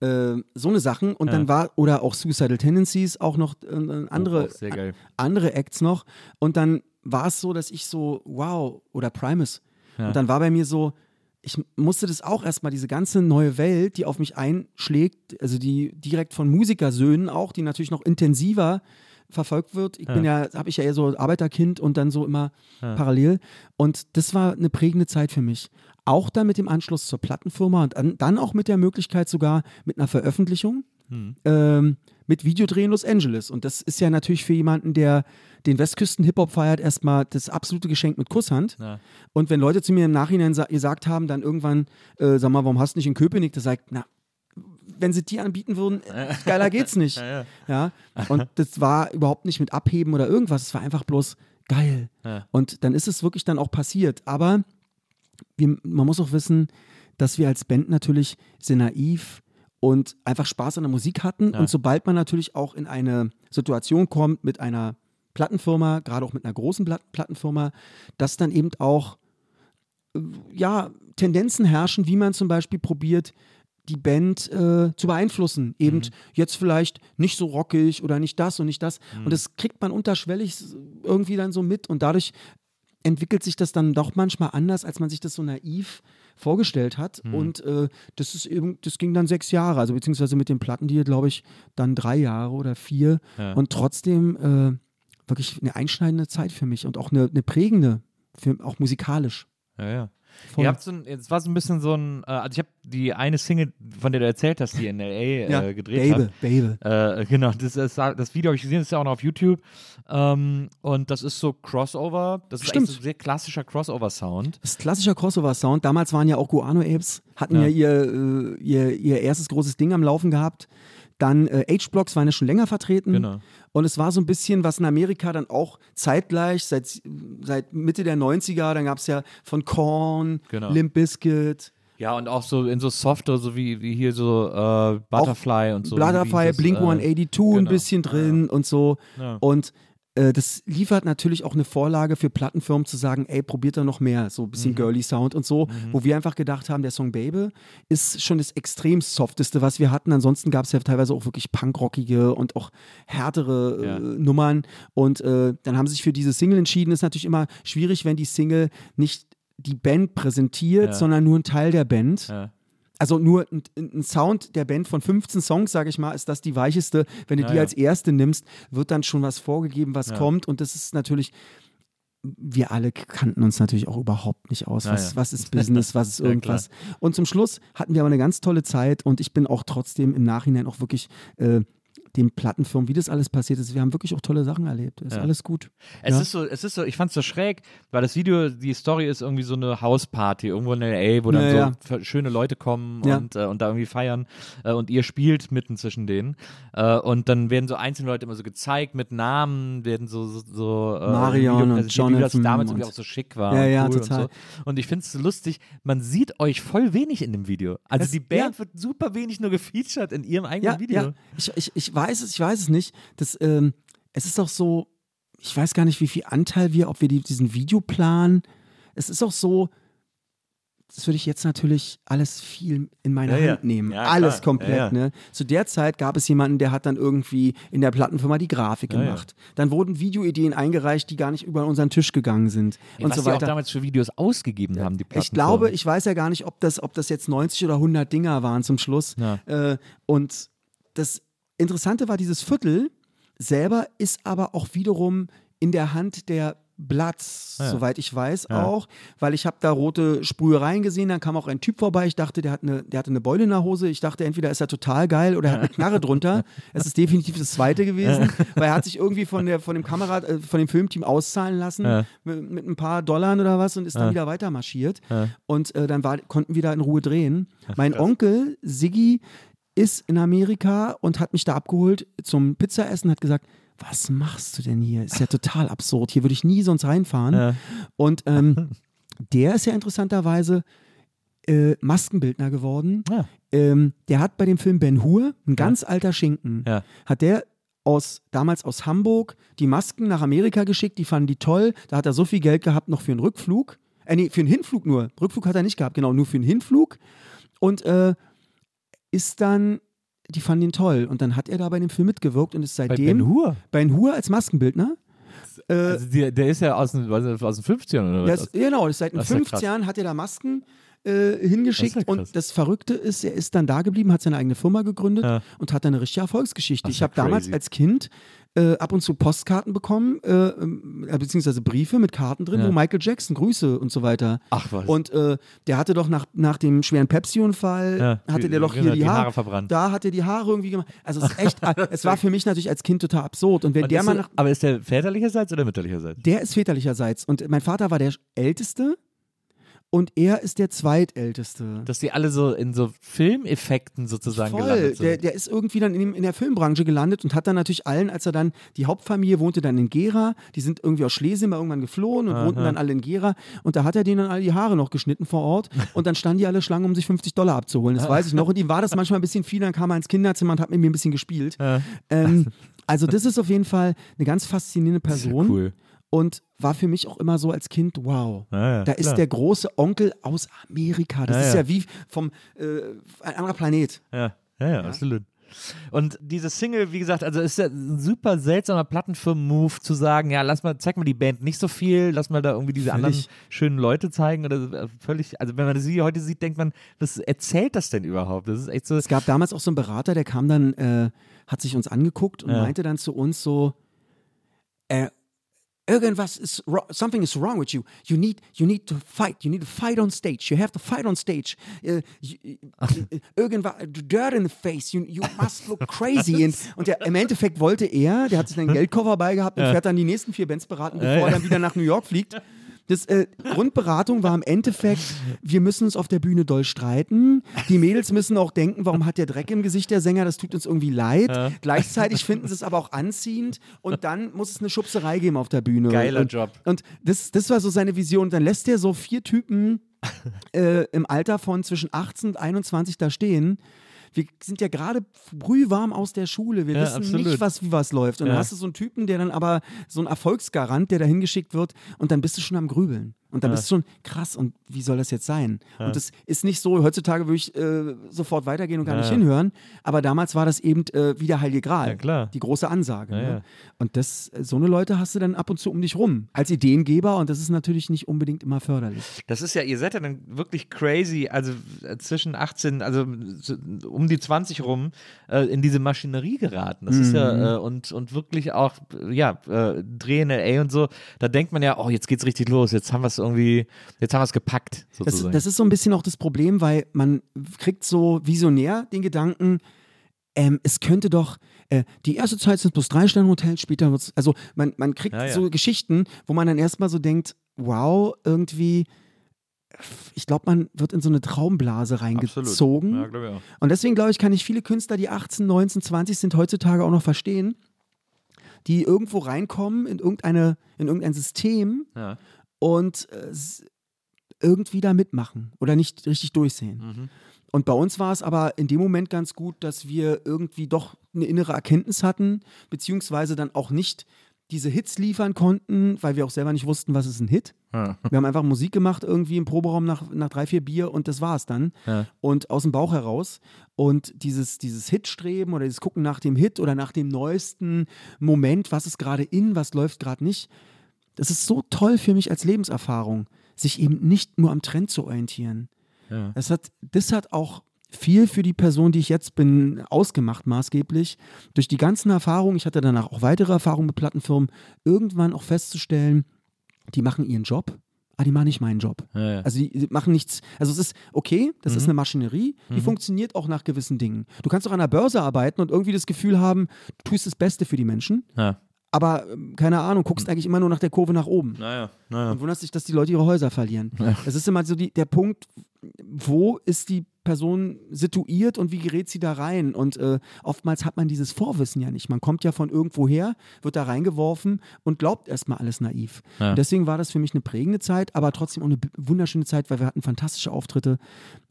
Äh, so eine Sachen und Ja. dann war oder auch Suicidal Tendencies auch noch äh, äh, andere Oh, sehr geil. andere Acts noch und dann war es so, dass ich so wow oder Primus Ja. und dann war bei mir so ich musste das auch erstmal, diese ganze neue Welt, die auf mich einschlägt, also die direkt von Musikersöhnen auch, die natürlich noch intensiver verfolgt wird. Ich bin ja, habe ich ja eher so Arbeiterkind und dann so immer parallel. Und das war eine prägende Zeit für mich. Auch dann mit dem Anschluss zur Plattenfirma und dann, dann auch mit der Möglichkeit sogar mit einer Veröffentlichung ähm, mit Videodreh in Los Angeles. Und das ist ja natürlich für jemanden, der den Westküsten-Hip-Hop feiert, erstmal das absolute Geschenk mit Kusshand. Ja. Und wenn Leute zu mir im Nachhinein sa gesagt haben, dann irgendwann, äh, sag mal, warum hast du nicht in Köpenick? Da sagt, na, wenn sie dir anbieten würden, <laughs> geiler geht's nicht. Ja, Ja. Und <laughs> das war überhaupt nicht mit Abheben oder irgendwas. Es war einfach bloß geil. Ja. Und dann ist es wirklich dann auch passiert. Aber wir, man muss auch wissen, dass wir als Band natürlich sehr naiv und einfach Spaß an der Musik hatten. Ja. Und sobald man natürlich auch in eine Situation kommt mit einer Plattenfirma, gerade auch mit einer großen Plat Plattenfirma, dass dann eben auch äh, ja, Tendenzen herrschen, wie man zum Beispiel probiert, die Band äh, zu beeinflussen. Eben Mhm. jetzt vielleicht nicht so rockig oder nicht das und nicht das. Mhm. Und das kriegt man unterschwellig irgendwie dann so mit und dadurch entwickelt sich das dann doch manchmal anders, als man sich das so naiv vorgestellt hat. Mhm. Und äh, das ist eben, das ging dann sechs Jahre, also beziehungsweise mit den Platten, die glaube ich dann drei Jahre oder vier. Ja. Und trotzdem äh, wirklich eine einschneidende Zeit für mich und auch eine, eine prägende, für, auch musikalisch. Ja, ja. Voll. Ihr habt so ein, es war so ein bisschen so ein, äh, also ich habe die eine Single, von der du erzählt hast, die in L.A. äh, gedreht Baby, habt. Baby. Äh, genau, das, ist, das Video habe ich gesehen, das ist ja auch noch auf YouTube. Ähm, und das ist so Crossover. Das ist Stimmt. eigentlich so ein sehr klassischer Crossover-Sound. Das ist klassischer Crossover-Sound. Damals waren ja auch Guano Apes, hatten Ja. ja, ihr, äh, ihr, ihr erstes großes Ding am Laufen gehabt. Dann äh, H-Blocks waren ja schon länger vertreten. Genau. Und es war so ein bisschen, was in Amerika dann auch zeitgleich, seit, seit Mitte der 90er, dann gab es ja von Korn, Genau. Limp Bizkit, Ja, und auch so in so softer, so wie, wie hier so äh, Butterfly und so. Butterfly, Blink äh, 182 ein genau. bisschen drin und so. Ja. Und äh, das liefert natürlich auch eine Vorlage für Plattenfirmen zu sagen, ey, probiert da noch mehr, so ein bisschen girly Sound und so, wo wir einfach gedacht haben, der Song Baby ist schon das extrem softeste, was wir hatten. Ansonsten gab es ja teilweise auch wirklich punkrockige und auch härtere Ja. äh, Nummern. Und äh, dann haben sie sich für diese Single entschieden. Ist natürlich immer schwierig, wenn die Single nicht die Band präsentiert, Ja. sondern nur ein Teil der Band. Ja. Also nur ein, ein Sound der Band von 15 Songs, sage ich mal, ist das die weicheste. Wenn du Ja, die ja. als erste nimmst, wird dann schon was vorgegeben, was Ja. kommt. Und das ist natürlich, wir alle kannten uns natürlich auch überhaupt nicht aus. Was, was ist Business, was <laughs> ist irgendwas. und zum Schluss hatten wir aber eine ganz tolle Zeit und ich bin auch trotzdem im Nachhinein auch wirklich äh, dem Plattenfirmen, wie das alles passiert ist. Wir haben wirklich auch tolle Sachen erlebt. Ist Ja. alles gut. Es Ja. ist so, es ist so, ich fand's so schräg, weil das Video, die Story ist irgendwie so eine Hausparty irgendwo in LA, wo dann Ja, so schöne Leute kommen und, äh, und da irgendwie feiern äh, und ihr spielt mitten zwischen denen äh, und dann werden so einzelne Leute immer so gezeigt mit Namen, werden so so, so äh, Marion und präsentiert, wie das Jonathan damals irgendwie auch so schick war Ja, und ja, cool total. und so. Und ich find's so lustig, man sieht euch voll wenig in dem Video. Also Das- die Band wird super wenig nur gefeatured in ihrem eigenen Video. ja. Ich, ich, ich weiß es, ich weiß es nicht. Das, ähm, es ist auch so, ich weiß gar nicht, wie viel Anteil wir, ob wir die, diesen Videoplan, es ist auch so, das würde ich jetzt natürlich alles viel in meine Ja. Hand nehmen. Ja, alles klar. komplett. Ja. Ne? Zu der Zeit gab es jemanden, der hat dann irgendwie in der Plattenfirma die Grafik gemacht. Dann wurden Videoideen eingereicht, die gar nicht über unseren Tisch gegangen sind. Ey, und was so die auch weiter. damals für Videos ausgegeben haben, die Platten. Ich glaube, ich weiß ja gar nicht, ob das, ob das jetzt 90 oder 100 Dinger waren zum Schluss. Äh, und das Interessante war, dieses Viertel selber ist aber auch wiederum in der Hand der Blatz, Ja. soweit ich weiß Ja. auch, weil ich habe da rote Sprühereien gesehen, dann kam auch ein Typ vorbei, ich dachte, der, hat eine, der hatte eine Beule in der Hose, ich dachte, entweder ist er total geil oder er hat eine Knarre <laughs> drunter. Es ist definitiv das zweite gewesen, weil er hat sich irgendwie von, der, von dem Kamera, äh, von dem Filmteam auszahlen lassen mit, mit ein paar Dollar oder was und ist dann wieder weiter marschiert. Und äh, dann war, konnten wir da in Ruhe drehen. Mein Onkel, Siggi, ist in Amerika und hat mich da abgeholt zum Pizzaessen, hat gesagt, was machst du denn hier? Ist ja total absurd. Hier würde ich nie sonst reinfahren. Ja. Und ähm, <laughs> der ist ja interessanterweise äh, Maskenbildner geworden. Ja. Ähm, der hat bei dem Film Ben Hur, ein ganz alter Schinken, Ja. hat der aus, damals aus Hamburg die Masken nach Amerika geschickt, die fanden die toll. Da hat er so viel Geld gehabt noch für einen Rückflug. Äh, nee, für einen Hinflug nur. Rückflug hat er nicht gehabt, genau, nur für einen Hinflug. Und äh, ist dann, die fanden ihn toll. Und dann hat er da bei dem Film mitgewirkt und ist Bei seitdem Ben Hur. Ben Hur als Maskenbildner. Äh, Also der, der ist ja aus den, aus den 50ern oder der was? ist, genau, ist seit den Das ist ja 50 krass. Jahren hat er da Masken äh, hingeschickt Das ja und das Verrückte ist, er ist dann da geblieben, hat seine eigene Firma gegründet Ja. und hat dann eine richtige Erfolgsgeschichte. Das Ich habe damals als Kind äh, ab und zu Postkarten bekommen, äh, äh, beziehungsweise Briefe mit Karten drin, Ja. wo Michael Jackson Grüße und so weiter. Ach was. Und äh, der hatte doch nach, nach dem schweren Pepsi-Unfall, Ja, hatte der doch hier die, die Haare, Haare verbrannt. Da hat er die Haare irgendwie gemacht. Also es ist echt, <laughs> es war für mich natürlich als Kind total absurd. Und wenn Und der mal nach, aber ist der väterlicherseits oder mütterlicherseits? der ist väterlicherseits. Und mein Vater war der Älteste und er ist der Zweitälteste. Dass die alle so in so Filmeffekten sozusagen Voll. gelandet sind. Der, der ist irgendwie dann in, dem- in der Filmbranche gelandet und hat dann natürlich allen, als er dann, die Hauptfamilie wohnte dann in Gera, die sind irgendwie aus Schlesien mal irgendwann geflohen und wohnten dann alle in Gera und da hat er denen dann alle die Haare noch geschnitten vor Ort <laughs> und dann standen die alle Schlange, um sich 50 Dollar abzuholen. Das weiß ich noch. Und ihm war das manchmal ein bisschen viel, dann kam er ins Kinderzimmer und hat mit mir ein bisschen gespielt. Ähm, also das ist auf jeden Fall eine ganz faszinierende ist ja Person cool. und war für mich auch immer so als Kind, wow. Ja, ja, da ist klar. der große Onkel aus Amerika. Das Ja, ist ja. wie vom äh, ein anderer Planet. Ja, ja, ja, absolut. Und diese Single, wie gesagt, also ist ja ein super seltsamer Plattenfirmen-Move zu sagen, ja, lass mal, zeig mal die Band nicht so viel, lass mal da irgendwie diese Völlig. anderen schönen Leute zeigen oder äh, völlig, also wenn man sie heute sieht, denkt man, was erzählt das denn überhaupt? Das ist echt so, Es gab damals auch so einen Berater, der kam dann, äh, hat sich uns angeguckt und meinte dann zu uns so, äh, irgendwas ist something is wrong with you. You need, you need to fight. You need to fight on stage. You have to fight on stage. Äh, you, äh, irgendwas, dirt in the face. You, you must look crazy. Und, und der, im Endeffekt wollte er, der hat sich einen <laughs> Geldkoffer bei gehabt und fährt dann die nächsten vier Bands beraten, bevor er dann wieder nach New York fliegt. <laughs> Das äh, Grundberatung war im Endeffekt, wir müssen uns auf der Bühne doll streiten. Die Mädels müssen auch denken, warum hat der Dreck im Gesicht der Sänger, das tut uns irgendwie leid. Gleichzeitig finden sie es aber auch anziehend und dann muss es eine Schubserei geben auf der Bühne. Geiler und, Job. Und das, das war so seine Vision. Dann lässt er so vier Typen äh, im Alter von zwischen 18 und 21 da stehen. Wir sind ja gerade brühwarm aus der Schule. Wir Ja, wissen absolut. nicht, was, wie was läuft. Und Ja. dann hast du so einen Typen, der dann aber so ein Erfolgsgarant, der da hingeschickt wird und dann bist du schon am Grübeln. Und dann Ja. bist du schon krass und wie soll das jetzt sein? Und das ist nicht so, heutzutage würde ich äh, sofort weitergehen und gar Ja, nicht ja. hinhören, aber damals war das eben äh, wie der Heilige Gral. Ja, klar. Die große Ansage. Ja, ne? ja. Und das, so eine Leute hast du dann ab und zu um dich rum. Als Ideengeber und das ist natürlich nicht unbedingt immer förderlich. Das ist ja, ihr seid ja dann wirklich crazy, also äh, zwischen 18, also so um die 20 rum, äh, in diese Maschinerie geraten. Das ist Mhm. ja, äh, und, und wirklich auch, ja, äh, Drehen LA und so, da denkt man ja, oh, jetzt geht's richtig los, jetzt haben wir es irgendwie, jetzt haben wir es gepackt, Das, sozusagen. das ist so ein bisschen auch das Problem, weil man kriegt so visionär den Gedanken, ähm, es könnte doch, äh, die erste Zeit sind bloß drei Sterne Hotels, später wird's, also man, man kriegt Ja, ja. so Geschichten, wo man dann erstmal so denkt, wow, irgendwie, ich glaube, man wird in so eine Traumblase reingezogen. Ja. Und deswegen glaube ich, kann ich viele Künstler, die 18, 19, 20 sind, heutzutage auch noch verstehen, die irgendwo reinkommen in, irgendeine, in irgendein System Ja. Und äh, irgendwie da mitmachen oder nicht richtig durchsehen. Mhm. Und bei uns war es aber in dem Moment ganz gut, dass wir irgendwie doch eine innere Erkenntnis hatten, beziehungsweise dann auch nicht diese Hits liefern konnten, weil wir auch selber nicht wussten, was ist ein Hit. Ja. Wir haben einfach Musik gemacht irgendwie im Proberaum nach, nach drei, vier Bier und das war es dann. Ja. Und aus dem Bauch heraus. Und dieses, dieses Hitstreben oder dieses Gucken nach dem Hit oder nach dem neuesten Moment, was ist gerade in, was läuft gerade nicht, das ist so toll für mich als Lebenserfahrung, sich eben nicht nur am Trend zu orientieren. Ja. Das hat, das hat auch viel für die Person, die ich jetzt bin, ausgemacht, maßgeblich. Durch die ganzen Erfahrungen, ich hatte danach auch weitere Erfahrungen mit Plattenfirmen, irgendwann auch festzustellen, die machen ihren Job, aber die machen nicht meinen Job. Ja, ja. Also die machen nichts, also es ist okay, das Mhm. ist eine Maschinerie, die funktioniert auch nach gewissen Dingen. Du kannst auch an der Börse arbeiten und irgendwie das Gefühl haben, du tust das Beste für die Menschen, ja. Aber ähm, keine Ahnung, guckst eigentlich immer nur nach der Kurve nach oben Naja, naja. und wunderst dich, dass die Leute ihre Häuser verlieren. Das ist immer so die, der Punkt, wo ist die Person situiert und wie gerät sie da rein? Und äh, oftmals hat man dieses Vorwissen ja nicht. Man kommt ja von irgendwo her, wird da reingeworfen und glaubt erstmal alles naiv. Ja. Deswegen war das für mich eine prägende Zeit, aber trotzdem auch eine wunderschöne Zeit, weil wir hatten fantastische Auftritte.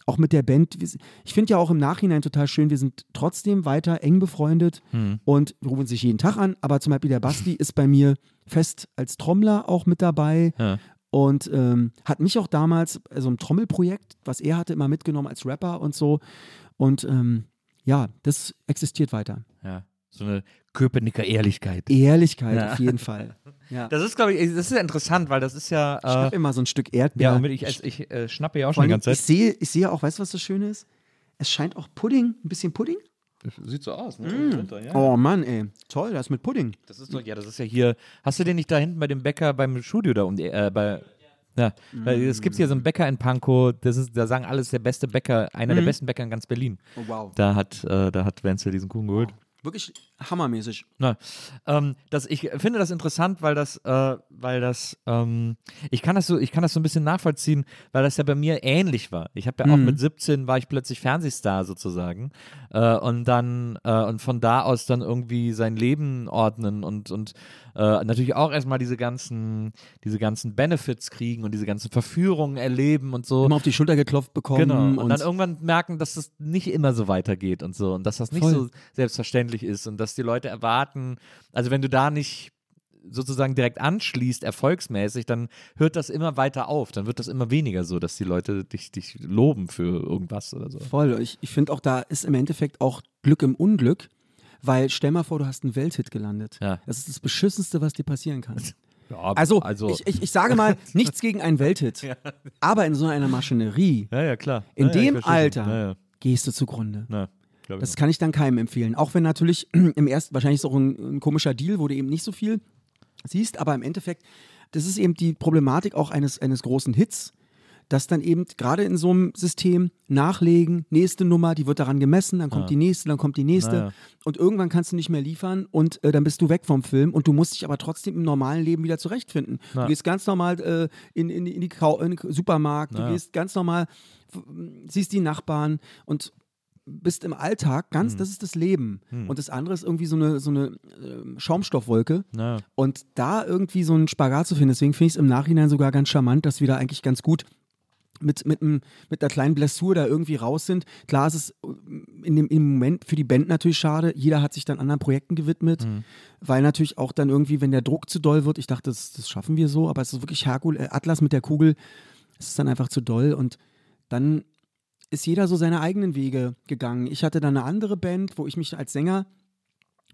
Auch mit der Band. Ich finde ja auch im Nachhinein total schön, wir sind trotzdem weiter eng befreundet Hm. und rufen sich jeden Tag an. Aber zum Beispiel der Basti ist bei mir fest als Trommler auch mit dabei Ja. und ähm, hat mich auch damals, also ein Trommelprojekt, was er hatte, immer mitgenommen als Rapper und so. Und ähm, ja, das existiert weiter. ja. So eine Köpenicker Ehrlichkeit. Ehrlichkeit Ja. auf jeden Fall. Ja. Das ist, glaube ich, das ist ja interessant, weil das ist ja. Ich schnapp Äh, immer so ein Stück ja, Erdbeer. und ich, ich, ich äh, schnappe ja auch schon die ganze ich Zeit. sehe, ich sehe auch, weißt du, was das Schöne ist? Es scheint auch Pudding, ein bisschen Pudding. Sieht so aus, ne? Drunter, ja. Oh Mann, ey. Toll, das mit Pudding. Das ist doch, ja, das ist ja hier. Hast du den nicht da hinten bei dem Bäcker beim Studio da um die, äh, bei. Ja, weil es gibt hier so einen Bäcker in Pankow, das ist, da sagen alles der beste Bäcker, einer der besten Bäcker in ganz Berlin. Oh, wow. Da hat, äh, da hat Wenzel diesen Kuchen geholt. Wirklich hammermäßig. Na, ähm, das, ich finde das interessant, weil das, äh, weil das, ähm, ich kann das so, ich kann das so ein bisschen nachvollziehen, weil das ja bei mir ähnlich war. Ich habe ja auch Mhm. mit 17 war ich plötzlich Fernsehstar sozusagen äh, und dann äh, und von da aus dann irgendwie sein Leben ordnen und und äh, natürlich auch erstmal diese ganzen, diese ganzen Benefits kriegen und diese ganzen Verführungen erleben und so. Immer auf die Schulter geklopft bekommen. Genau. Und, dann irgendwann merken, dass das nicht immer so weitergeht und so und dass das nicht Voll. so selbstverständlich ist und dass die Leute erwarten, also wenn du da nicht sozusagen direkt anschließt, erfolgsmäßig, dann hört das immer weiter auf. Dann wird das immer weniger so, dass die Leute dich, dich loben für irgendwas oder so. Voll. Ich, ich finde auch, da ist im Endeffekt auch Glück im Unglück, weil stell mal vor, du hast einen Welthit gelandet. Ja. Das ist das Beschissenste, was dir passieren kann. <laughs> Ja, Also, also ich, ich, ich sage mal, <laughs> nichts gegen einen Welthit, aber in so einer Maschinerie, ja, ja, klar. in ja, ja, dem. Alter, Ja, ja. gehst du zugrunde. Ich Das kann ich dann keinem empfehlen. Auch wenn natürlich <clears throat> im ersten, wahrscheinlich ist es auch ein, ein komischer Deal, wo du eben nicht so viel siehst, aber im Endeffekt, das ist eben die Problematik auch eines, eines großen Hits, dass dann eben gerade in so einem System nachlegen, nächste Nummer, die wird daran gemessen, dann kommt die nächste, dann kommt die nächste Ja, ja. und irgendwann kannst du nicht mehr liefern und äh, dann bist du weg vom Film und du musst dich aber trotzdem im normalen Leben wieder zurechtfinden. Ja. Du gehst ganz normal äh, in, in, in, die Kau in den Supermarkt, Ja. du gehst ganz normal, siehst die Nachbarn und bist im Alltag Hm. ganz, das ist das Leben. Und das andere ist irgendwie so eine, so eine ähm, Schaumstoffwolke. Na, Und da irgendwie so einen Spagat zu finden, deswegen finde ich es im Nachhinein sogar ganz charmant, dass wir da eigentlich ganz gut mit, mit, mit einer kleinen Blessur da irgendwie raus sind. Klar ist es in dem, im Moment für die Band natürlich schade. Jeder hat sich dann anderen Projekten gewidmet, weil natürlich auch dann irgendwie, wenn der Druck zu doll wird, ich dachte, das, das schaffen wir so, aber es ist wirklich Herkul, äh, Atlas mit der Kugel, es ist dann einfach zu doll und dann ist jeder so seine eigenen Wege gegangen. Ich hatte dann eine andere Band, wo ich mich als Sänger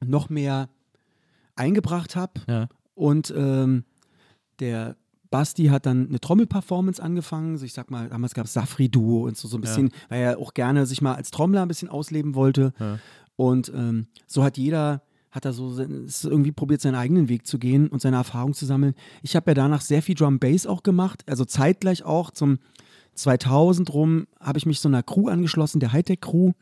noch mehr eingebracht habe Ja. und ähm, der Basti hat dann eine Trommelperformance angefangen. So, ich sag mal, damals gab es Safri-Duo und so, so ein bisschen, weil er auch gerne sich mal als Trommler ein bisschen ausleben wollte. Ja. Und ähm, so hat jeder, hat er so irgendwie probiert, seinen eigenen Weg zu gehen und seine Erfahrung zu sammeln. Ich habe ja danach sehr viel Drum Bass auch gemacht, also zeitgleich auch zum 2000 rum habe ich mich so einer Crew angeschlossen, der Hightech Crew.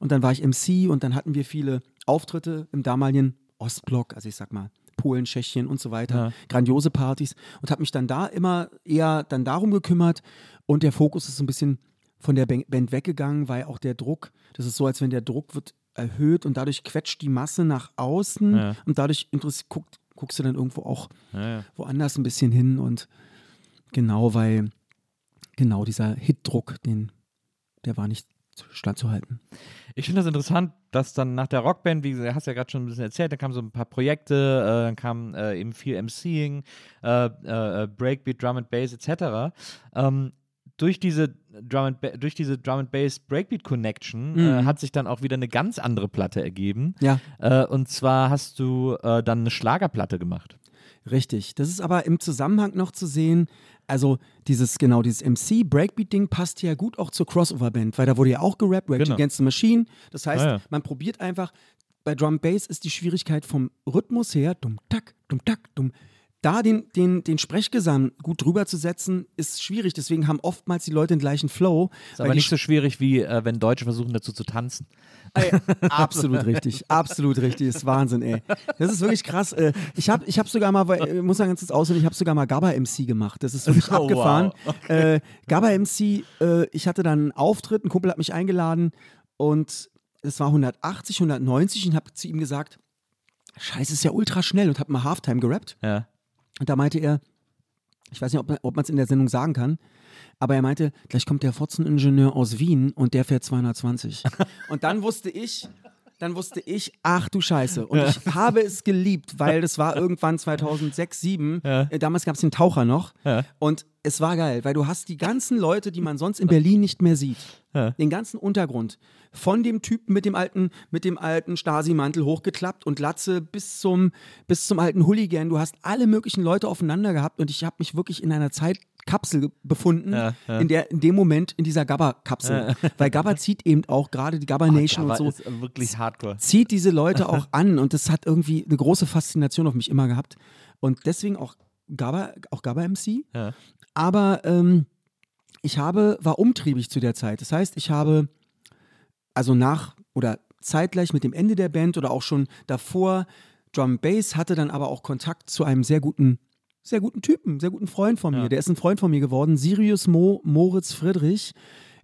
Und dann war ich MC und dann hatten wir viele Auftritte im damaligen Ostblock, also ich sag mal Polen, Tschechien und so weiter, Ja. grandiose Partys und habe mich dann da immer eher dann darum gekümmert und der Fokus ist so ein bisschen von der Ban- Band weggegangen, weil auch der Druck, das ist so, als wenn der Druck wird erhöht und dadurch quetscht die Masse nach außen Ja. und dadurch guckt, guckst du dann irgendwo auch ja. woanders ein bisschen hin und genau, weil genau dieser Hitdruck, den, der war nicht standzuhalten. Ich finde das interessant, dass dann nach der Rockband, wie gesagt, hast du ja gerade schon ein bisschen erzählt, da kamen so ein paar Projekte, äh, dann kam äh, eben viel MCing, äh, äh, Breakbeat, Drum and Bass etc. Ähm, durch diese Drum and ba durch diese Drum and Bass Breakbeat Connection äh, Mhm. hat sich dann auch wieder eine ganz andere Platte ergeben. Ja, Äh, und zwar hast du äh, dann eine Schlagerplatte gemacht. richtig. Das ist aber im Zusammenhang noch zu sehen. Also dieses, genau, dieses MC-Breakbeat-Ding passt ja gut auch zur Crossover-Band, weil da wurde ja auch gerappt, Rage Genau. Against the Machine. Das heißt, Ah, ja. man probiert einfach, bei Drum Bass ist die Schwierigkeit vom Rhythmus her, dumm, tack, dumm, tack, dumm. Da den, den, den Sprechgesang gut drüber zu setzen, ist schwierig. Deswegen haben oftmals die Leute den gleichen Flow. Ist aber nicht so schwierig, wie äh, wenn Deutsche versuchen, dazu zu tanzen. Ey, absolut richtig, <laughs> absolut richtig, ist Wahnsinn, ey. Das ist wirklich krass. Äh, Ich habe ich hab sogar mal, weil, ich muss sagen, ganz kurz aussehen, ich habe sogar mal Gabba MC gemacht. Das ist wirklich <laughs> Oh, abgefahren. wow. Äh, Gabba MC, äh, ich hatte dann einen Auftritt, ein Kumpel hat mich eingeladen und es war 180, 190 und habe zu ihm gesagt, Scheiße, ist ja ultra schnell und habe mal Halftime gerappt. Ja. Und da meinte er, ich weiß nicht, ob, ob man es in der Sendung sagen kann, aber er meinte, gleich kommt der Fotzeningenieur aus Wien und der fährt 220. <laughs> und dann wusste ich, dann wusste ich, ach du Scheiße. Und ich habe es geliebt, weil das war irgendwann 2006, 2007. Äh, damals gab es den Taucher noch. Ja. Und es war geil, weil du hast die ganzen Leute, die man sonst in Berlin nicht mehr sieht. Ja. Den ganzen Untergrund. Von dem Typen mit dem alten, mit dem alten Stasi-Mantel hochgeklappt und Latze bis zum, bis zum alten Hooligan. Du hast alle möglichen Leute aufeinander gehabt und ich habe mich wirklich in einer Zeitkapsel ge- befunden, Ja, ja. in der in dem Moment in dieser Gabba-Kapsel. <laughs> Weil Gabba zieht eben auch gerade die Gabba Nation Aber und so ist wirklich hardcore. zieht diese Leute <laughs> auch an und das hat irgendwie eine große Faszination auf mich immer gehabt. Und deswegen auch Gabba, auch Gabba MC. Ja. Aber ähm, ich habe, war umtriebig zu der Zeit. Das heißt, ich habe also nach oder zeitgleich mit dem Ende der Band oder auch schon davor Drum Bass hatte dann aber auch Kontakt zu einem sehr guten sehr guten Typen, sehr guten Freund von mir. Ja. Der ist ein Freund von mir geworden, Sirius Mo Moritz Friedrich.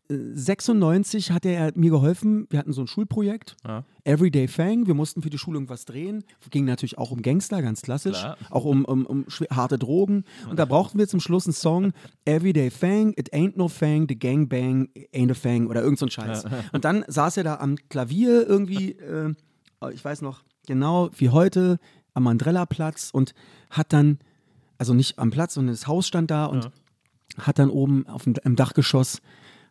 Äh, 96 hat er mir geholfen. Wir hatten so ein Schulprojekt, Ja. Everyday Fang. Wir mussten für die Schulung was drehen. Ging natürlich auch um Gangster, ganz klassisch. Klar. Auch um, um, um harte Drogen. Und da brauchten wir zum Schluss einen Song, Everyday Fang, It Ain't No Fang, The Gang Bang, Ain't a Fang oder irgend so ein Scheiß. <laughs> Und dann saß er da am Klavier irgendwie, äh, ich weiß noch genau wie heute, am Mandrella-Platz und hat dann, also nicht am Platz, sondern das Haus stand da und hat dann oben auf dem, im Dachgeschoss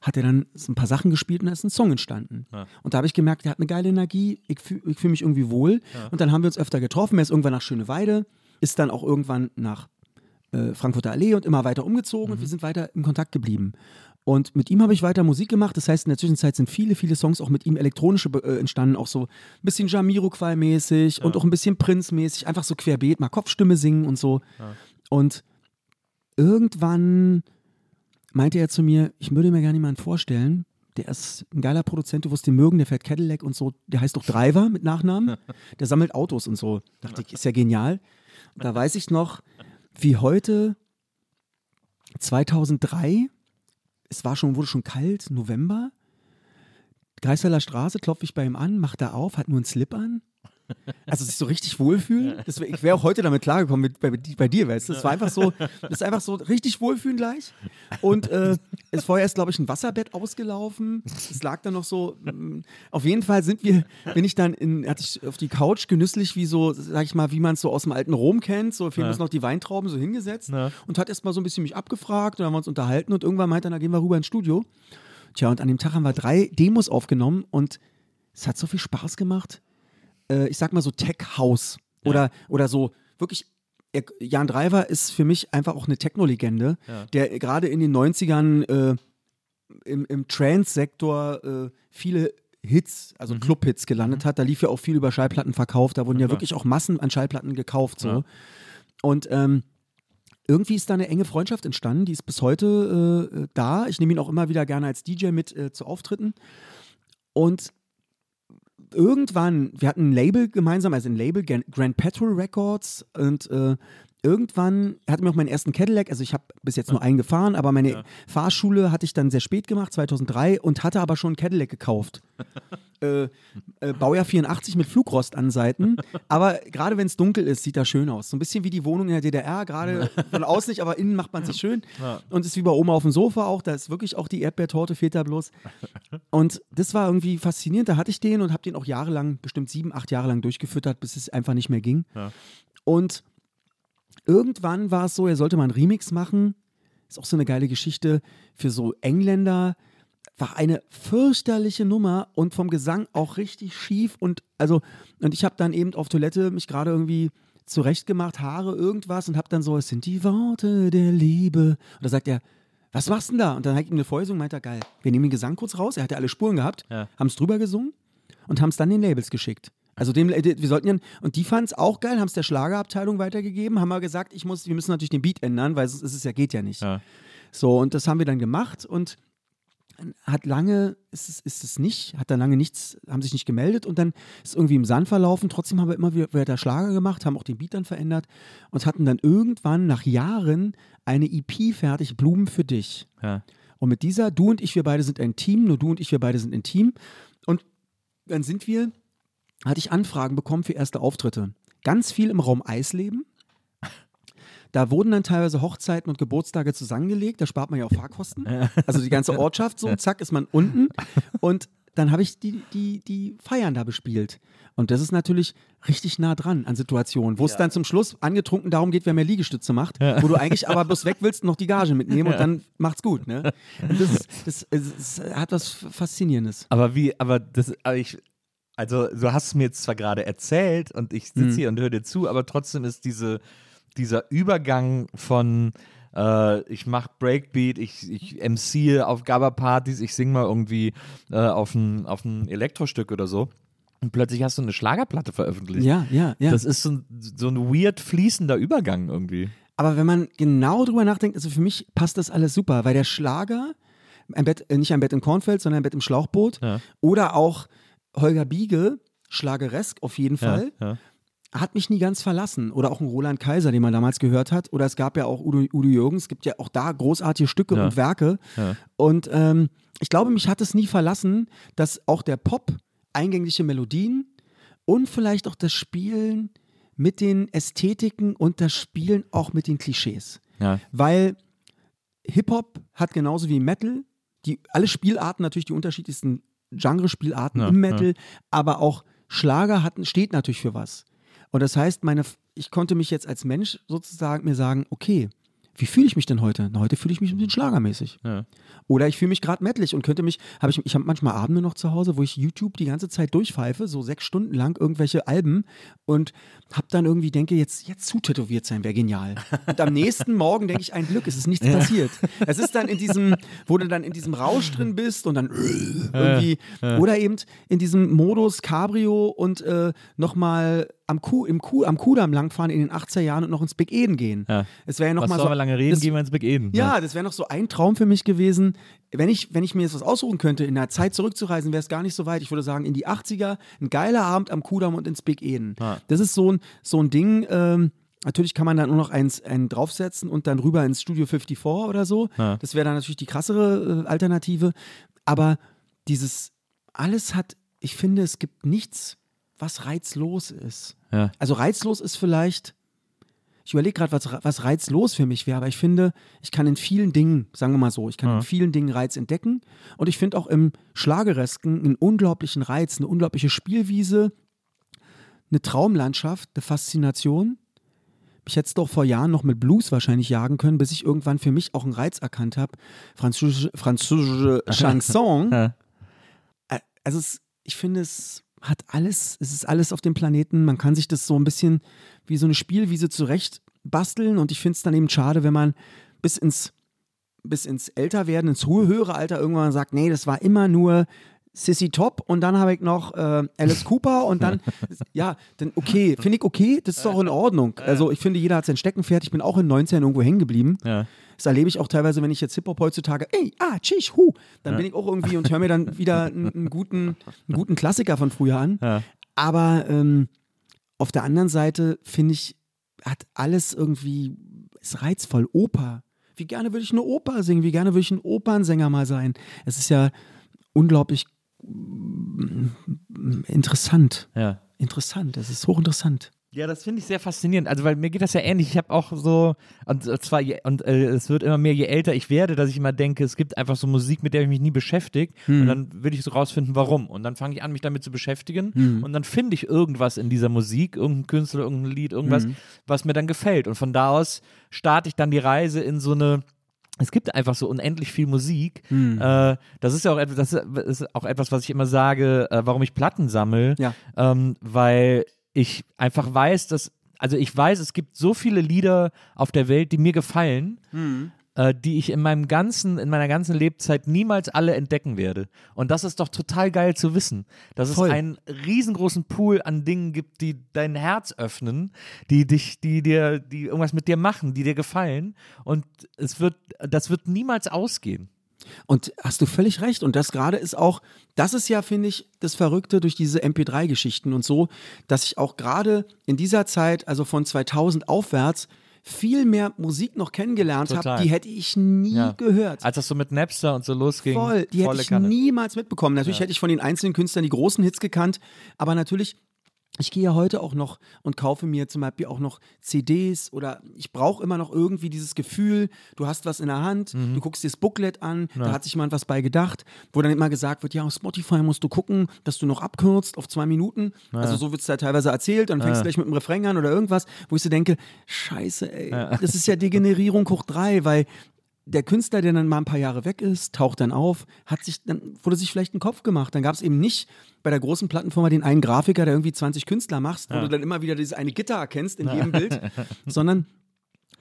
hat er dann so ein paar Sachen gespielt und da ist ein Song entstanden. Ja. Und da habe ich gemerkt, der hat eine geile Energie, ich fühle fühl mich irgendwie wohl. Und dann haben wir uns öfter getroffen. Er ist irgendwann nach Schöneweide, ist dann auch irgendwann nach äh, Frankfurter Allee und immer weiter umgezogen und wir sind weiter in Kontakt geblieben. Und mit ihm habe ich weiter Musik gemacht. Das heißt, in der Zwischenzeit sind viele, viele Songs auch mit ihm elektronische äh, entstanden, auch so ein bisschen Jamiroquai-mäßig und auch ein bisschen Prince-mäßig, einfach so querbeet, mal Kopfstimme singen und so. Und irgendwann meinte er zu mir, ich würde mir gerne jemanden vorstellen, der ist ein geiler Produzent, du wirst den mögen, der fährt Cadillac und so, der heißt doch Driver mit Nachnamen, <laughs> der sammelt Autos und so. Dachte ich, ist ja genial. Und da weiß ich noch, wie heute 2003, es war schon, wurde schon kalt, November, Greifswalder Straße, klopfe ich bei ihm an, macht er auf, hat nur einen Slip an Also sich so richtig wohlfühlen. Das ich wäre auch heute damit klargekommen, mit, bei, bei dir, weißt du. Das war einfach so, das ist einfach so richtig wohlfühlen gleich. Und äh, es vorher ist, glaube ich, ein Wasserbett ausgelaufen. Es lag dann noch so. mm, Auf jeden Fall sind wir, bin ich dann in, hatte ich auf die Couch genüsslich, wie so, sag ich mal, wie man es so aus dem alten Rom kennt. So fehlen uns noch die Weintrauben so hingesetzt Ja. und hat erst mal so ein bisschen mich abgefragt und dann haben wir uns unterhalten und irgendwann meinte er, na gehen wir rüber ins Studio. Tja, und an dem Tag haben wir drei Demos aufgenommen und es hat so viel Spaß gemacht. Äh, ich sag mal so Tech House oder, oder so wirklich. er- Jan Driver ist für mich einfach auch eine Techno-Legende, der gerade in den 90ern äh, im, im Trance-Sektor äh, viele Hits, also Club-Hits gelandet hat. Da lief ja auch viel über Schallplatten verkauft. Da wurden ja wirklich auch Massen an Schallplatten gekauft. So. Ja. Und ähm, irgendwie ist da eine enge Freundschaft entstanden, die ist bis heute äh, äh, da. Ich nehme ihn auch immer wieder gerne als DJ mit äh, zu Auftritten. Und irgendwann, wir hatten ein Label gemeinsam, also ein Label, Grand Petrol Records und äh, irgendwann hatte mir auch meinen ersten Cadillac, also ich habe bis jetzt nur einen gefahren, aber meine Fahrschule hatte ich dann sehr spät gemacht, 2003 und hatte aber schon einen Cadillac gekauft. <laughs> äh, äh, Baujahr 84 mit Flugrost an Seiten, aber gerade wenn es dunkel ist, sieht das schön aus. So ein bisschen wie die Wohnung in der DDR, gerade von außen nicht, aber innen macht man sich schön. Und ist wie bei Oma auf dem Sofa auch, da ist wirklich auch die Erdbeertorte, fehlt da bloß. <laughs> Und das war irgendwie faszinierend. Da hatte ich den und habe den auch jahrelang, bestimmt sieben, acht Jahre lang durchgefüttert, bis es einfach nicht mehr ging. Und irgendwann war es so, er sollte mal einen Remix machen. Ist auch so eine geile Geschichte für so Engländer. War eine fürchterliche Nummer und vom Gesang auch richtig schief. Und also, und ich habe dann eben auf Toilette mich gerade irgendwie zurechtgemacht, Haare, irgendwas und habe dann so, es sind die Worte der Liebe. Und da sagt er, was machst du denn da? Und dann ich ihm eine Vorlesung, meint er, geil. Wir nehmen den Gesang kurz raus, er hatte alle Spuren gehabt, Ja. haben es drüber gesungen und haben es dann den Labels geschickt. Also dem, äh, wir sollten ja, und die fanden es auch geil, haben es der Schlagerabteilung weitergegeben, haben wir gesagt, ich muss, wir müssen natürlich den Beat ändern, weil sonst ist es ja, geht ja nicht. Ja. So, und das haben wir dann gemacht und hat lange, ist es, ist es nicht, hat dann lange nichts, haben sich nicht gemeldet und dann ist irgendwie im Sand verlaufen. Trotzdem haben wir immer wieder weiter Schlager gemacht, haben auch den Beat dann verändert und hatten dann irgendwann nach Jahren eine EP fertig, Blumen für dich. Ja. Und mit dieser, du und ich, wir beide sind ein Team, nur du und ich, wir beide sind ein Team. Und dann sind wir, hatte ich Anfragen bekommen für erste Auftritte. Ganz viel im Raum Eisleben. Da wurden dann teilweise Hochzeiten und Geburtstage zusammengelegt. Da spart man ja auch Fahrkosten. Also die ganze Ortschaft, so zack, ist man unten. Und dann habe ich die, die, die Feiern da bespielt. Und das ist natürlich richtig nah dran an Situationen, wo es dann zum Schluss angetrunken darum geht, wer mehr Liegestütze macht, wo du eigentlich aber bloß weg willst und noch die Gage mitnehmen und dann macht's gut. Ne? Und das, das, es- es hat was Faszinierendes. Aber wie, aber das, aber ich, also du hast es mir jetzt zwar gerade erzählt und ich Mhm. sitze hier und höre dir zu, aber trotzdem ist diese, dieser Übergang von äh, ich mache Breakbeat, ich, ich MC auf Gabba-Partys, ich singe mal irgendwie äh, auf ein, auf ein Elektrostück oder so. Und plötzlich hast du eine Schlagerplatte veröffentlicht. Ja, ja, ja. Das ist so ein, so ein weird fließender Übergang irgendwie. Aber wenn man genau drüber nachdenkt, also für mich passt das alles super, weil der Schlager, ein Bett, äh, nicht ein Bett im Kornfeld, sondern ein Bett im Schlauchboot Ja. oder auch Holger Biege, Schlageresk auf jeden Fall, Ja, ja. hat mich nie ganz verlassen. Oder auch ein Roland Kaiser, den man damals gehört hat. Oder es gab ja auch Udo, Udo Jürgens, es gibt ja auch da großartige Stücke Ja. und Werke. Und ähm, ich glaube, mich hat es nie verlassen, dass auch der Pop eingängliche Melodien und vielleicht auch das Spielen mit den Ästhetiken und das Spielen auch mit den Klischees. Weil Hip-Hop hat genauso wie Metal, die, alle Spielarten, natürlich die unterschiedlichsten Genre-Spielarten Ja, im Metal, aber auch Schlager hatten, steht natürlich für was. Und das heißt, meine, ich konnte mich jetzt als Mensch sozusagen mir sagen, okay, wie fühle ich mich denn heute? Na, heute fühle ich mich ein bisschen schlagermäßig. Ja. Oder ich fühle mich gerade mettlich und könnte mich, habe ich, ich habe manchmal Abende noch zu Hause, wo ich YouTube die ganze Zeit durchpfeife, so sechs Stunden lang irgendwelche Alben und habe dann irgendwie denke, jetzt, jetzt zutätowiert sein wäre genial. Und am nächsten Morgen denke ich, ein Glück, es ist nichts passiert. Es ist dann in diesem, wo du dann in diesem Rausch drin bist und dann irgendwie, oder eben in diesem Modus Cabrio und äh, nochmal am, Kuh, im Kuh, am Kudamm langfahren in den 80er Jahren und noch ins Big Eden gehen. Ja. Es wäre ja noch Was mal so, lange reden? das- Gehen wir ins Big Eden. ja, das wäre noch so ein Traum für mich gewesen. Wenn ich, wenn ich mir jetzt was aussuchen könnte, in der Zeit zurückzureisen, wäre es gar nicht so weit. Ich würde sagen, in die 80er, ein geiler Abend am Kudamm und ins Big Eden. Ja. Das ist so ein, so ein Ding. Ähm, natürlich kann man dann nur noch eins, einen draufsetzen und dann rüber ins Studio 54 oder so. Ja. Das wäre dann natürlich die krassere äh, Alternative. Aber dieses, alles hat, ich finde, es gibt nichts, was reizlos ist. Ja. Also reizlos ist vielleicht, ich überlege gerade, was, was reizlos für mich wäre, aber ich finde, ich kann in vielen Dingen, sagen wir mal so, ich kann Ja. in vielen Dingen Reiz entdecken und ich finde auch im Schlageresken einen unglaublichen Reiz, eine unglaubliche Spielwiese, eine Traumlandschaft, eine Faszination. Ich hätte es doch vor Jahren noch mit Blues wahrscheinlich jagen können, bis ich irgendwann für mich auch einen Reiz erkannt habe. Französische, französische <laughs> Chanson. Ja. Ä- Also es, ich finde, es hat alles, es ist alles auf dem Planeten. Man kann sich das so ein bisschen wie so eine Spielwiese zurecht basteln und ich finde es dann eben schade, wenn man bis ins, bis ins Älterwerden, ins höhere Alter irgendwann sagt, nee, das war immer nur Sissy Top und dann habe ich noch äh, Alice Cooper und dann, <laughs> ja, dann okay, finde ich okay, das ist auch in Ordnung. Also ich finde, jeder hat sein Steckenpferd. Ich bin auch in 19 irgendwo hängen geblieben. Ja. Das erlebe ich auch teilweise, wenn ich jetzt Hip-Hop heutzutage, ey, ah, tschisch, hu, dann bin ich auch irgendwie und höre mir dann wieder einen, guten, einen guten Klassiker von früher an. Ja. Aber ähm, auf der anderen Seite finde ich, hat alles irgendwie, ist reizvoll. Oper. Wie gerne würde ich eine Oper singen, wie gerne würde ich ein Opernsänger mal sein. Es ist ja unglaublich mm, interessant. Ja. Interessant, es ist hochinteressant. Ja, das finde ich sehr faszinierend. Also, weil mir geht das ja ähnlich. Ich habe auch so, und zwar, je, und äh, es wird immer mehr, je älter ich werde, dass ich immer denke, es gibt einfach so Musik, mit der ich mich nie beschäftige. Und dann will ich so rausfinden, warum. Und dann fange ich an, mich damit zu beschäftigen. Und dann finde ich irgendwas in dieser Musik, irgendein Künstler, irgendein Lied, irgendwas, was mir dann gefällt. Und von da aus starte ich dann die Reise in so eine. Es gibt einfach so unendlich viel Musik. Äh, das ist ja auch etwas, das ist auch etwas, was ich immer sage, äh, warum ich Platten sammle Ja. ähm, weil ich einfach weiß, dass, also ich weiß, es gibt so viele Lieder auf der Welt, die mir gefallen, äh, die ich in meinem ganzen, in meiner ganzen Lebzeit niemals alle entdecken werde. Und das ist doch total geil zu wissen, dass Voll. es einen riesengroßen Pool an Dingen gibt, die dein Herz öffnen, die dich, die dir, die irgendwas mit dir machen, die dir gefallen. Und es wird, das wird niemals ausgehen. Und hast du völlig recht. Und das gerade ist auch, das ist ja, finde ich, das Verrückte durch diese MP3-Geschichten und so, dass ich auch gerade in dieser Zeit, also von 2000 aufwärts, viel mehr Musik noch kennengelernt habe, die hätte ich nie Ja. gehört. Als das so mit Napster und so losging. Voll, die hätte ich Kanne. niemals mitbekommen. Natürlich hätte ich von den einzelnen Künstlern die großen Hits gekannt, aber natürlich, ich gehe ja heute auch noch und kaufe mir zum Beispiel auch noch CDs oder ich brauche immer noch irgendwie dieses Gefühl, du hast was in der Hand, Mhm. du guckst dir das Booklet an, da hat sich jemand was bei gedacht, wo dann immer gesagt wird, ja, auf Spotify musst du gucken, dass du noch abkürzt auf zwei Minuten. Also so wird es da teilweise erzählt, dann fängst du gleich mit dem Refrain an oder irgendwas, wo ich so denke, scheiße, ey, das ist ja Degenerierung hoch drei, weil der Künstler, der dann mal ein paar Jahre weg ist, taucht dann auf, hat sich dann wurde sich vielleicht einen Kopf gemacht. Dann gab es eben nicht bei der großen Plattenfirma den einen Grafiker, der irgendwie 20 Künstler macht, wo du dann immer wieder dieses eine Gitter erkennst in jedem Bild, <laughs> sondern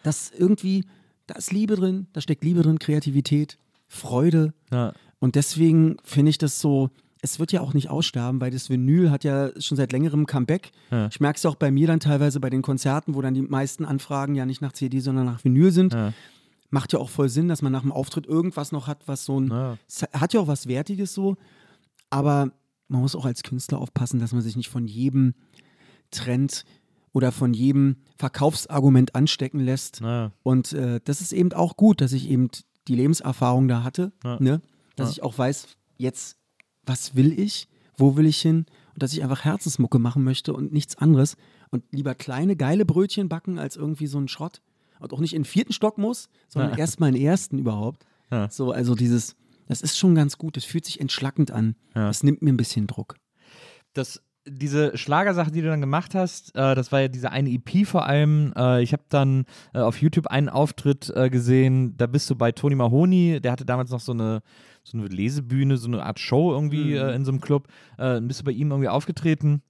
das irgendwie, da ist Liebe drin, da steckt Liebe drin, Kreativität, Freude. Ja. Und deswegen finde ich das so, es wird ja auch nicht aussterben, weil das Vinyl hat ja schon seit längerem Comeback. Ja. Ich merke es auch bei mir dann teilweise bei den Konzerten, wo dann die meisten Anfragen ja nicht nach CD, sondern nach Vinyl sind. Ja. Macht ja auch voll Sinn, dass man nach dem Auftritt irgendwas noch hat, was so ein. Ja. Hat ja auch was Wertiges so, aber man muss auch als Künstler aufpassen, dass man sich nicht von jedem Trend oder von jedem Verkaufsargument anstecken lässt. Ja. Und äh, das ist eben auch gut, dass ich eben die Lebenserfahrung da hatte, Ja. ne? dass Ja. ich auch weiß, jetzt, was will ich, wo will ich hin und dass ich einfach Herzensmucke machen möchte und nichts anderes und lieber kleine, geile Brötchen backen als irgendwie so ein Schrott und auch nicht in den vierten Stock muss, sondern Ja. erstmal in den ersten überhaupt. Ja. So, also dieses, das ist schon ganz gut, das fühlt sich entschlackend an. Ja. Das nimmt mir ein bisschen Druck. das, diese Schlagersache, die du dann gemacht hast, äh, das war ja diese eine EP vor allem. Äh, ich habe dann äh, auf YouTube einen Auftritt äh, gesehen, da bist du bei Tony Mahoney, der hatte damals noch so eine, so eine Lesebühne, so eine Art Show irgendwie äh, in so einem Club. Äh, dann bist du bei ihm irgendwie aufgetreten.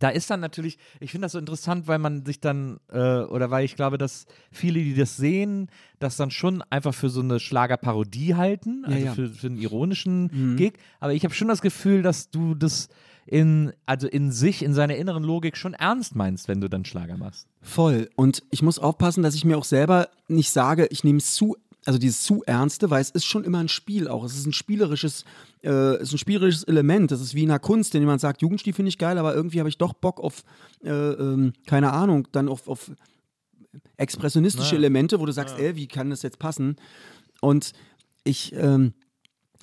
Da ist dann natürlich, ich finde das so interessant, weil man sich dann, äh, oder weil ich glaube, dass viele, die das sehen, das dann schon einfach für so eine Schlagerparodie halten, also ja. Für, für einen ironischen Gig. Aber ich habe schon das Gefühl, dass du das in, also in sich, in seiner inneren Logik schon ernst meinst, wenn du dann Schlager machst. Voll. Und ich muss aufpassen, dass ich mir auch selber nicht sage, ich nehme es zu, also dieses zu Ernste, weil es ist schon immer ein Spiel auch. Es ist ein spielerisches, äh, es ist ein spielerisches Element. Das ist wie in der Kunst, wenn jemand sagt, Jugendstil finde ich geil, aber irgendwie habe ich doch Bock auf, äh, ähm, keine Ahnung, dann auf, auf expressionistische Ja. Elemente, wo du sagst, ey, wie kann das jetzt passen? Und ich, ähm,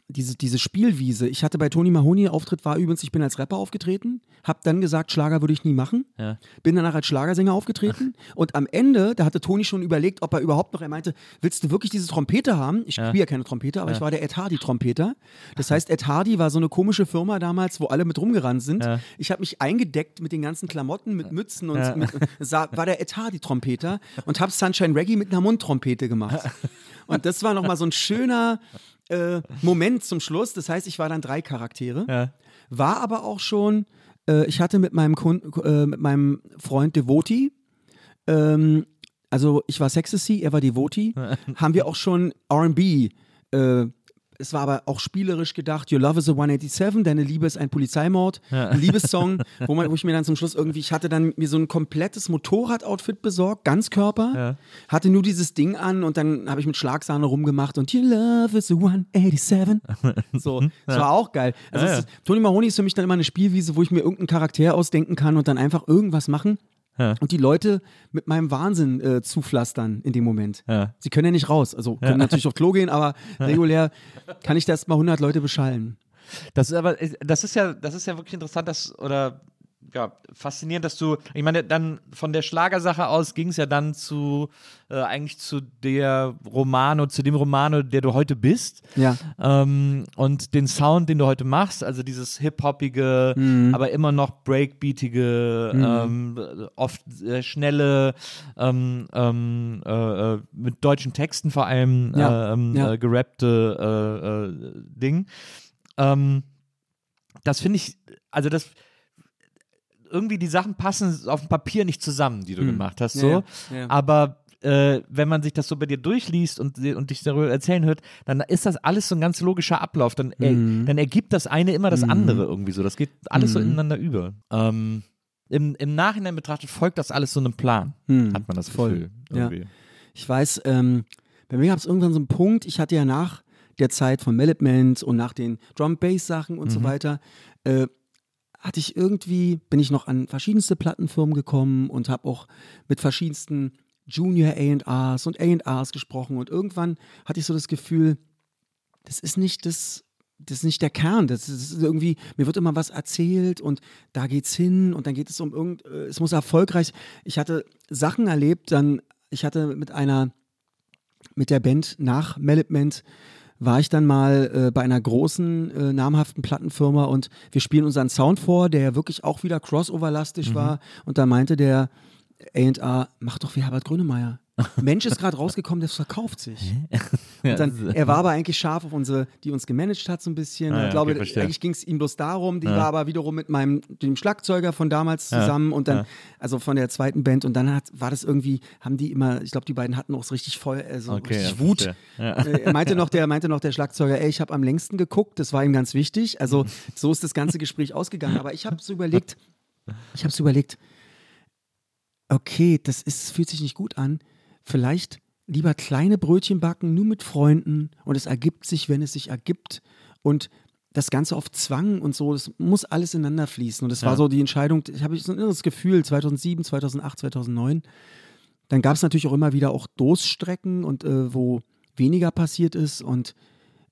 diese, diese Spielwiese. Ich hatte bei Tony Mahoney Auftritt war übrigens, ich bin als Rapper aufgetreten, hab dann gesagt, Schlager würde ich nie machen. Ja. Bin danach als Schlagersänger aufgetreten und am Ende, da hatte Toni schon überlegt, ob er überhaupt noch, er meinte, willst du wirklich diese Trompete haben? Ich spiele ja keine Trompete, aber ich war der Ed Hardy Trompeter. Das heißt, Ed Hardy war so eine komische Firma damals, wo alle mit rumgerannt sind. Ja. Ich habe mich eingedeckt mit den ganzen Klamotten, mit Mützen und Ja. mit, <laughs> sah, war der Ed Hardy Trompeter und habe Sunshine Reggae mit einer Mundtrompete gemacht. <laughs> Und das war nochmal so ein schöner äh, Moment zum Schluss. Das heißt, ich war dann drei Charaktere. Ja. War aber auch schon, äh, ich hatte mit meinem, Kun äh, mit meinem Freund Devoti, ähm, also ich war Sexy, er war Devoti, haben wir auch schon RB. Äh, es war aber auch spielerisch gedacht, Your Love is a 187, deine Liebe ist ein Polizeimord, ein Liebessong, wo, man, wo ich mir dann zum Schluss irgendwie, ich hatte dann mir so ein komplettes Motorradoutfit besorgt, Ganzkörper, Ja. hatte nur dieses Ding an und dann habe ich mit Schlagsahne rumgemacht und Your Love is a 187. <laughs> So, das war auch geil. Also Ja, ja. ist, Tony Mahoney ist für mich dann immer eine Spielwiese, wo ich mir irgendeinen Charakter ausdenken kann und dann einfach irgendwas machen Ja. und die Leute mit meinem Wahnsinn äh, zupflastern in dem Moment. Ja. Sie können ja nicht raus, also können natürlich <laughs> auf Klo gehen, aber regulär kann ich da erst mal 100 Leute beschallen. Das ist aber, das ist ja, das ist ja wirklich interessant, dass, oder ja, faszinierend, dass du, ich meine, dann von der Schlagersache aus ging es ja dann zu, äh, eigentlich zu der Romano, zu dem Romano, der du heute bist. Ja. Ähm, und den Sound, den du heute machst, also dieses hip-hoppige, aber immer noch breakbeatige, ähm, oft sehr schnelle, ähm, ähm, äh, äh, mit deutschen Texten vor allem Ja, äh, ähm, ja. äh, gerappte äh, Ding. Ähm, das finde ich, also das irgendwie die Sachen passen auf dem Papier nicht zusammen, die du gemacht hast, Ja, so. ja, ja. Aber äh, wenn man sich das so bei dir durchliest und, und dich darüber erzählen hört, dann ist das alles so ein ganz logischer Ablauf. Dann, Mhm. dann ergibt das eine immer das andere irgendwie so. Das geht alles so ineinander über. Ähm, im, Im Nachhinein betrachtet folgt das alles so einem Plan, Mhm. hat man das Voll. Gefühl. Ja. Ich weiß, ähm, bei mir gab es irgendwann so einen Punkt, ich hatte ja nach der Zeit von Melitment und nach den Drum-Bass-Sachen und so weiter, äh, hatte ich irgendwie, bin ich noch an verschiedenste Plattenfirmen gekommen und habe auch mit verschiedensten Junior A&Rs und A&Rs gesprochen und irgendwann hatte ich so das Gefühl, das ist nicht das, das ist nicht der Kern. Das ist irgendwie, mir wird immer was erzählt und da geht's hin und dann geht es um irgend, äh, es muss erfolgreich. Ich hatte Sachen erlebt, dann, ich hatte mit einer, mit der Band nach Melitment war ich dann mal äh, bei einer großen, äh, namhaften Plattenfirma und wir spielen unseren Sound vor, der ja wirklich auch wieder crossover-lastig war. Und da meinte der A&R, mach doch wie Herbert Grönemeyer. <laughs> Mensch ist gerade rausgekommen, das verkauft sich. <laughs> Dann, er war aber eigentlich scharf auf unsere, die uns gemanagt hat so ein bisschen. Ah, ja, ich glaube, okay, eigentlich ging es ihm bloß darum. Die war aber wiederum mit meinem, dem Schlagzeuger von damals zusammen und dann, ja. also von der zweiten Band. Und dann hat, war das irgendwie, haben die immer, ich glaube, die beiden hatten auch so richtig voll, also Okay, richtig ja, Wut. Ja. Äh, er meinte noch, der meinte noch der Schlagzeuger, ey, ich habe am längsten geguckt, das war ihm ganz wichtig. Also <laughs> so ist das ganze Gespräch ausgegangen. Aber ich habe so überlegt, ich habe so überlegt, okay, das ist, fühlt sich nicht gut an. Vielleicht lieber kleine Brötchen backen, nur mit Freunden und es ergibt sich, wenn es sich ergibt. Und das Ganze auf Zwang und so, das muss alles ineinander fließen. Und das war Ja. so die Entscheidung, ich habe so ein inneres Gefühl, 2007, 2008, 2009. Dann gab es natürlich auch immer wieder auch Durststrecken und äh, wo weniger passiert ist. Und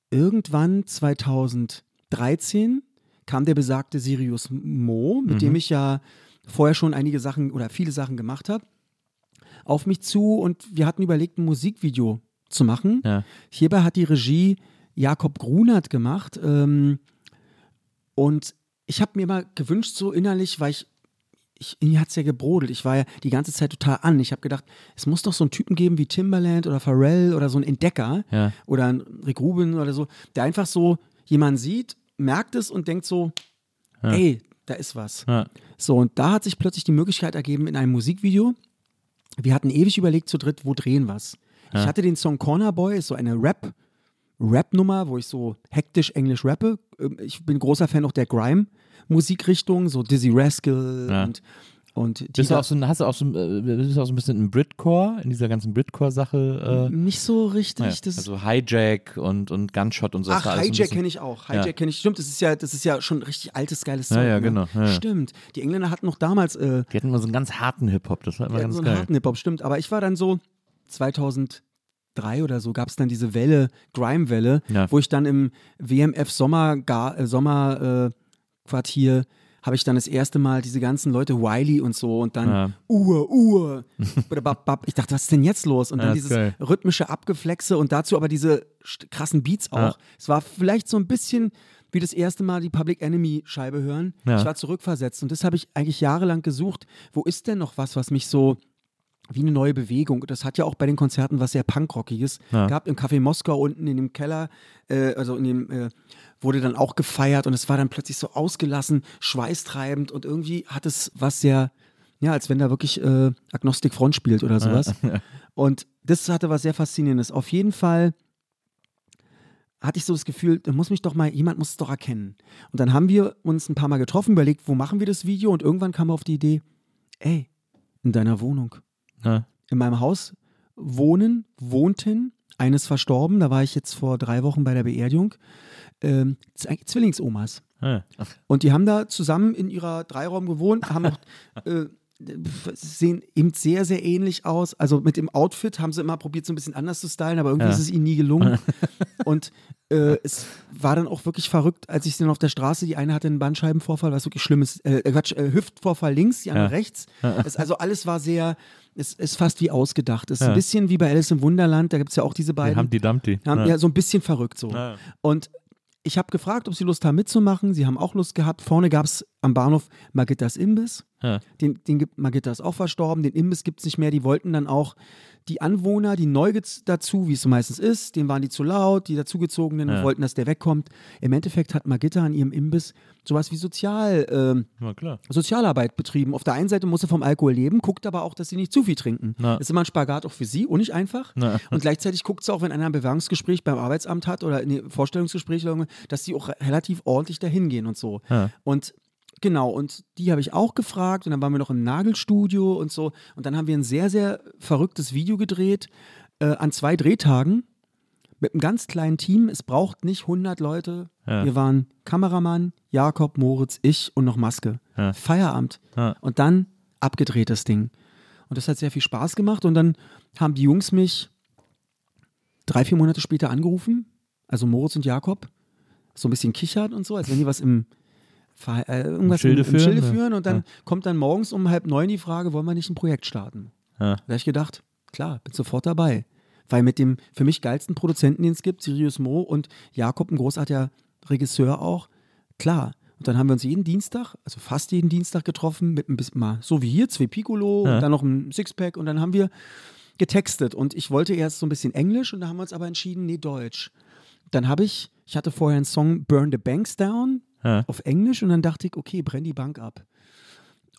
irgendwann 2013 kam der besagte Sirius Mo, mit dem ich ja vorher schon einige Sachen oder viele Sachen gemacht habe, auf mich zu und wir hatten überlegt, ein Musikvideo zu machen. Ja. Hierbei hat die Regie Jakob Grunert gemacht ähm, und ich habe mir mal gewünscht, so innerlich, weil ich ich, mir hat es ja gebrodelt. Ich war ja die ganze Zeit total an. Ich habe gedacht, es muss doch so einen Typen geben wie Timbaland oder Pharrell oder so ein Entdecker Ja. oder ein Rick Rubin oder so, der einfach so jemanden sieht, merkt es und denkt so, ey, da ist was. Ja. So, und da hat sich plötzlich die Möglichkeit ergeben in einem Musikvideo. Wir hatten ewig überlegt zu dritt, wo drehen was. Ich hatte den Song Corner Boy, ist so eine Rap, Rap-Nummer, wo ich so hektisch Englisch rappe. Ähm, Ich bin großer Fan auch der Grime-Musikrichtung, so Dizzy Rascal Ja. und, und Bist du auch so, ein- hast du auch so, ein- äh, bist du auch so ein bisschen im Britcore, in dieser ganzen Britcore-Sache? Äh, nicht so richtig. naja, das also Hijack und, und Gunshot und so. Ach, Hijack kenne ich auch. Ja. Hijack kenne ich. Stimmt, das ist ja, das ist ja schon richtig altes, geiles Ja, Zeug. ja, ne? genau, ja, ja. Stimmt. Die Engländer hatten noch damals äh, Die hatten immer so einen ganz harten Hip-Hop, das war immer Ja, ganz so einen geil. harten Hip-Hop, stimmt. Aber ich war dann so 2013 2003 oder so gab es dann diese Welle, Grime-Welle, Ja. wo ich dann im WMF Sommer, äh, Sommerquartier äh, habe ich dann das erste Mal diese ganzen Leute, Wiley und so und dann Ja. Uhr, Uhr. <laughs> Ich dachte, was ist denn jetzt los? Und Ja, dann ist dieses geil. rhythmische Abgeflexe und dazu aber diese krassen Beats auch. Ja. Es war vielleicht so ein bisschen wie das erste Mal die Public Enemy Scheibe hören. Ja. Ich war zurückversetzt und das habe ich eigentlich jahrelang gesucht. Wo ist denn noch was, was mich so wie eine neue Bewegung. Das hat ja auch bei den Konzerten was sehr Punkrockiges Ja. gehabt. Im Café Moskau unten in dem Keller, äh, also in dem, äh, wurde dann auch gefeiert und es war dann plötzlich so ausgelassen, schweißtreibend und irgendwie hat es was sehr, ja, als wenn da wirklich äh, Agnostic Front spielt oder sowas. <laughs> Und das hatte was sehr Faszinierendes. Auf jeden Fall hatte ich so das Gefühl, da muss mich doch mal, jemand muss es doch erkennen. Und dann haben wir uns ein paar Mal getroffen, überlegt, wo machen wir das Video und irgendwann kam auf die Idee, ey, in deiner Wohnung Ja. in meinem Haus wohnen, wohnten, eines verstorben, da war ich jetzt vor drei Wochen bei der Beerdigung, ähm, Z- Zwillingsomas. Ja. Und die haben da zusammen in ihrer Dreiraum gewohnt, haben <laughs> auch, äh, sehen eben sehr, sehr ähnlich aus. Also mit dem Outfit haben sie immer probiert, so ein bisschen anders zu stylen, aber irgendwie Ja. ist es ihnen nie gelungen. <laughs> Und äh, es war dann auch wirklich verrückt, als ich sie dann auf der Straße, die eine hatte einen Bandscheibenvorfall, was wirklich schlimm ist, äh, Quatsch, äh, Hüftvorfall links, die andere Ja. rechts. Es, also alles war sehr, es ist fast wie ausgedacht. Es ist Ja. ein bisschen wie bei Alice im Wunderland, da gibt es ja auch diese Die beiden. Humpty Dumpty. Haben, ja. so ein bisschen verrückt so. Und ich habe gefragt, ob sie Lust haben mitzumachen. Sie haben auch Lust gehabt. Vorne gab es am Bahnhof Magittas Imbiss. Ja. Den, den gibt Magitta ist auch verstorben. Den Imbiss gibt es nicht mehr. Die wollten dann auch die Anwohner, die neu dazu, wie es so meistens ist, denen waren die zu laut, die dazugezogenen Ja. wollten, dass der wegkommt. Im Endeffekt hat Magitta an ihrem Imbiss sowas wie Sozial, ähm. Sozialarbeit betrieben. Auf der einen Seite muss sie vom Alkohol leben, guckt aber auch, dass sie nicht zu viel trinken. Na. Das ist immer ein Spagat auch für sie und nicht einfach. Na. Und gleichzeitig guckt sie auch, wenn einer ein Bewerbungsgespräch beim Arbeitsamt hat oder ein Vorstellungsgespräch, dass die auch re- relativ ordentlich dahin gehen und so. Ja. Und genau, und die habe ich auch gefragt und dann waren wir noch im Nagelstudio und so. Und dann haben wir ein sehr, sehr verrücktes Video gedreht äh, an zwei Drehtagen mit einem ganz kleinen Team. Es braucht nicht 100 Leute. Ja. Wir waren Kameramann, Jakob, Moritz, ich und noch Maske. Ja. Feierabend. Ja. Und dann abgedreht das Ding. Und das hat sehr viel Spaß gemacht. Und dann haben die Jungs mich drei, vier Monate später angerufen, also Moritz und Jakob, so ein bisschen kichert und so, als wenn die was im, Ver- äh, irgendwas Schilde im, im führen, Schilde führen. Und dann Ja. kommt dann morgens um halb neun die Frage, wollen wir nicht ein Projekt starten? Ja. Da habe ich gedacht, klar, bin sofort dabei. Weil mit dem für mich geilsten Produzenten, den es gibt, Sirius Mo und Jakob, ein großartiger Regisseur auch, klar. Und dann haben wir uns jeden Dienstag, also fast jeden Dienstag getroffen, mit ein bisschen mal, so wie hier, zwei Piccolo Ja. und dann noch ein Sixpack und dann haben wir getextet. Und ich wollte erst so ein bisschen Englisch und da haben wir uns aber entschieden, nee, Deutsch. Dann habe ich, ich hatte vorher einen Song Burn the Banks Down Ja. auf Englisch und dann dachte ich, okay, brenn die Bank ab.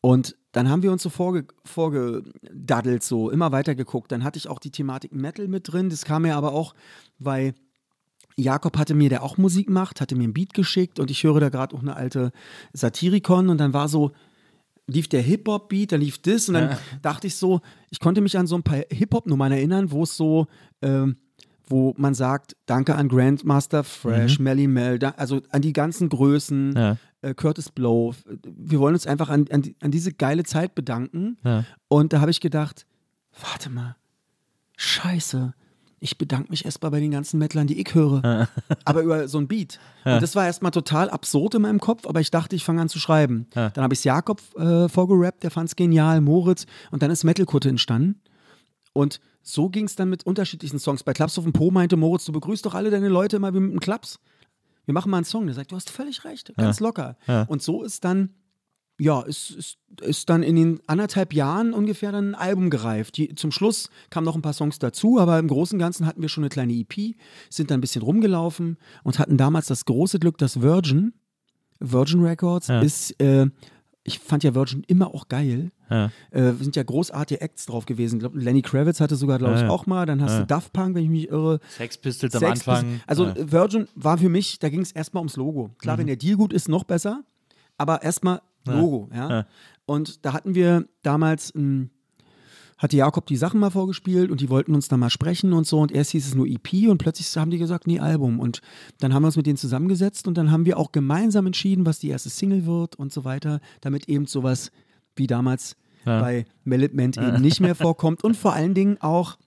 Und dann haben wir uns so vorge vorgedaddelt, so immer weiter geguckt. Dann hatte ich auch die Thematik Metal mit drin. Das kam mir aber auch, weil Jakob hatte mir, der auch Musik macht, hatte mir ein Beat geschickt und ich höre da gerade auch eine alte Satirikon und dann war so, lief der Hip-Hop-Beat, dann lief das und dann dachte ich so, ich konnte mich an so ein paar Hip-Hop-Nummern erinnern, wo es so, ähm, wo man sagt, danke an Grandmaster Fresh, Melly Mel, also an die ganzen Größen, Ja. äh, Curtis Blow. Wir wollen uns einfach an, an, die, an diese geile Zeit bedanken. Ja. Und da habe ich gedacht, warte mal, scheiße, ich bedanke mich erstmal bei den ganzen Metlern, die ich höre. <laughs> aber über so ein Beat. Und das war erstmal total absurd in meinem Kopf, aber ich dachte, ich fange an zu schreiben. Dann habe ich es Jakob äh, vorgerappt, der fand es genial, Moritz. Und dann ist Metalkutte entstanden. Und so ging es dann mit unterschiedlichen Songs. Bei Klaps auf dem Po meinte Moritz, du begrüßt doch alle deine Leute immer wie mit einem Klaps. Wir machen mal einen Song. Der sagt, du hast völlig recht, ganz locker. Ja. Und so ist dann, ja, ist, ist, ist dann in den anderthalb Jahren ungefähr dann ein Album gereift. Die, zum Schluss kamen noch ein paar Songs dazu, aber im Großen und Ganzen hatten wir schon eine kleine EP, sind dann ein bisschen rumgelaufen und hatten damals das große Glück, dass Virgin, Virgin Records, Ja. ist, äh, ich fand ja Virgin immer auch geil. Ja. Äh, sind ja großartige Acts drauf gewesen. Ich glaub, Lenny Kravitz hatte sogar, glaube ich, Ja, auch mal. Dann hast Ja. du Daft Punk, wenn ich mich irre. Sex Pistols am Sex Anfang. Pistols. Also ja. Mhm. Virgin war für mich, da ging es erstmal ums Logo. Klar, wenn der Deal gut ist, noch besser. Aber erstmal Logo, ja. Ja. Und da hatten wir damals, ähm, hatte Jakob die Sachen mal vorgespielt und die wollten uns dann mal sprechen und so. Und erst hieß es nur EP und plötzlich haben die gesagt, nee, Album. Und dann haben wir uns mit denen zusammengesetzt und dann haben wir auch gemeinsam entschieden, was die erste Single wird und so weiter, damit eben sowas wie damals Ja. bei Melitment eben nicht mehr <laughs> vorkommt. Und vor allen Dingen auch,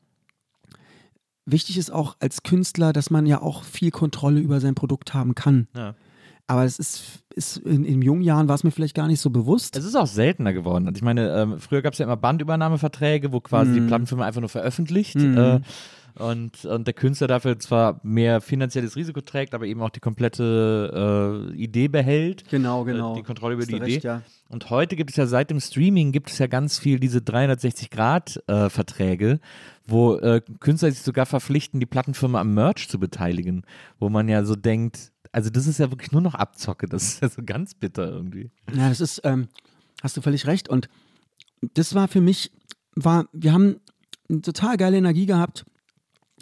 wichtig ist auch als Künstler, dass man ja auch viel Kontrolle über sein Produkt haben kann. Ja. Aber es ist, ist in, in jungen Jahren war es mir vielleicht gar nicht so bewusst. Es ist auch seltener geworden. Also ich meine, ähm, früher gab es ja immer Bandübernahmeverträge, wo quasi die Plattenfirma einfach nur veröffentlicht. Äh, und, und der Künstler dafür zwar mehr finanzielles Risiko trägt, aber eben auch die komplette äh, Idee behält. Genau, Äh, genau. die Kontrolle über die Idee. recht, ja. Und heute gibt es ja seit dem Streaming gibt es ja ganz viel diese 360-Grad-Verträge, wo äh, Künstler sich sogar verpflichten, die Plattenfirma am Merch zu beteiligen, wo man ja so denkt, also das ist ja wirklich nur noch Abzocke, das ist ja so ganz bitter irgendwie. Ja, das ist, ähm, hast du völlig recht. Und das war für mich, war, wir haben eine total geile Energie gehabt.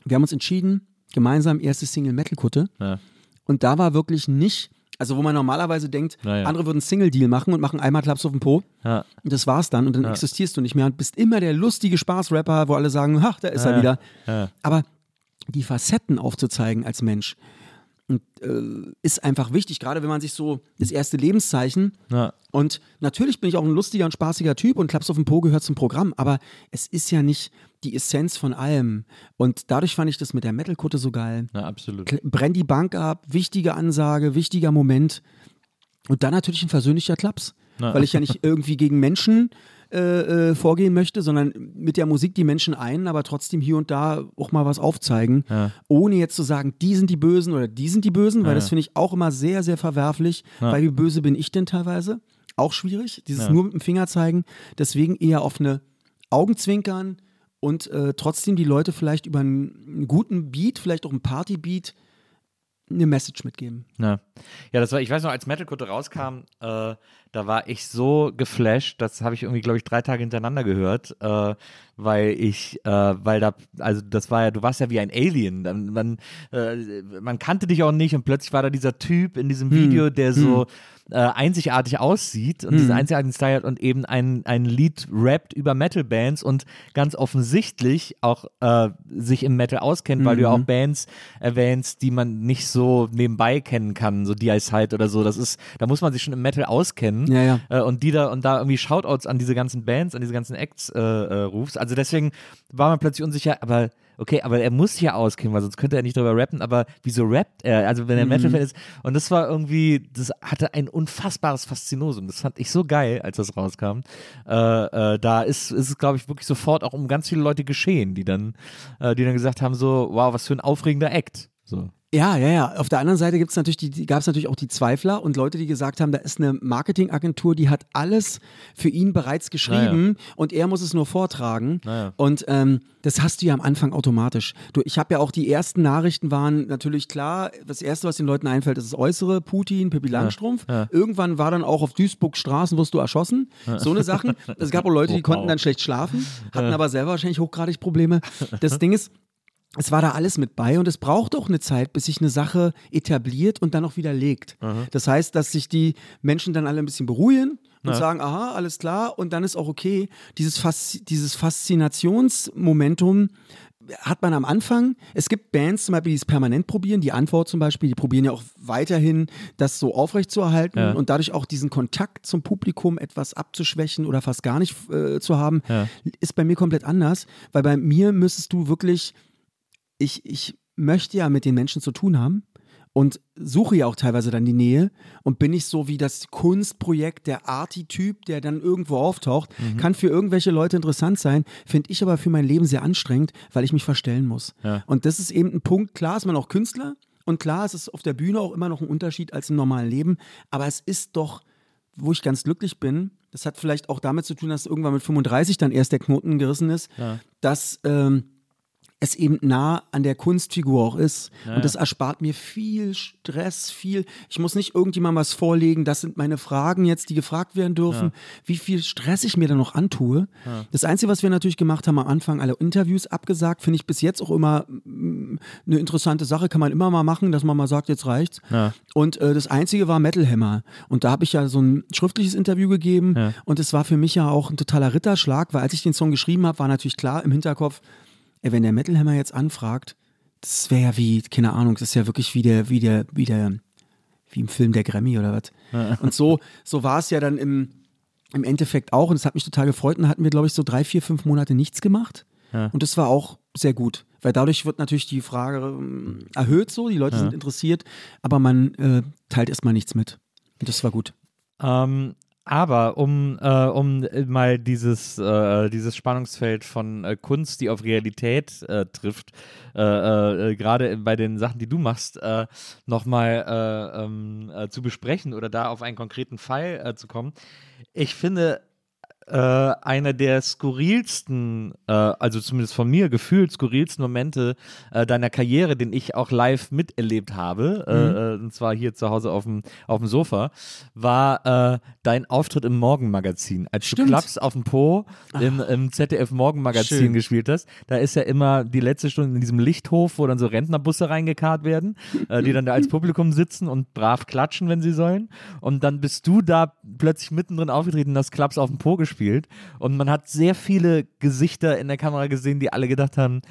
Wir haben uns entschieden, gemeinsam erste Single Metal Kutte. Ja. Und da war wirklich nicht, also wo man normalerweise denkt, Ja, andere würden Single-Deal machen und machen einmal Klaps auf den Po. Ja. Und das war's dann. Und dann existierst du nicht mehr und bist immer der lustige Spaßrapper, wo alle sagen, ach, da ist er wieder. Aber die Facetten aufzuzeigen als Mensch und, äh, ist einfach wichtig, gerade wenn man sich so das erste Lebenszeichen Ja. und natürlich bin ich auch ein lustiger und spaßiger Typ und Klaps auf den Po gehört zum Programm, aber es ist ja nicht die Essenz von allem. Und dadurch fand ich das mit der Metal-Kutte so geil. ja, absolut. Brenn die Bank ab, wichtige Ansage, wichtiger Moment. Und dann natürlich ein versöhnlicher Klaps. Na. Weil ich ja nicht <laughs> irgendwie gegen Menschen äh, äh, vorgehen möchte, sondern mit der Musik die Menschen ein, aber trotzdem hier und da auch mal was aufzeigen, Ja. ohne jetzt zu sagen, die sind die Bösen oder die sind die Bösen, weil Ja. das finde ich auch immer sehr, sehr verwerflich, weil wie böse bin ich denn teilweise? Auch schwierig, dieses nur mit dem Finger zeigen. Deswegen eher auf eine Augenzwinkern und äh, trotzdem die Leute vielleicht über einen, einen guten Beat, vielleicht auch einen Partybeat, eine Message mitgeben. Ja. ja, das war, ich weiß noch, als Metalkutte rauskam, äh, da war ich so geflasht, das habe ich irgendwie, glaube ich, drei Tage hintereinander gehört, äh, weil ich, äh, weil da, also das war ja, du warst ja wie ein Alien, man, äh, man kannte dich auch nicht und plötzlich war da dieser Typ in diesem Video, der so äh, einzigartig aussieht und diesen einzigartigen Style hat und eben ein, ein Lied rappt über Metal-Bands und ganz offensichtlich auch äh, sich im Metal auskennt, weil du ja auch Bands erwähnst, die man nicht so nebenbei kennen kann, so D.I.Side oder so. Das ist, da muss man sich schon im Metal auskennen. Ja, ja. Äh, und die da und da irgendwie Shoutouts an diese ganzen Bands, an diese ganzen Acts äh, äh, rufst. Also deswegen war man plötzlich unsicher, aber okay, aber er muss ja auskennen, weil sonst könnte er nicht drüber rappen, aber wieso rappt er? Also wenn er Metal-Fan ist. Und das war irgendwie, das hatte ein unfassbares Faszinosum. Das fand ich so geil, als das rauskam. Äh, äh, da ist, ist es, glaube ich, wirklich sofort auch um ganz viele Leute geschehen, die dann, äh, die dann gesagt haben, so, wow, was für ein aufregender Act. So. Ja, ja, ja. Auf der anderen Seite gibt's natürlich die, die gab es natürlich auch die Zweifler und Leute, die gesagt haben, da ist eine Marketingagentur, die hat alles für ihn bereits geschrieben und er muss es nur vortragen. Naja. Und ähm, das hast du ja am Anfang automatisch. Du, ich habe ja auch die ersten Nachrichten waren natürlich klar, das erste, was den Leuten einfällt, ist das Äußere, Putin, Pippi Langstrumpf. Irgendwann war dann auch auf Duisburg Straßen wirst du erschossen. So eine Sachen. Es gab auch Leute, die <laughs> konnten dann schlecht schlafen, hatten aber selber wahrscheinlich hochgradig Probleme. Das <laughs> Ding ist, es war da alles mit bei und es braucht auch eine Zeit, bis sich eine Sache etabliert und dann auch widerlegt. Das heißt, dass sich die Menschen dann alle ein bisschen beruhigen und sagen, aha, alles klar und dann ist auch okay. Dieses, Fas dieses Faszinationsmomentum hat man am Anfang. Es gibt Bands zum Beispiel, die es permanent probieren. Die Antwort zum Beispiel, die probieren ja auch weiterhin, das so aufrechtzuerhalten Ja. und dadurch auch diesen Kontakt zum Publikum etwas abzuschwächen oder fast gar nicht äh, zu haben, Ja. ist bei mir komplett anders, weil bei mir müsstest du wirklich ich, ich möchte ja mit den Menschen zu tun haben und suche ja auch teilweise dann die Nähe und bin nicht so wie das Kunstprojekt, der Arty-Typ, der dann irgendwo auftaucht. Kann für irgendwelche Leute interessant sein, finde ich aber für mein Leben sehr anstrengend, weil ich mich verstellen muss. Ja. Und das ist eben ein Punkt, klar ist man auch Künstler und klar ist es auf der Bühne auch immer noch ein Unterschied als im normalen Leben, aber es ist doch, wo ich ganz glücklich bin, das hat vielleicht auch damit zu tun, dass irgendwann mit 35 dann erst der Knoten gerissen ist, dass ähm, es eben nah an der Kunstfigur auch ist. Und das erspart mir viel Stress, viel. Ich muss nicht irgendjemandem was vorlegen, das sind meine Fragen jetzt, die gefragt werden dürfen, wie viel Stress ich mir da noch antue. Das Einzige, was wir natürlich gemacht haben am Anfang, alle Interviews abgesagt, finde ich bis jetzt auch immer mm, eine interessante Sache, kann man immer mal machen, dass man mal sagt, jetzt reicht's. Ja. Und äh, das Einzige war Metal Hammer. Und da habe ich ja so ein schriftliches Interview gegeben. Ja. Und es war für mich ja auch ein totaler Ritterschlag, weil als ich den Song geschrieben habe, war natürlich klar im Hinterkopf, wenn der Metal Hammer jetzt anfragt, das wäre ja wie, keine Ahnung, das ist ja wirklich wie der, wie der, wie der, wie im Film der Grammy oder was. Und so, so war es ja dann im, im Endeffekt auch. Und es hat mich total gefreut. Und dann hatten wir, glaube ich, so drei, vier, fünf Monate nichts gemacht. Und das war auch sehr gut. Weil dadurch wird natürlich die Frage ähm, erhöht so, die Leute sind interessiert, aber man äh, teilt erstmal nichts mit. Und das war gut. Ähm, aber um, äh, um äh, mal dieses, äh, dieses Spannungsfeld von äh, Kunst, die auf Realität äh, trifft, äh, äh, gerade bei den Sachen, die du machst, äh, nochmal äh, ähm, äh, zu besprechen oder da auf einen konkreten Fall zu kommen. Ich finde, äh, einer der skurrilsten, äh, also zumindest von mir gefühlt skurrilsten Momente äh, deiner Karriere, den ich auch live miterlebt habe, äh, äh, und zwar hier zu Hause auf dem, auf dem Sofa, war äh, dein Auftritt im Morgenmagazin. Als Stimmt. du Klaps auf dem Po im, im ZDF Morgenmagazin Schön. gespielt hast, da ist ja immer die letzte Stunde in diesem Lichthof, wo dann so Rentnerbusse reingekarrt werden, die dann da als <laughs> Publikum sitzen und brav klatschen, wenn sie sollen. Und dann bist du da plötzlich mittendrin aufgetreten und hast Klaps auf dem Po gespielt. Und man hat sehr viele Gesichter in der Kamera gesehen, die alle gedacht haben,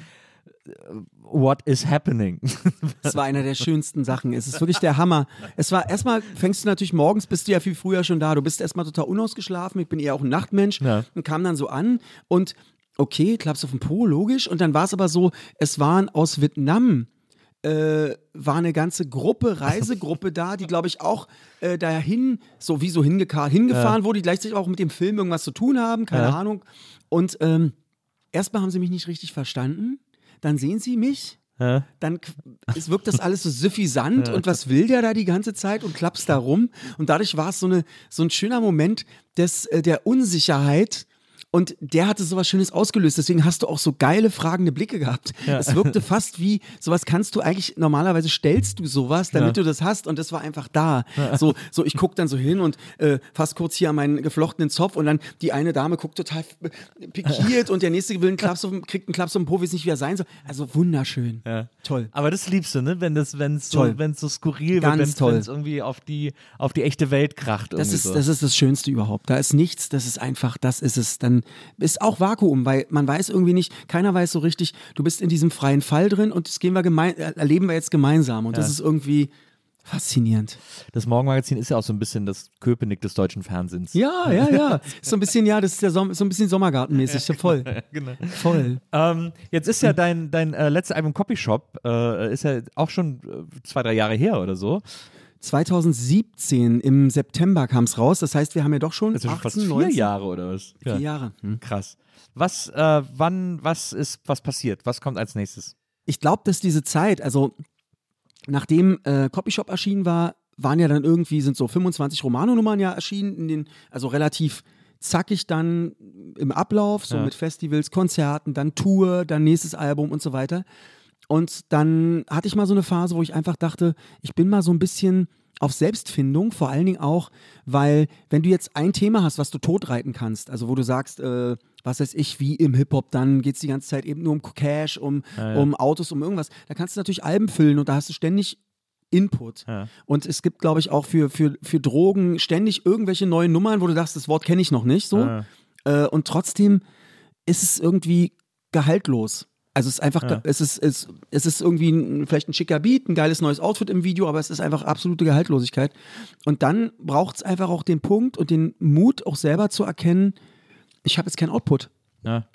what is happening? <laughs> Das war einer der schönsten Sachen. Es ist wirklich der Hammer. Es war erstmal, fängst du natürlich morgens, bist du ja viel früher schon da. Du bist erstmal total unausgeschlafen. Ich bin eher auch ein Nachtmensch Ja. und kam dann so an und okay, klappst auf den Po, logisch. Und dann war es aber so, es waren aus Vietnam. Äh, war eine ganze Gruppe, Reisegruppe da, die glaube ich auch äh, dahin, so wie so hingefahren, hingefahren wurde, die gleichzeitig auch mit dem Film irgendwas zu tun haben, keine Ja. Ahnung. Und ähm, erstmal haben sie mich nicht richtig verstanden, dann sehen sie mich Ja. dann es wirkt das alles so suffisant und was will der da die ganze Zeit und klappst da rum und dadurch war es so, eine, so ein schöner Moment des, äh, der Unsicherheit und der hatte sowas Schönes ausgelöst. Deswegen hast du auch so geile, fragende Blicke gehabt. Es wirkte <laughs> fast wie, sowas kannst du eigentlich, normalerweise stellst du sowas, damit du das hast und das war einfach da. So, so ich guck dann so hin und äh, fast kurz hier an meinen geflochtenen Zopf und dann die eine Dame guckt total f- pikiert und der nächste will einen Klaps auf, kriegt einen Klaps auf den Po, weiß nicht, wie er sein soll. Also wunderschön. Toll. Aber das liebst du, ne? Wenn das, wenn es so, Toll. wenn's so skurril Ganz wird, toll. wenn es irgendwie auf die, auf die echte Welt kracht. Das ist, so. das ist das Schönste überhaupt. Da ist nichts, das ist einfach, das ist es. Dann ist auch Vakuum, weil man weiß irgendwie nicht, keiner weiß so richtig, du bist in diesem freien Fall drin und das gehen wir gemein, äh, erleben wir jetzt gemeinsam. Und das ist irgendwie faszinierend. Das Morgenmagazin ist ja auch so ein bisschen das Köpenick des deutschen Fernsehens. Ja, ja, ja. So ein bisschen, ja, das ist ja so, so ein bisschen Sommergartenmäßig. Ja, voll. <laughs> genau. Voll. Ähm, jetzt ist ja dein, dein äh, letztes Album Copy Shop, äh, ist ja auch schon äh, zwei, drei Jahre her oder so. 2017 im September kam es raus. Das heißt, wir haben ja doch schon schon 18, fast vier 19, Jahre oder was? Vier Jahre. Hm. Krass. Was, äh, wann, was ist, was passiert? Was kommt als nächstes? ich glaube, dass diese Zeit, also nachdem äh, Copyshop erschienen war, waren ja dann irgendwie, sind so 25 Romano-Nummern ja erschienen, in den, also relativ zackig dann im Ablauf, so Ja. mit Festivals, Konzerten, dann Tour, dann nächstes Album und so weiter. Und dann hatte ich mal so eine Phase, wo ich einfach dachte, ich bin mal so ein bisschen auf Selbstfindung, vor allen Dingen auch, weil wenn du jetzt ein Thema hast, was du totreiten kannst, also wo du sagst, äh, was weiß ich, wie im Hip-Hop, dann geht es die ganze Zeit eben nur um Cash, um, um Autos, um irgendwas, da kannst du natürlich Alben füllen und da hast du ständig Input. Ja. Und es gibt, glaube ich, auch für, für, für Drogen ständig irgendwelche neuen Nummern, wo du sagst, das Wort kenne ich noch nicht so. Ja. Äh, und trotzdem ist es irgendwie gehaltlos. Also es ist einfach, Ja. es, ist, es, es ist irgendwie ein, vielleicht ein schicker Beat, ein geiles neues Outfit im Video, aber es ist einfach absolute Gehaltlosigkeit. Und dann braucht es einfach auch den Punkt und den Mut, auch selber zu erkennen, ich habe jetzt keinen Output. Ja.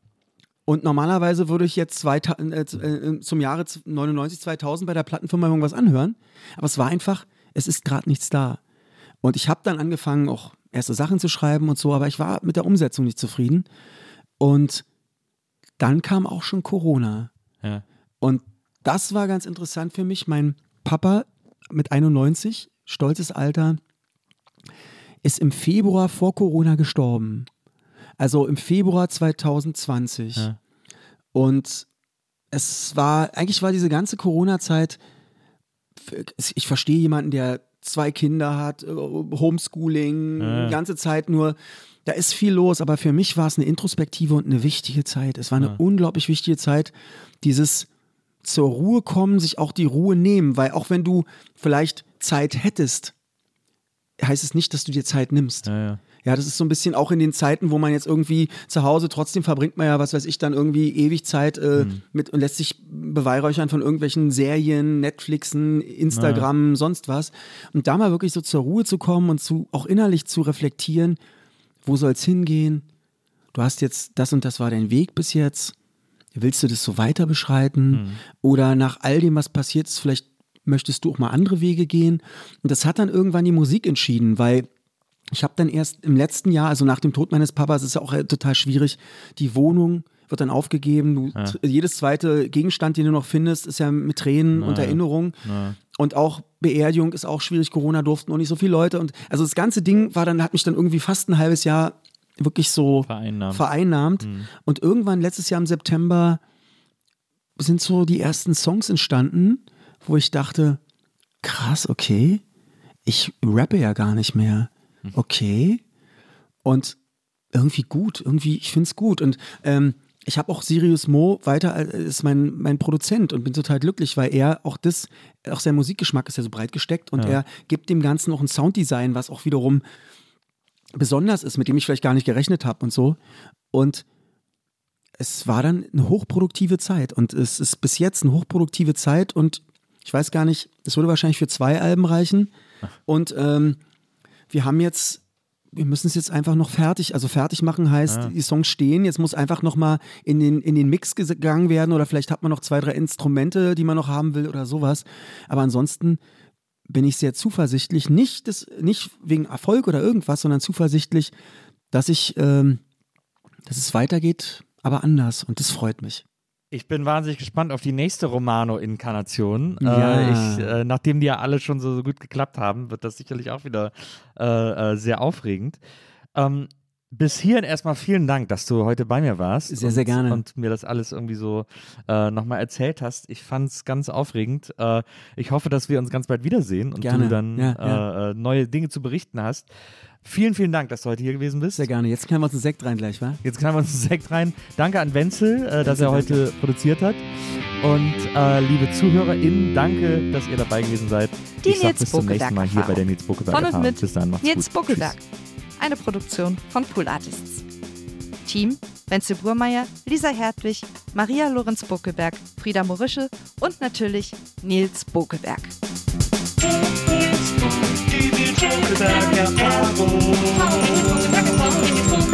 Und normalerweise würde ich jetzt zwei, äh, z- äh, zum Jahre 99, 2000 bei der Plattenfirma irgendwas anhören. Aber es war einfach, es ist gerade nichts da. Und ich habe dann angefangen, auch erste Sachen zu schreiben und so, aber ich war mit der Umsetzung nicht zufrieden. Und dann kam auch schon Corona. Ja. Und das war ganz interessant für mich. Mein Papa mit 91, stolzes Alter, ist im Februar vor Corona gestorben. Also im Februar 2020. Ja. Und es war, eigentlich war diese ganze Corona-Zeit, ich verstehe jemanden, der zwei Kinder hat, äh, Homeschooling, Ja. ganze Zeit nur, da ist viel los, aber für mich war es eine Introspektive und eine wichtige Zeit. Es war eine unglaublich wichtige Zeit, dieses zur Ruhe kommen, sich auch die Ruhe nehmen, weil auch wenn du vielleicht Zeit hättest, heißt es nicht, dass du dir Zeit nimmst. Ja, ja. Ja, das ist so ein bisschen auch in den Zeiten, wo man jetzt irgendwie zu Hause, trotzdem verbringt man ja, was weiß ich, dann irgendwie ewig Zeit äh, mit und lässt sich beweihräuchern von irgendwelchen Serien, Netflixen, Instagram, sonst was. Und da mal wirklich so zur Ruhe zu kommen und zu, auch innerlich zu reflektieren, wo soll es hingehen? Du hast jetzt, das und das war dein Weg bis jetzt. willst du das so weiter beschreiten? Oder nach all dem, was passiert ist, vielleicht möchtest du auch mal andere Wege gehen? Und das hat dann irgendwann die Musik entschieden, weil ich habe dann erst im letzten Jahr, also nach dem Tod meines Papas, ist ja auch äh, total schwierig, die Wohnung wird dann aufgegeben. Du, t- Jedes zweite Gegenstand, den du noch findest, ist ja mit Tränen und Erinnerungen. Und auch Beerdigung ist auch schwierig. Corona durften auch nicht so viele Leute. Und also das ganze Ding war dann, hat mich dann irgendwie fast ein halbes Jahr wirklich so Vereinnahmt. vereinnahmt. Und irgendwann letztes Jahr im September sind so die ersten Songs entstanden, wo ich dachte, krass, okay, ich rappe ja gar nicht mehr. Okay. Und irgendwie gut, irgendwie, ich finde es gut. Und ähm, ich habe auch Sirius Mo weiter, ist mein, mein Produzent und bin total glücklich, weil er auch das, auch sein Musikgeschmack ist ja so breit gesteckt und er gibt dem Ganzen auch ein Sounddesign, was auch wiederum besonders ist, mit dem ich vielleicht gar nicht gerechnet habe und so. Und es war dann eine hochproduktive Zeit und es ist bis jetzt eine hochproduktive Zeit und ich weiß gar nicht, es würde wahrscheinlich für zwei Alben reichen. Und ähm, wir haben jetzt, wir müssen es jetzt einfach noch fertig, also fertig machen heißt, die Songs stehen, jetzt muss einfach noch mal in den, in den Mix gegangen werden oder vielleicht hat man noch zwei, drei Instrumente, die man noch haben will oder sowas. Aber ansonsten bin ich sehr zuversichtlich, nicht, das, nicht wegen Erfolg oder irgendwas, sondern zuversichtlich, dass ich, ähm, dass es weitergeht, aber anders und das freut mich. Ich bin wahnsinnig gespannt auf die nächste Romano-Inkarnation. Ja. Äh, ich, äh, nachdem die ja alle schon so, so gut geklappt haben, wird das sicherlich auch wieder äh, äh, sehr aufregend. Ähm, bis hierhin erstmal vielen Dank, dass du heute bei mir warst. Sehr, und, sehr gerne. Und mir das alles irgendwie so äh, nochmal erzählt hast. Ich fand es ganz aufregend. Äh, ich hoffe, dass wir uns ganz bald wiedersehen und Gerne. du dann Ja, äh, ja. Äh, neue Dinge zu berichten hast. Vielen, vielen Dank, dass du heute hier gewesen bist. Sehr gerne. Jetzt können wir uns einen Sekt rein gleich, wa? Jetzt knallen wir uns einen Sekt rein. Danke an Wenzel, äh, dass er heute produziert hat. Und äh, liebe ZuhörerInnen, danke, dass ihr dabei gewesen seid. Die ich sag Nils bis zum nächsten Mal hier bei der Nils Buckelberg Von und mit Bis dann, macht's Nils gut. Buckelberg. Eine Produktion von Pool Artists. Team Wenzel Burmeier, Lisa Hertwig, Maria Lorenz Buckelberg, Frieda Morische und natürlich Nils Buckelberg. Die Nils Buckelberg Erfahrung.